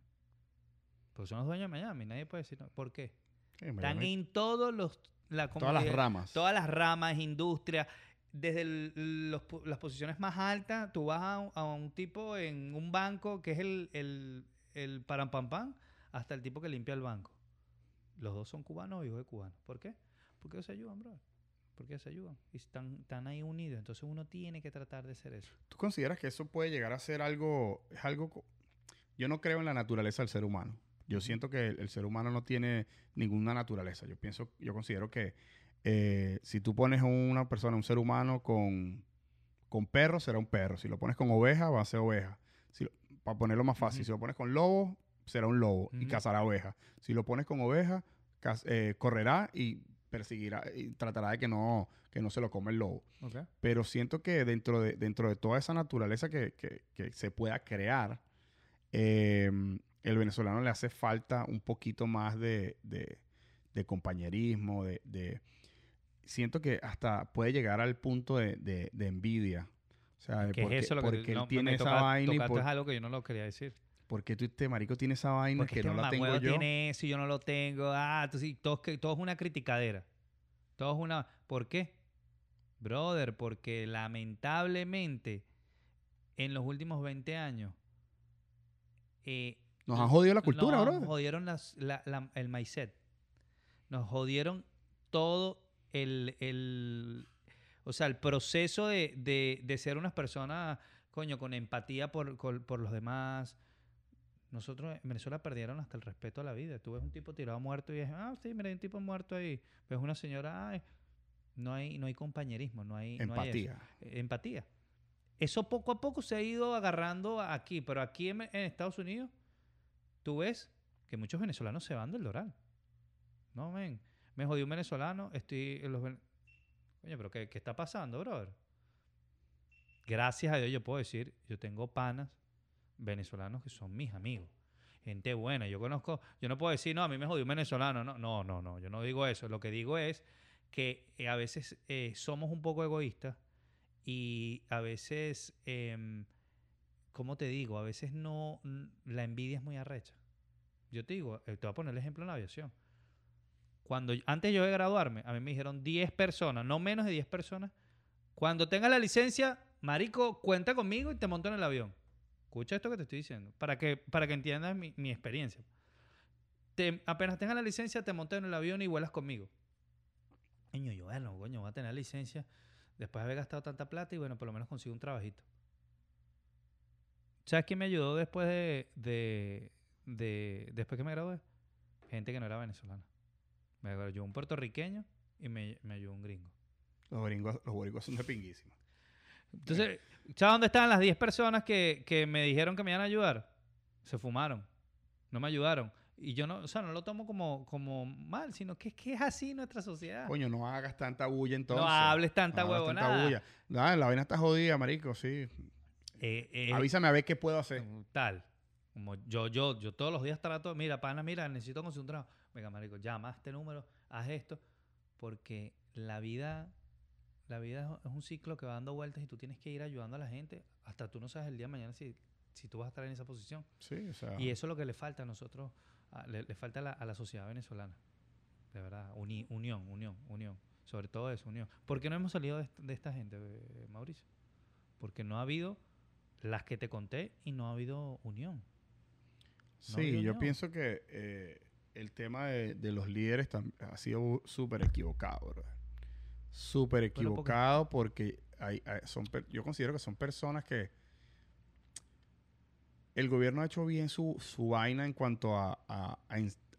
Porque son los dueños de Miami. Nadie puede decir, no. ¿por qué? En Están en todos los... La, todas las ramas. Todas las ramas, industria, desde el- los pu- las posiciones más altas, tú vas a un, a un tipo en un banco que es el, el, el parampampam, hasta el tipo que limpia el banco. Los dos son cubanos o hijos de cubanos. ¿Por qué? Porque ellos se ayudan, bro. Porque ellos se ayudan. Y están, están ahí unidos. Entonces uno tiene que tratar de hacer eso. ¿Tú consideras que eso puede llegar a ser algo, es algo, yo no creo en la naturaleza del ser humano. Yo siento que el, el ser humano no tiene ninguna naturaleza. Yo pienso, yo considero que eh, si tú pones a una persona, un ser humano con, con perro, será un perro. Si lo pones con oveja, va a ser oveja. Para ponerlo más fácil, si lo pones con lobo, será un lobo y cazará oveja. Si lo pones con oveja, eh, correrá y perseguirá y tratará de que no, que no se lo come el lobo. Pero siento que dentro de, dentro de toda esa naturaleza que, que- que se pueda crear, eh, el venezolano le hace falta un poquito más de, de- de compañerismo, de, de- Siento que hasta puede llegar al punto de envidia. O sea, de Que por qué- es eso lo que porque él no, tiene me esa toca- vaina y por, algo que yo no lo quería decir. por qué tú, este marico tiene esa vaina Porque que este no la tengo yo. tiene eso y yo no lo tengo. Ah, tú sí, todo, es todo es una criticadera. Todo es una... ¿Por qué? Brother, porque lamentablemente en los últimos 20 años... eh, Nos han jodido la cultura, nos bro. jodieron las- la- la- el mindset. Nos jodieron todo el... el- o sea, el proceso de, de- de ser unas personas, coño, con empatía por, por- por los demás. Nosotros en Venezuela perdieron hasta el respeto a la vida. Tú ves un tipo tirado muerto y dices, ah, sí, mira, hay un tipo muerto ahí. Ves una señora, ay, no hay, no hay compañerismo, no hay... no hay eso. Empatía. Eh, empatía. Eso poco a poco se ha ido agarrando aquí, pero aquí en, en Estados Unidos, tú ves que muchos venezolanos se van del Doral. No, men. Me jodió un venezolano, estoy en los... Coño, pero ¿qué, qué está pasando, brother? Gracias a Dios yo puedo decir, yo tengo panas venezolanos que son mis amigos. Gente buena. Yo conozco, yo no puedo decir, no, a mí me jodió un venezolano. No, no, no, no. Yo no digo eso. Lo que digo es que eh, a veces eh, somos un poco egoístas y a veces, em, ¿cómo te digo? A veces no, la envidia es muy arrecha. Yo te digo, eh, te voy a poner el ejemplo en la aviación. Cuando antes yo de graduarme, a mí me dijeron 10 personas, no menos de 10 personas. Cuando tengas la licencia, marico, cuenta conmigo y te monto en el avión. Escucha esto que te estoy diciendo, para que, para que entiendas mi, mi experiencia. Te- apenas tengas la licencia, te montas en el avión y vuelas conmigo. Coño, yo, bueno, coño, voy a tener licencia después de haber gastado tanta plata y bueno, por lo menos consigo un trabajito. ¿Sabes quién me ayudó después de, de, de- después que me gradué? Gente que no era venezolana. Me ayudó un puertorriqueño y me, me ayudó un gringo. Los gringos, los son de pinguísimos. Entonces, ¿sabes dónde estaban las 10 personas que, que me dijeron que me iban a ayudar? Se fumaron. No me ayudaron. Y yo no, o sea, no lo tomo como, como mal, sino que es que es así nuestra sociedad. Coño, no hagas tanta bulla entonces. no hables tanta No hagas huevonada. bulla. Nada, la vaina está jodida, marico, sí. Eh, eh, Avísame a ver qué puedo hacer. tal. Como yo, yo, yo todos los días trato, mira, pana, mira, necesito conseguir un trabajo. Venga, marico, llama a este número, haz esto, porque la vida, la vida es un ciclo que va dando vueltas y tú tienes que ir ayudando a la gente. Hasta tú no sabes el día de mañana si, si tú vas a estar en esa posición. Sí, o sea. Y eso es lo que le falta a nosotros, a- le, le falta a la, a la sociedad venezolana. De verdad, uni- unión, unión, unión. Sobre todo eso, unión. ¿Por qué no hemos salido de, est- de esta gente, eh, Mauricio? Porque no ha habido las que te conté y no ha habido unión. No, Sí, yo pienso que eh, el tema de, de los líderes ha sido súper equivocado, bro. Súper equivocado porque hay, hay- son, yo considero que son personas que el gobierno ha hecho bien su, su vaina en cuanto a-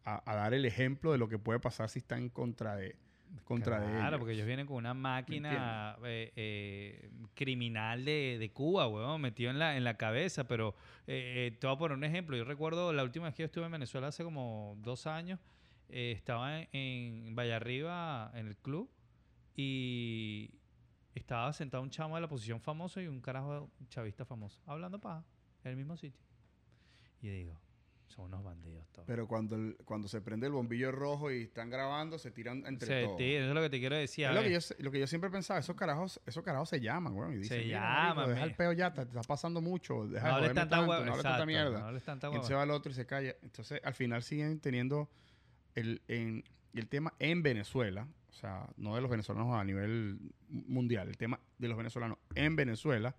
a dar el ejemplo de lo que puede pasar si está en contra de, contra Claro, ellos. porque ellos vienen con una máquina eh, eh, criminal de, de Cuba, weón, metido en la, en la cabeza. Pero eh, eh, te voy a poner un ejemplo. Yo recuerdo la última vez que yo estuve en Venezuela hace como dos años. estaba en, en Vallarriba, en el club, y estaba sentado un chamo de la posición famoso y un carajo chavista famoso, hablando paja, en el mismo sitio. Y digo, son unos bandidos todos. Pero cuando, el- cuando se prende el bombillo rojo y están grabando, se tiran entre Se todos. tira, eso es lo que te quiero decir. Es lo que, yo, se- lo que yo siempre pensaba, esos carajos, esos carajos se llaman, weón. Y dicen, Se "Mira, marico, llaman, deja el peo ya, te, te está pasando mucho, deja no hables tanta tanto, no hables tanta mierda. No hables tanta Y entonces va el otro y se calla. Entonces, al final siguen teniendo el, en- el tema en Venezuela, o sea, no de los venezolanos a nivel mundial, el tema de los venezolanos en Venezuela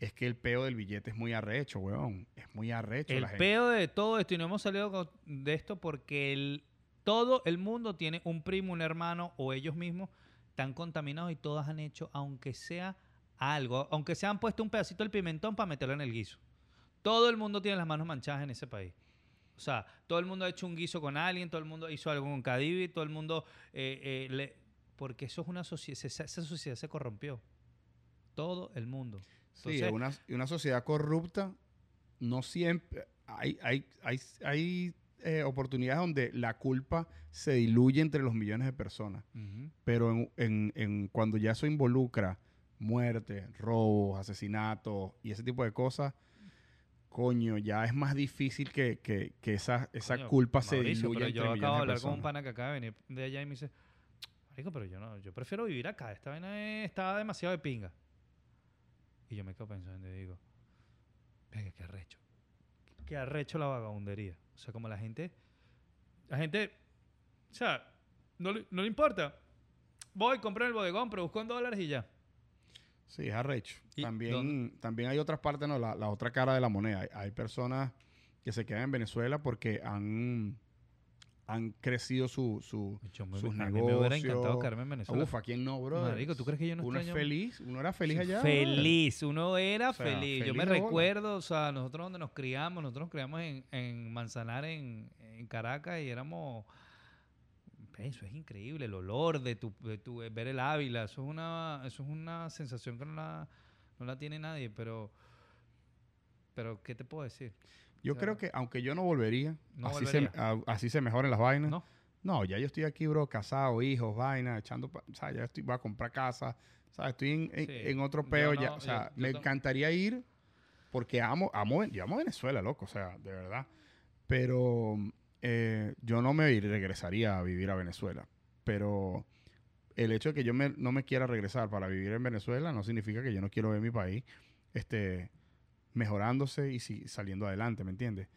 es que el peo del billete es muy arrecho, weón. Es muy arrecho El la gente. peo de todo esto, y no hemos salido de esto porque el, todo el mundo tiene un primo, un hermano o ellos mismos están contaminados y todas han hecho, aunque sea algo, aunque se han puesto un pedacito del pimentón para meterlo en el guiso. Todo el mundo tiene las manos manchadas en ese país. O sea, todo el mundo ha hecho un guiso con alguien, todo el mundo hizo algo con Cadivi, todo el mundo... eh, eh, le- porque eso es una sociedad, esa sociedad se corrompió. Todo el mundo. Sí, Entonces- una, y una sociedad corrupta no siempre... Hay, hay, hay, hay eh, oportunidades donde la culpa se diluye entre los millones de personas. Pero en, en- en cuando ya eso involucra muerte, robos, asesinatos y ese tipo de cosas, coño, ya es más difícil que, que- que esa, esa Coño, culpa se Mauricio, diluya pero entre yo acabo de de hablar con un pana que acaba de venir de allá y me dice, marico, pero yo no, yo prefiero vivir acá. Esta vaina es- está demasiado de pinga. Y yo me quedo pensando y digo, venga, qué arrecho. Qué arrecho la vagabundería. O sea, como la gente, la gente, o sea, no le, no le importa. Voy, compré en el bodegón, pero busco en dólares y ya. Sí, es arrecho. ¿Y También, también hay otras partes, no, la, la otra cara de la moneda. Hay, hay personas que se quedan en Venezuela porque han, han crecido su, su, sus negocios. me hubiera encantado quedarme en Venezuela. Uf, ¿a quién no, bro? Marico, ¿tú crees que yo no Uno es extraño? feliz, uno era feliz allá. Feliz, uno era O sea, feliz. Yo me recuerdo, o sea, nosotros donde nos criamos, nosotros nos criamos en, en Manzanar, en, en Caracas, y éramos. Eso es increíble, el olor de tu, de tu ver el Ávila, eso es una, eso es una sensación que no la, no la tiene nadie, pero, pero ¿qué te puedo decir? Yo O sea, creo que, aunque yo no volvería, No así, Se, a- así se mejoren las vainas. ¿No? No, ya yo estoy aquí, bro, casado, hijos, vainas, echando, o sea, ya estoy, voy a comprar casa, o sea, estoy en, en- Sí. en otro peo no, ya, o sea, yo- yo me encantaría ir porque amo, amo, yo amo Venezuela, loco, o sea, de verdad, pero eh, yo no me regresaría a vivir a Venezuela, pero el hecho de que yo me- no me quiera regresar para vivir en Venezuela no significa que yo no quiero ver mi país, este, mejorándose y si- saliendo adelante, ¿me entiendes?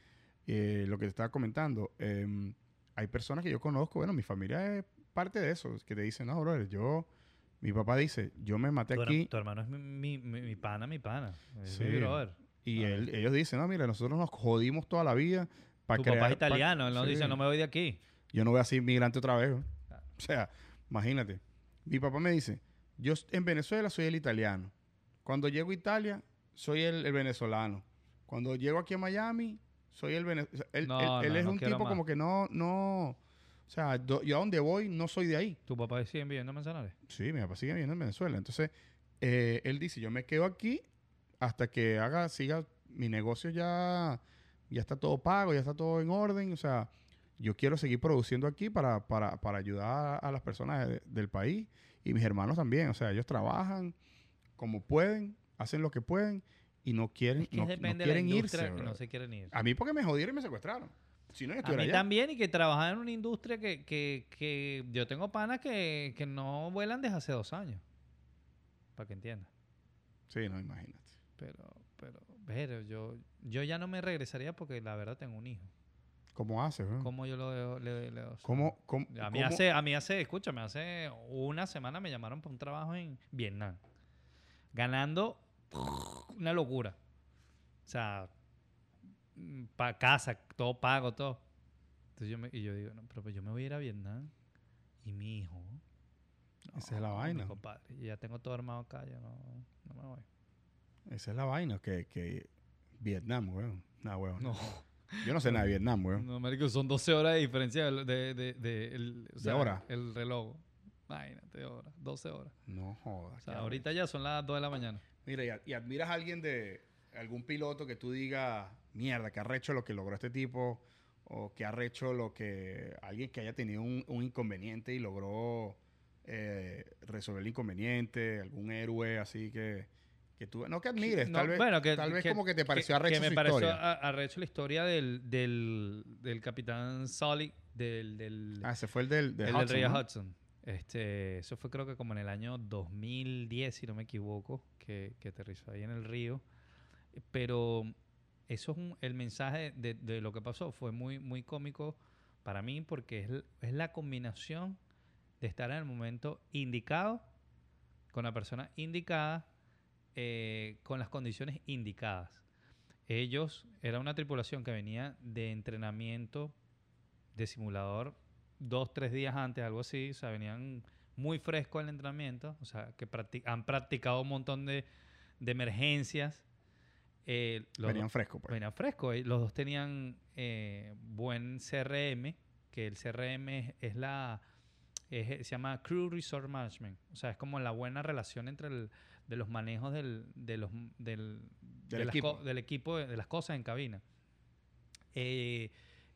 Eh, lo que te estaba comentando, em, hay personas que yo conozco, bueno, mi familia es parte de eso, que te dicen, no, brother, yo, mi papá dice, yo me maté Tu, aquí tu hermano es mi, mi, mi- mi pana, mi pana. Es Sí. mi brother. y Ah. él- ellos dicen, no, mira, nosotros nos jodimos toda la vida para Tu crear... papá es italiano, él nos Sí. dice, no me voy de aquí. Yo no voy a ser inmigrante otra vez. ¿no? Claro. O sea, imagínate. Mi papá me dice, yo en Venezuela soy el italiano. Cuando llego a Italia, soy el, el venezolano. Cuando llego aquí a Miami, soy el venezolano. Él, No, él- es no un tipo más. como que no, no... O sea, do- yo a donde voy no soy de ahí. ¿Tu papá sigue viviendo en Manzanares? Sí, mi papá sigue viviendo en Venezuela. Entonces, eh, él dice, yo me quedo aquí hasta que haga, siga, mi negocio ya, ya está todo pago, ya está todo en orden, o sea, yo quiero seguir produciendo aquí para, para, para ayudar a las personas de- del país y mis hermanos también, o sea, ellos trabajan como pueden, hacen lo que pueden y no quieren, Es que no, no quieren irse. no se quieren ir. A mí porque me jodieron y me secuestraron. Si no, yo A mí allá. también, y que trabajar en una industria que, que, que yo tengo panas que, que no vuelan desde hace dos años. Para que entiendas. Sí, no, imagínate. Pero, pero, pero yo, yo ya no me regresaría porque la verdad tengo un hijo. ¿Cómo haces? ¿Cómo yo lo dejo? Le, le- ¿Cómo, cómo, A mí, cómo- hace, a mí hace, escúchame, hace una semana me llamaron para un trabajo en Vietnam. Ganando una locura. O sea, para casa, todo pago, todo. Entonces yo, me, y yo digo, no, pero pues yo me voy a ir a Vietnam. Y mi hijo. Esa es la vaina. compadre, y ya tengo todo armado acá, yo no, no me voy. Esa es la vaina, que, que Vietnam, weón. Nah, weón. No, Yo no sé nada de Vietnam, weón. no, marico, son 12 horas de diferencia de, de, de, de- el, o ¿De sea, hora? El reloj. Imagínate, horas, 12 horas. No jodas. O sea, ahorita ya son las 2 de la mañana. Mira, y, a- y admiras a alguien de algún piloto que tú digas, mierda, que arrecho lo que logró este tipo, o que arrecho lo que alguien que haya tenido un, un inconveniente y logró eh, resolver el inconveniente, algún héroe así que, que tú, no que admires, No, tal vez, bueno, que- tal vez que- como que te pareció arrecho que me su pareció historia. a- arrecho la historia del, del, del capitán Sully, del, del, ah, ese fue el del, de el del Hudson, ¿no? Hudson. Este, eso fue creo que como en el año 2010, si no me equivoco, que, que aterrizó ahí en el río. Pero eso es un- el mensaje de, de lo que pasó. Fue muy, muy cómico para mí porque es, es la combinación de estar en el momento indicado, con la persona indicada, eh, con las condiciones indicadas. Ellos, era una tripulación que venía de entrenamiento de simulador dos, tres días antes, algo así. O sea, venían muy frescos al entrenamiento. O sea, que practi- han practicado un montón de, de emergencias. Eh, Venían frescos, pues. venían frescos. eh, Los dos tenían eh, buen CRM, que el CRM es, es la... es- se llama Crew Resource Management. O sea, es como la buena relación entre el, de los manejos del, de los, del, Del de equipo. del equipo, de, de las cosas en cabina. Eh,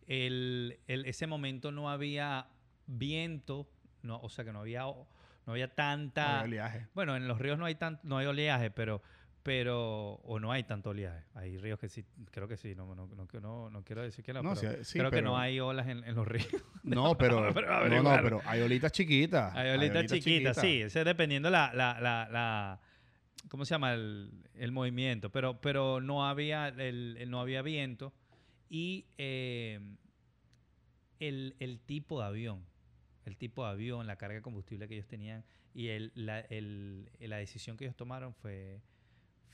el- el- ese momento no había viento, no, o sea que no había, no había tanta... No había oleaje. Bueno, en los ríos no hay tan, no hay oleaje, pero, pero, o no hay tanto oleaje. Hay ríos que sí, creo que sí, no, no, no, no, no quiero decir que no, No, pero sí, sí, creo que no hay olas en, en los ríos. No, pero, pero no, no, pero hay olitas chiquitas. Hay olitas chiquitas, sí, ese es dependiendo la, la, la, la- ¿cómo se llama? El, el movimiento, pero, pero no había, el, el- no había viento y eh, el, el tipo de avión, el tipo de avión, la carga de combustible que ellos tenían y el, la, el- la decisión que ellos tomaron fue,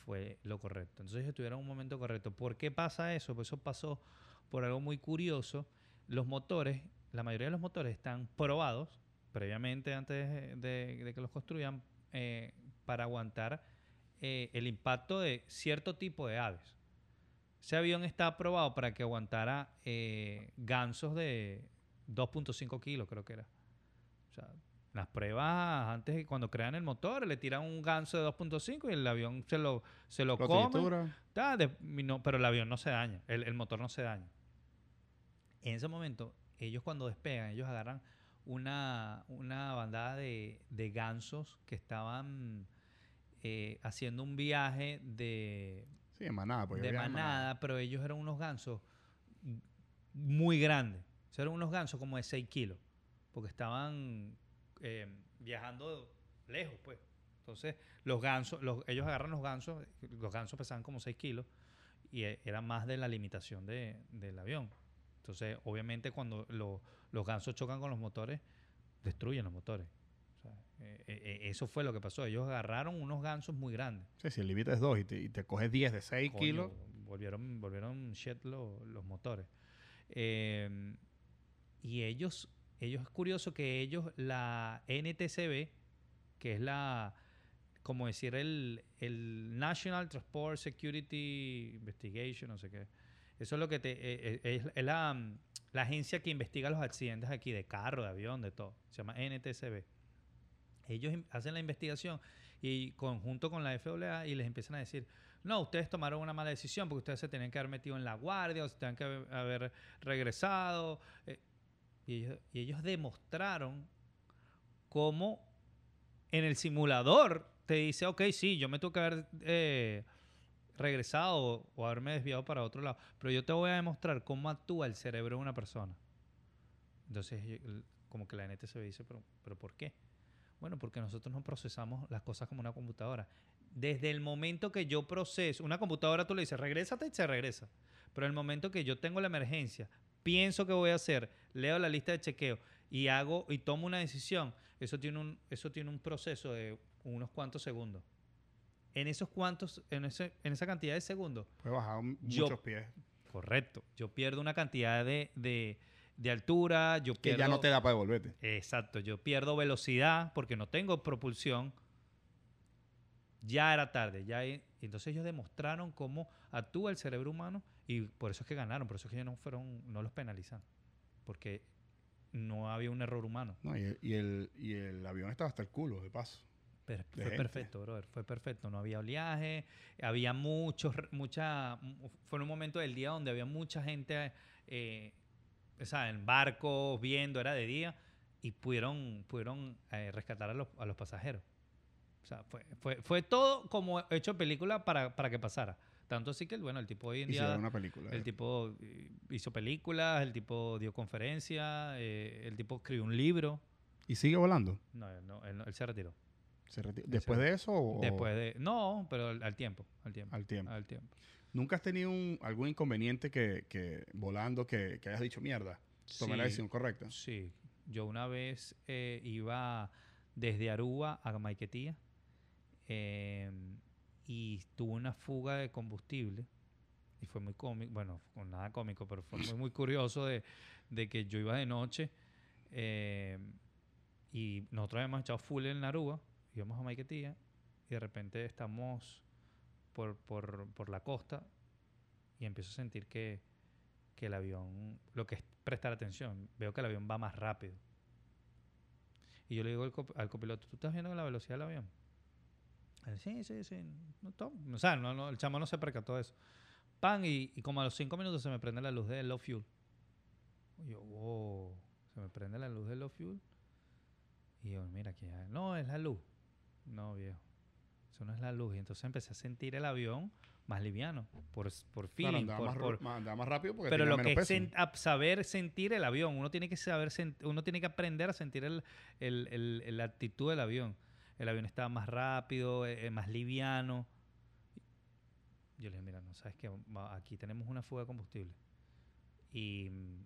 fue lo correcto. Entonces ellos estuvieron en un momento correcto. ¿Por qué pasa eso? Pues eso pasó por algo muy curioso. Los motores, la mayoría de los motores están probados previamente antes de que los construyan eh, para aguantar eh, el impacto de cierto tipo de aves. Ese avión está aprobado para que aguantara eh, gansos de 2.5 kilos, creo que era. O sea, las pruebas antes de cuando crean el motor, le tiran un ganso de 2.5 y el avión se lo, se lo, Lo come. de- no- pero el avión no se daña, el, el motor no se daña. En ese momento, ellos cuando despegan, ellos agarran una, una bandada de, de gansos que estaban eh, haciendo un viaje de, Sí, de manada. Pues, de había manada, pero ellos eran unos gansos muy grandes. O sea, eran unos gansos como de 6 kilos, porque estaban eh, viajando lejos, pues. Entonces, los gansos, los- ellos agarran los gansos, los gansos pesaban como 6 kilos y eh, era más de la limitación de- del avión. Entonces, obviamente, cuando lo- los gansos chocan con los motores, destruyen los motores. Eh, eh, eh, eso fue lo que pasó. Ellos agarraron unos gansos muy grandes. Sí, si el límite es 2 y te, y te coges 10 de 6 Coño, kilos. Volvieron, volvieron shit lo- los motores. Eh, y ellos, ellos es curioso que ellos, la NTCB, que es la, como decir, el, el National Transport Security Investigation, no sé qué. Eso es lo que te, eh, eh, es, la, la agencia que investiga los accidentes aquí de carro, de avión, de todo. Se llama NTCB. Ellos hacen la investigación y conjunto con la FAA y les empiezan a decir, no, ustedes tomaron una mala decisión porque ustedes se tenían que haber metido en la guardia o se tenían que haber, regresado. eh, y, ellos, y ellos demostraron cómo en el simulador te dice, ok, sí, yo me tuve que haber eh, regresado o, haberme desviado para otro lado, pero yo te voy a demostrar cómo actúa el cerebro de una persona. Entonces, como que la NTSB dice, pero, pero ¿por qué? Bueno, porque nosotros no procesamos las cosas como una computadora. Desde el momento que yo proceso, una computadora tú le dices, regrésate y se regresa. Pero el momento que yo tengo la emergencia, pienso que voy a hacer, leo la lista de chequeo y hago y tomo una decisión, eso tiene un, eso tiene un proceso de unos cuantos segundos. En esos cuantos, en, ese, en esa cantidad de segundos, Puede bajar Yo- muchos pies. correcto, yo pierdo una cantidad de, de, de altura, yo Que pierdo... ya no te da para devolverte. Exacto, yo pierdo velocidad porque no tengo propulsión. Ya era tarde, ya y entonces ellos demostraron cómo actúa el cerebro humano y por eso es que ganaron, por eso es que ellos no fueron, no los penalizan, porque no había un error humano. No, y, el, y, el, y el avión estaba hasta el culo, de paso. Per- De fue gente. perfecto, brother, fue perfecto. No había oleaje, había muchos, mucha, fue un momento del día donde había mucha gente, eh, o sea, en barcos, viendo, era de día, y pudieron, pudieron eh, rescatar a los, a los pasajeros. O sea, fue, fue, fue todo como hecho película para, para que pasara. Tanto así que, bueno, el tipo hoy en día... una película. El tipo eh, hizo películas, el tipo dio conferencias, eh, el tipo escribió un libro. ¿Y sigue volando? No, no, él no- él se retiró. ¿Se reti- ¿Después de eso o Después de. No, pero al, al tiempo. Al tiempo. al tiempo? Al tiempo. ¿Nunca has tenido un- algún inconveniente que, que volando que, que hayas dicho mierda? Tomé la decisión correcta. Sí. Yo una vez eh, iba desde Aruba a Maiquetía eh, y tuve una fuga de combustible. Y fue muy cómico, bueno, nada cómico, pero fue muy, muy curioso de, de que yo iba de noche eh, y nosotros habíamos echado full en Aruba, íbamos a Maiquetía y de repente estamos por, por, por la costa y empiezo a sentir que, que el avión, lo que es prestar atención, veo que el avión va más rápido. Y yo le digo al, cop- al copiloto, ¿tú estás viendo la velocidad del avión? Él, sí, sí, sí. No, o sea, no, no, el chamo no se percató de eso. Pan, y, y como a los cinco minutos se me prende la luz de low fuel. Y yo, wow, se me prende la luz de low fuel. Y yo, mira, que no, es la luz. No, viejo. Eso no es la luz. Y entonces empecé a sentir el avión más liviano, por, por Claro, feeling, andaba, por- más, por, más- rápido porque pero lo que es sen- saber sentir el avión, uno tiene que saber, uno tiene que aprender a sentir el, el- el- el- la actitud del avión. El avión estaba más rápido, eh, eh, más liviano. Yo le dije, mira, no sabes que aquí tenemos una fuga de combustible. Y mm,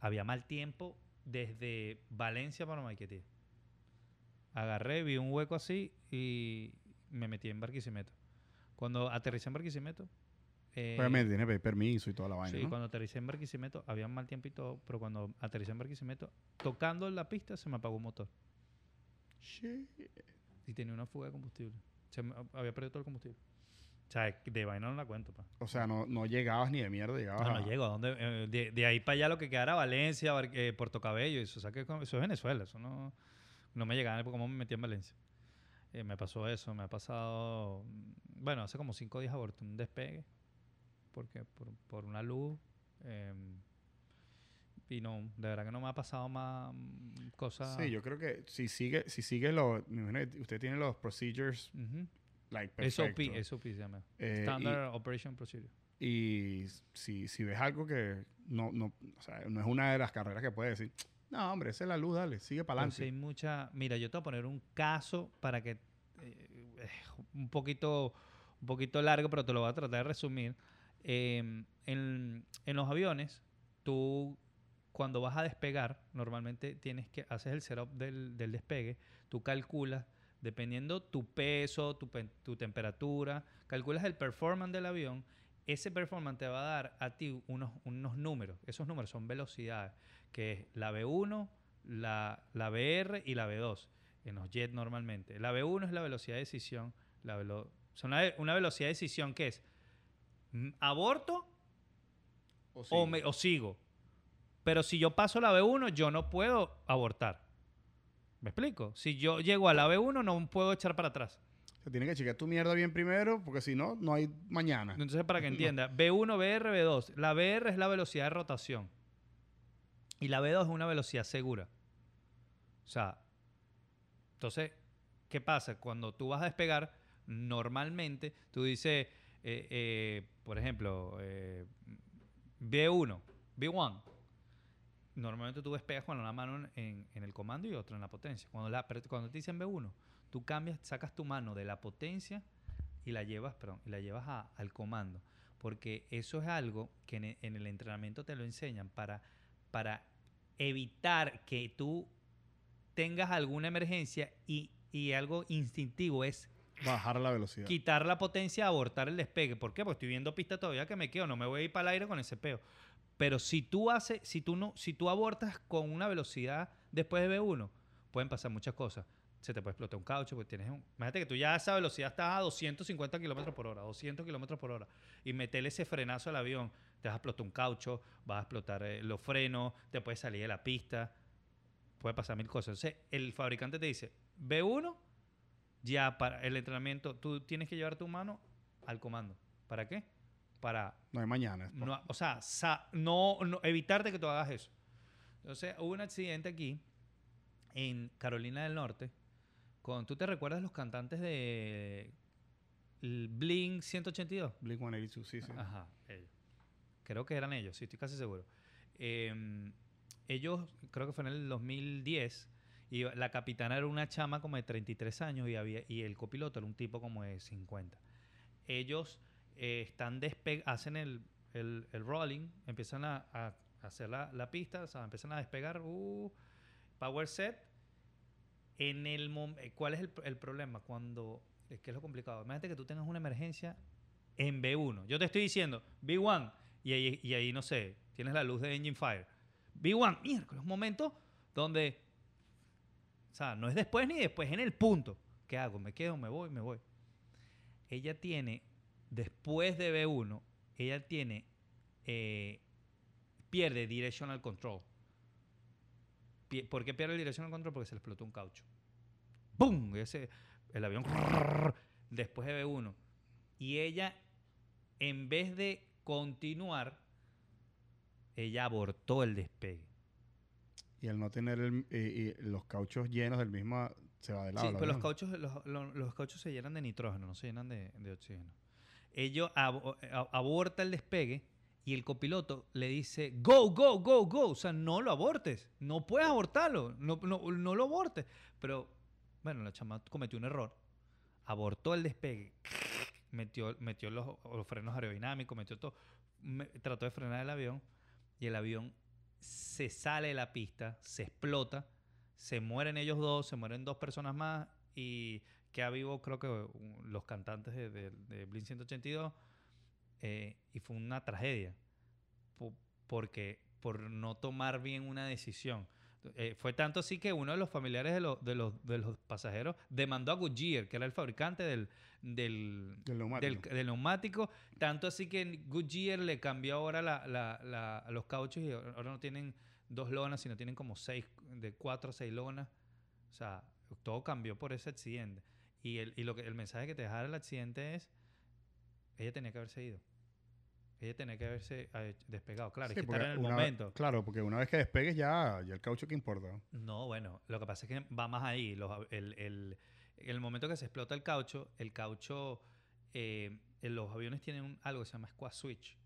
había mal tiempo desde Valencia para Maiquetía. Agarré, vi un hueco así y me metí en Barquisimeto. Cuando aterricé en Barquisimeto... eh, Obviamente tiene que pedir permiso y toda la vaina, Sí, ¿no? cuando aterricé en Barquisimeto había mal tiempo y todo, pero cuando aterricé en Barquisimeto, tocando la pista se me apagó un motor Shit. y tenía una fuga de combustible. Se me- había perdido todo el combustible. O sea, de vaina no la cuento, pa. O sea, no, no llegabas ni de mierda, llegabas No, a- no llego. ¿a dónde? Eh, de, de ahí para allá lo que quedara Valencia, eh, Puerto Cabello, eso, o sea, que eso es Venezuela, eso no, no me llegaba, como me metí en Valencia. Eh, me pasó eso, me ha pasado, mm, bueno, hace como cinco días aborté un despegue, porque por, por una luz, eh, y no, de verdad que no me ha pasado más mm, cosas. Sí, yo creo que si sigue, si sigue los... Usted tiene los procedures, Ujú. like, perfecto. SOP, SOP se llama. Eh, y- Standard Operation Procedure. Y si, si ves algo que no, no, o sea, no es una de las carreras que puedes decir, no, hombre, esa es la luz, dale, sigue para Pues hay adelante. mucha. Mira, yo te voy a poner un caso para que. eh, un poquito un poquito largo, pero te lo voy a tratar de resumir. Eh, en, en los aviones, tú cuando vas a despegar, normalmente tienes que haces el setup del, del despegue, tú calculas, dependiendo tu peso, tu, tu temperatura, calculas el performance del avión. Ese performance te va a dar a ti unos, unos números. Esos números son velocidades, que es la B1, la, la BR y la B2 en los jets normalmente. La B1 es la velocidad de decisión. La velo- sea, una, una velocidad de decisión que es mm, aborto O o, me- o sigo. Pero si yo paso la B1, yo no puedo abortar. ¿Me explico? Si yo llego a la B1, no puedo echar para atrás. Se tiene que chequear tu mierda bien primero, porque si no, no hay mañana. Entonces, para que entienda, B1, BR, B2. La BR es la velocidad de rotación. Y la B2 es una velocidad segura. O sea, entonces, ¿qué pasa? Cuando tú vas a despegar, normalmente tú dices, eh, eh, por ejemplo, eh, B1, B1. Normalmente tú despegas con una mano en, en el comando y otra en la potencia. Cuando, la, cuando te dicen B1, tú cambias, sacas tu mano de la potencia y la llevas, perdón, y la llevas al comando. Porque eso es algo que en, en el entrenamiento te lo enseñan para, para evitar que tú tengas alguna emergencia y, y algo instintivo es Bajar la velocidad. quitar la potencia, abortar el despegue. ¿Por qué? Porque estoy viendo pista todavía que me quedo, no me voy a ir para el aire con ese peo. Pero si tú haces, si tú no, si tú abortas con una velocidad después de B1, pueden pasar muchas cosas. Se te puede explotar un caucho, porque tienes un... Imagínate que tú ya a esa velocidad estás a 250 kilómetros por hora, 200 kilómetros por hora, y meterle ese frenazo al avión, te vas a explotar un caucho, vas a explotar eh, los frenos, te puedes salir de la pista, puede pasar mil cosas. Entonces, el fabricante te dice, B1, ya para el entrenamiento, tú tienes que llevar tu mano al comando. ¿Para qué? Para, No hay mañana. por- no, o sea, sa- no, no- evitar de que tú hagas eso. Entonces, hubo un accidente aquí en Carolina del Norte. Con, ¿Tú te recuerdas los cantantes de Blink 182? Blink 182, sí, sí. Ajá, ellos. Creo que eran ellos, sí, estoy casi seguro. Eh, ellos, creo que fue en el 2010, y la capitana era una chama como de 33 años y, había, y el copiloto era un tipo como de 50. Ellos eh, están hacen el, el, el rolling, empiezan a, a hacer la, la pista, o sea, empiezan a despegar, uh, power set. En el eh, ¿Cuál es el, problema? Cuando, es que es lo complicado. Imagínate que tú tengas una emergencia en B1. Yo te estoy diciendo, B1, y ahí, y ahí no sé, tienes la luz de Engine Fire. B1, miércoles, un momento donde, o sea, no es después ni después, es en el punto. ¿Qué hago? ¿Me quedo? ¿Me voy? ¿Me voy? Ella tiene, después de B1, ella tiene, eh, pierde directional control. ¿Por qué pierde el directional control? Porque se le explotó un caucho. ¡Bum! Ese, el avión después de B1. Y ella, en vez de continuar, ella abortó el despegue. Y al no tener el- eh, y los cauchos llenos del mismo, se va de lado. Sí, pero los cauchos, los, los- los cauchos se llenan de nitrógeno, no se llenan de, de oxígeno. Ellos a- aborta el despegue y el copiloto le dice, go, go, go, go. O sea, no lo abortes. No puedes abortarlo. No, no, no lo abortes. Pero, bueno, la chama cometió un error. Abortó el despegue. Metió, metió los, frenos aerodinámicos, metió todo. trató de frenar el avión y el avión se sale de la pista, se explota, se mueren ellos dos, se mueren dos personas más y queda vivo creo que los cantantes de, de, de Blink 182 eh, y fue una tragedia po- porque por no tomar bien una decisión. Eh, fue tanto así que uno de los familiares de, los de, los, de los pasajeros demandó a Goodyear, que era el fabricante del, del, Del neumático. del, del neumático, tanto así que Goodyear le cambió ahora la, la- la- los cauchos y ahora no tienen dos lonas, sino tienen como seis, de cuatro a seis lonas. O sea, todo cambió por ese accidente. Y, el, y lo que, el mensaje que te dejara el accidente es, ella tenía que haberse ido. Ella tenía que haberse eh, despegado. Claro, Sí, porque estar en el momento. Claro, porque una vez que despegues ya, ya el caucho que importa. No, bueno, lo que pasa es que va más ahí. Los el, el- en el momento que se explota el caucho, el caucho, eh, en los aviones tienen un- algo que se llama squad switch,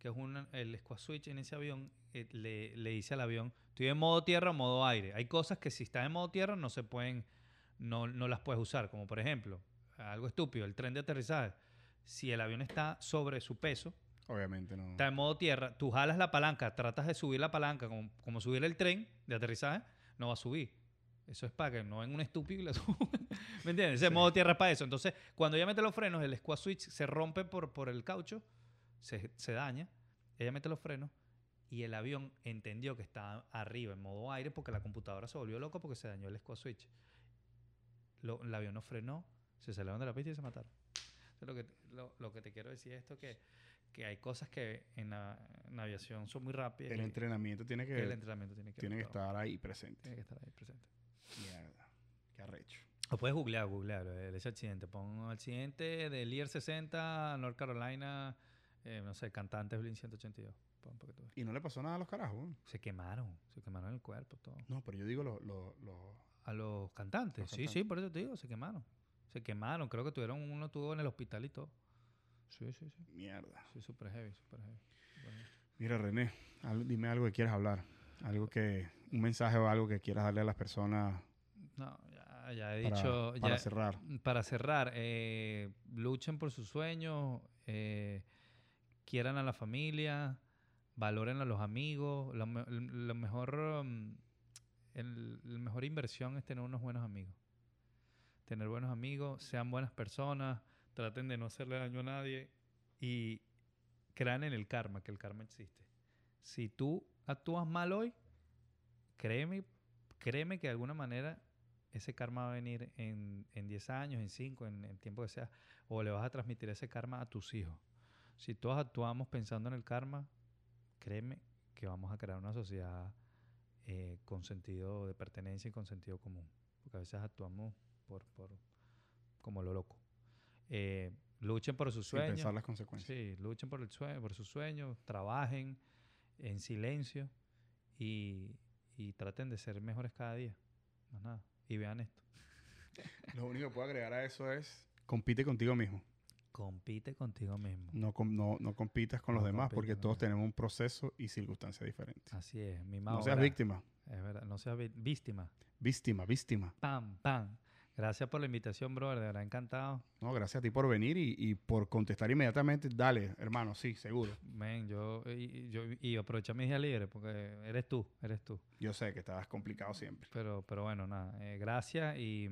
que es un, el squad switch en ese avión eh, le, le dice al avión, estoy en modo tierra o modo aire. Hay cosas que si estás en modo tierra no se pueden, no, no las puedes usar, como por ejemplo, algo estúpido, el tren de aterrizaje. Si el avión está sobre su peso, Obviamente no. está en modo tierra, tú jalas la palanca, tratas de subir la palanca como, como subir el tren de aterrizaje, no va a subir. Eso es para que no venga un estúpido y la suba. ¿Me entiendes? Ese Sí. modo tierra es para eso. Entonces, cuando ella mete los frenos, el squad switch se rompe por, por el caucho, se, se daña, ella mete los frenos y el avión entendió que estaba arriba en modo aire porque la computadora se volvió loca porque se dañó el squad switch. Lo- el avión no frenó, se salieron de la pista y se mataron. Entonces, lo, que, lo, lo que te quiero decir es esto que, que hay cosas que en la, en la aviación son muy rápidas el y entrenamiento tiene que, que el entrenamiento tiene que, tiene estar ahí presente. Tiene que estar ahí presente. Mierda. Qué arrecho. Lo puedes googlear, googlear el- ese accidente. Pon accidente del IR 60, North Carolina, eh, no sé, cantantes Blink 182. Pon tú veas. Y no le pasó nada a los carajos. Se quemaron, se quemaron el cuerpo, todo. No, pero yo digo los... Los los- A los cantantes, Los sí, cantantes. sí, por eso te digo, se quemaman. Se quemaron, creo que tuvieron, uno tuvo en el hospital y todo. Sí, sí, sí. Mierda. Sí, súper heavy, súper. Mira, René, al- dime algo que quieras hablar. Algo que... Un mensaje o algo que quieras darle a las personas No, ya, ya he para, dicho. para ya- cerrar. Para cerrar, eh, luchen por sus sueños, eh, quieran a la familia, valoren a los amigos. Lo, lo mejor, um, el, la mejor inversión es tener unos buenos amigos. Tener buenos amigos, sean buenas personas, traten de no hacerle daño a nadie y crean en el karma, que el karma existe. Si tú actúas mal hoy, créeme, créeme que de alguna manera ese karma va a venir en, en 10 años, en 5, en el tiempo que sea, o le vas a transmitir ese karma a tus hijos. Si todos actuamos pensando en el karma, créeme que vamos a crear una sociedad eh, con sentido de pertenencia y con sentido común. Porque a veces actuamos por, por como lo loco. Eh, luchen por sus Sin sueños. pensar las consecuencias. Sí, luchen por, el sueño, por sus sueños, trabajen en silencio y, y traten de ser mejores cada día. Más nada. Y vean esto. Lo único que puedo agregar a eso es compite contigo mismo. Compite contigo mismo. No, com- no, no compitas con No los demás porque todos tenemos un proceso y circunstancias diferentes. Así es. Mi No seas víctima. Es verdad. No seas víctima. Víctima, víctima. Pam, pam. Gracias por la invitación, brother. De verdad, encantado. No, gracias a ti por venir y, y por contestar inmediatamente. Dale, hermano, sí, seguro. Men, yo, y, y- yo, y aprovecha mis días libres porque eres tú, eres tú. Yo sé que estabas complicado siempre. Pero, pero bueno, nada. eh, gracias y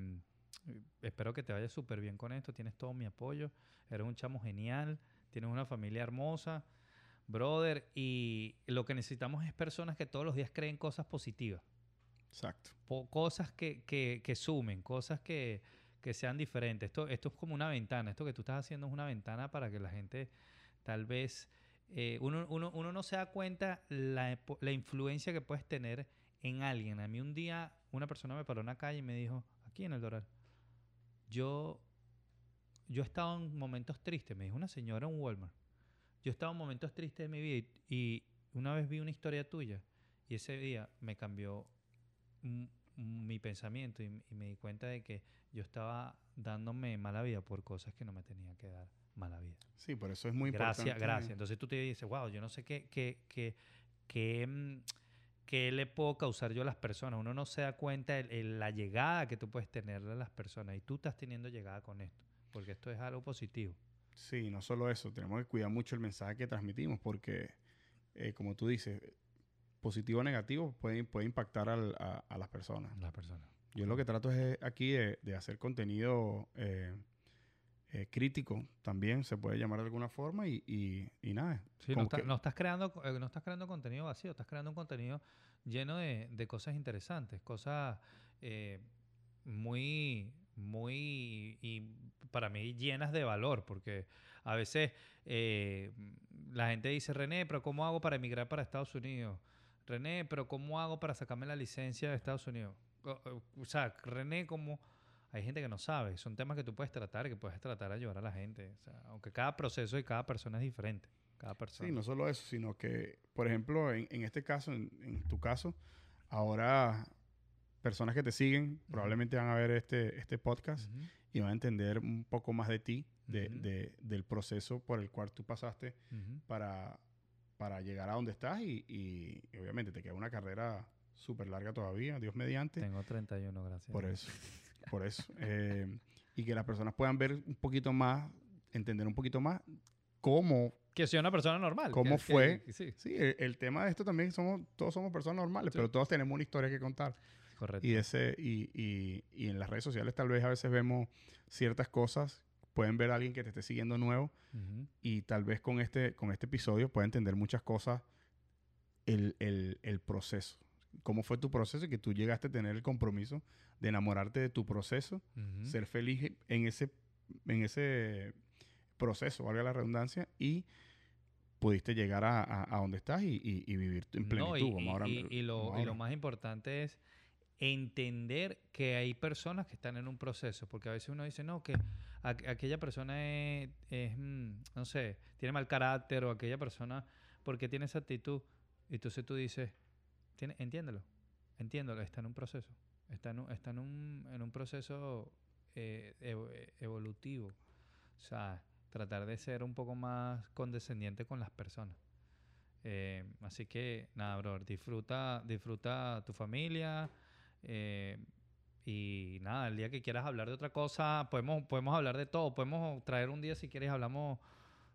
espero que te vaya súper bien con esto. Tienes todo mi apoyo. Eres un chamo genial. Tienes una familia hermosa. Brother, y lo que necesitamos es personas que todos los días creen cosas positivas. Exacto. cosas que, que, que sumen, cosas que, que sean diferentes. Esto, esto es como una ventana. Esto que tú estás haciendo es una ventana para que la gente tal vez... eh, uno, uno, uno no se da cuenta la, la influencia que puedes tener en alguien. A mí un día una persona me paró en la calle y me dijo, aquí en el Doral, yo, yo he estado en momentos tristes, me dijo una señora en Walmart. Yo he estado en momentos tristes de mi vida y, y una vez vi una historia tuya y ese día me cambió mi pensamiento y, y me di cuenta de que yo estaba dándome mala vida por cosas que no me tenía que dar mala vida. Sí, por eso es muy importante. Gracias, gracias. Entonces tú te dices, wow, yo no sé qué, qué, qué, qué, mm, qué le puedo causar yo a las personas. Uno no se da cuenta de la llegada que tú puedes tener a las personas y tú estás teniendo llegada con esto, porque esto es algo positivo. Sí, no solo eso, tenemos que cuidar mucho el mensaje que transmitimos porque, eh, como tú dices, positivo o negativo puede, puede impactar al- a, a las personas. Las personas. Yo lo que trato es eh, aquí de, de hacer contenido eh, eh, crítico, también se puede llamar de alguna forma, y, y, y nada. Sí, no, como está- que- no estás creando, eh, no estás creando contenido vacío, estás creando un contenido lleno de, de cosas interesantes, cosas muy, muy, y para mí llenas de valor, porque a veces eh, la gente dice, René, pero ¿cómo hago para emigrar para Estados Unidos? René, pero ¿cómo hago para sacarme la licencia de Estados Unidos? O, sea, René, ¿cómo...? Hay gente que no sabe. Son temas que tú puedes tratar, que puedes tratar de ayudar a la gente. O sea, aunque cada proceso y cada persona es diferente. Cada persona. Sí, no solo eso, sino que, por ejemplo, en, en este caso, en, en tu caso, ahora personas que te siguen probablemente van a ver este, este podcast y van a entender un poco más de ti, de, Ujú. de- del proceso por el cual tú pasaste para, para llegar a donde estás y, y- y obviamente te queda una carrera súper larga todavía, Dios mediante. Tengo 31, gracias. Por eso, por eso. Eh, y que las personas puedan ver un poquito más, entender un poquito más cómo, Que soy una persona normal. ¿Cómo que- fue? que- sí, sí, el, el tema de esto también somos, todos somos personas normales, Sí. pero todos tenemos una historia que contar. correcto. Y ese, y, y, y en las redes sociales tal vez a veces vemos ciertas cosas, pueden ver a alguien que te esté siguiendo nuevo y tal vez con este, con este episodio pueda entender muchas cosas, el, el, el proceso. ¿Cómo fue tu proceso y que tú llegaste a tener el compromiso de enamorarte de tu proceso, ser feliz en ese, en ese proceso, valga la redundancia, y pudiste llegar a, a, a donde estás y, y- y vivir en No, plenitud. y, como y- ahora- lo, y lo más importante es entender que hay personas que están en un proceso, porque a veces uno dice, no, que aqu- aquella persona es, es, mm, no sé, tiene mal carácter o aquella persona, porque tiene esa actitud? Y entonces tú dices, tiene, entiéndelo, entiéndelo, está en un proceso, está en un, está en un, en un proceso eh, evo- evolutivo. O sea, tratar de ser un poco más condescendiente con las personas. Eh, así que, nada, bro, disfruta, disfruta tu familia. Eh, y nada, el día que quieras hablar de otra cosa, podemos, podemos hablar de todo. Podemos traer un día, si quieres, hablamos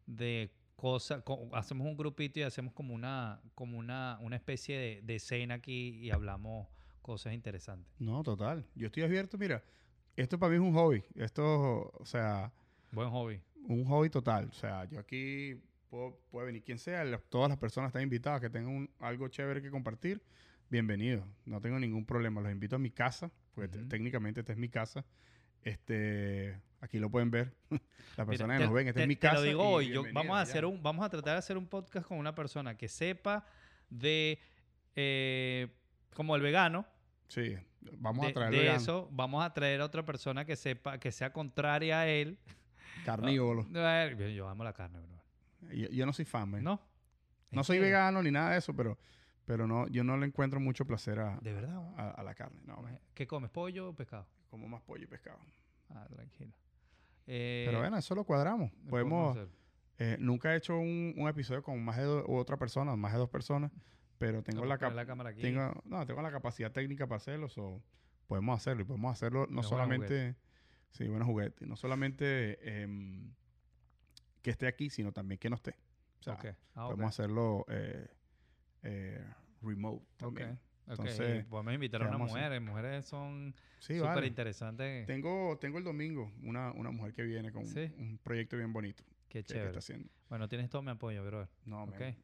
de cosas. co- hacemos un grupito y hacemos como una, como una, una especie de, de cena aquí y hablamos cosas interesantes. No, total. Yo estoy abierto, mira, esto para mí es un hobby. Esto, o sea, Buen hobby. un hobby total. O sea, yo aquí puedo, puede venir quien sea, todas las personas están invitadas que tengan un- algo chévere que compartir. Bienvenido, no tengo ningún problema. Los invito a mi casa, porque te- técnicamente esta es mi casa. Este, aquí lo pueden ver. Las personas te- que nos ven, esta te- es mi te casa. lo digo hoy. Yo, vamos, a ya. hacer un, vamos a tratar de hacer un podcast con una persona que sepa de eh, como el vegano. Sí, vamos de, a traer de vegano, eso, vamos a traer a otra persona que sepa, que sea contraria a él. carnívoro. Eh, Yo amo la carne, bro. Yo, yo no soy fan, man. ¿No? No ¿En soy serio? vegano ni nada de eso, pero, pero no, yo no le encuentro mucho placer a, ¿De verdad? a, a la carne. No, man. ¿Qué comes? ¿Pollo o pescado? como más pollo y pescado. Ah, tranquilo. Eh, pero bueno, eso lo cuadramos. Podemos, eh, nunca he hecho un, un episodio con más de do- otra persona, más de dos personas, pero tengo No, la, poner cap- la cámara aquí. tengo, no, tengo la capacidad técnica para hacerlo, so, podemos hacerlo y podemos hacerlo no solamente, sí, buenos juguetes, no solamente em, que esté aquí, sino también que no esté. O sea. Ah, podemos hacerlo eh, eh, remote también. Ok. Ok, Entonces, y podemos invitar a ¿qué una mujer. Mujeres son Sí, súper vale. interesantes. Tengo, tengo el domingo una, una mujer que viene con Sí. un proyecto bien bonito Qué que, que chévere. está haciendo. Bueno, tienes todo mi apoyo, bro. No, Ok. man,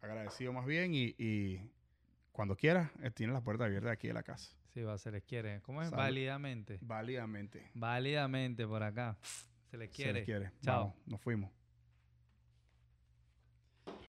agradecido más bien y, y cuando quieras, eh, tienes la puerta abierta aquí de la casa. Sí, va, se les quiere. ¿Cómo es? Salud. Válidamente. Válidamente. Válidamente por acá. Se les Se quiere. les quiere. Chao. Vamos, nos fuimos.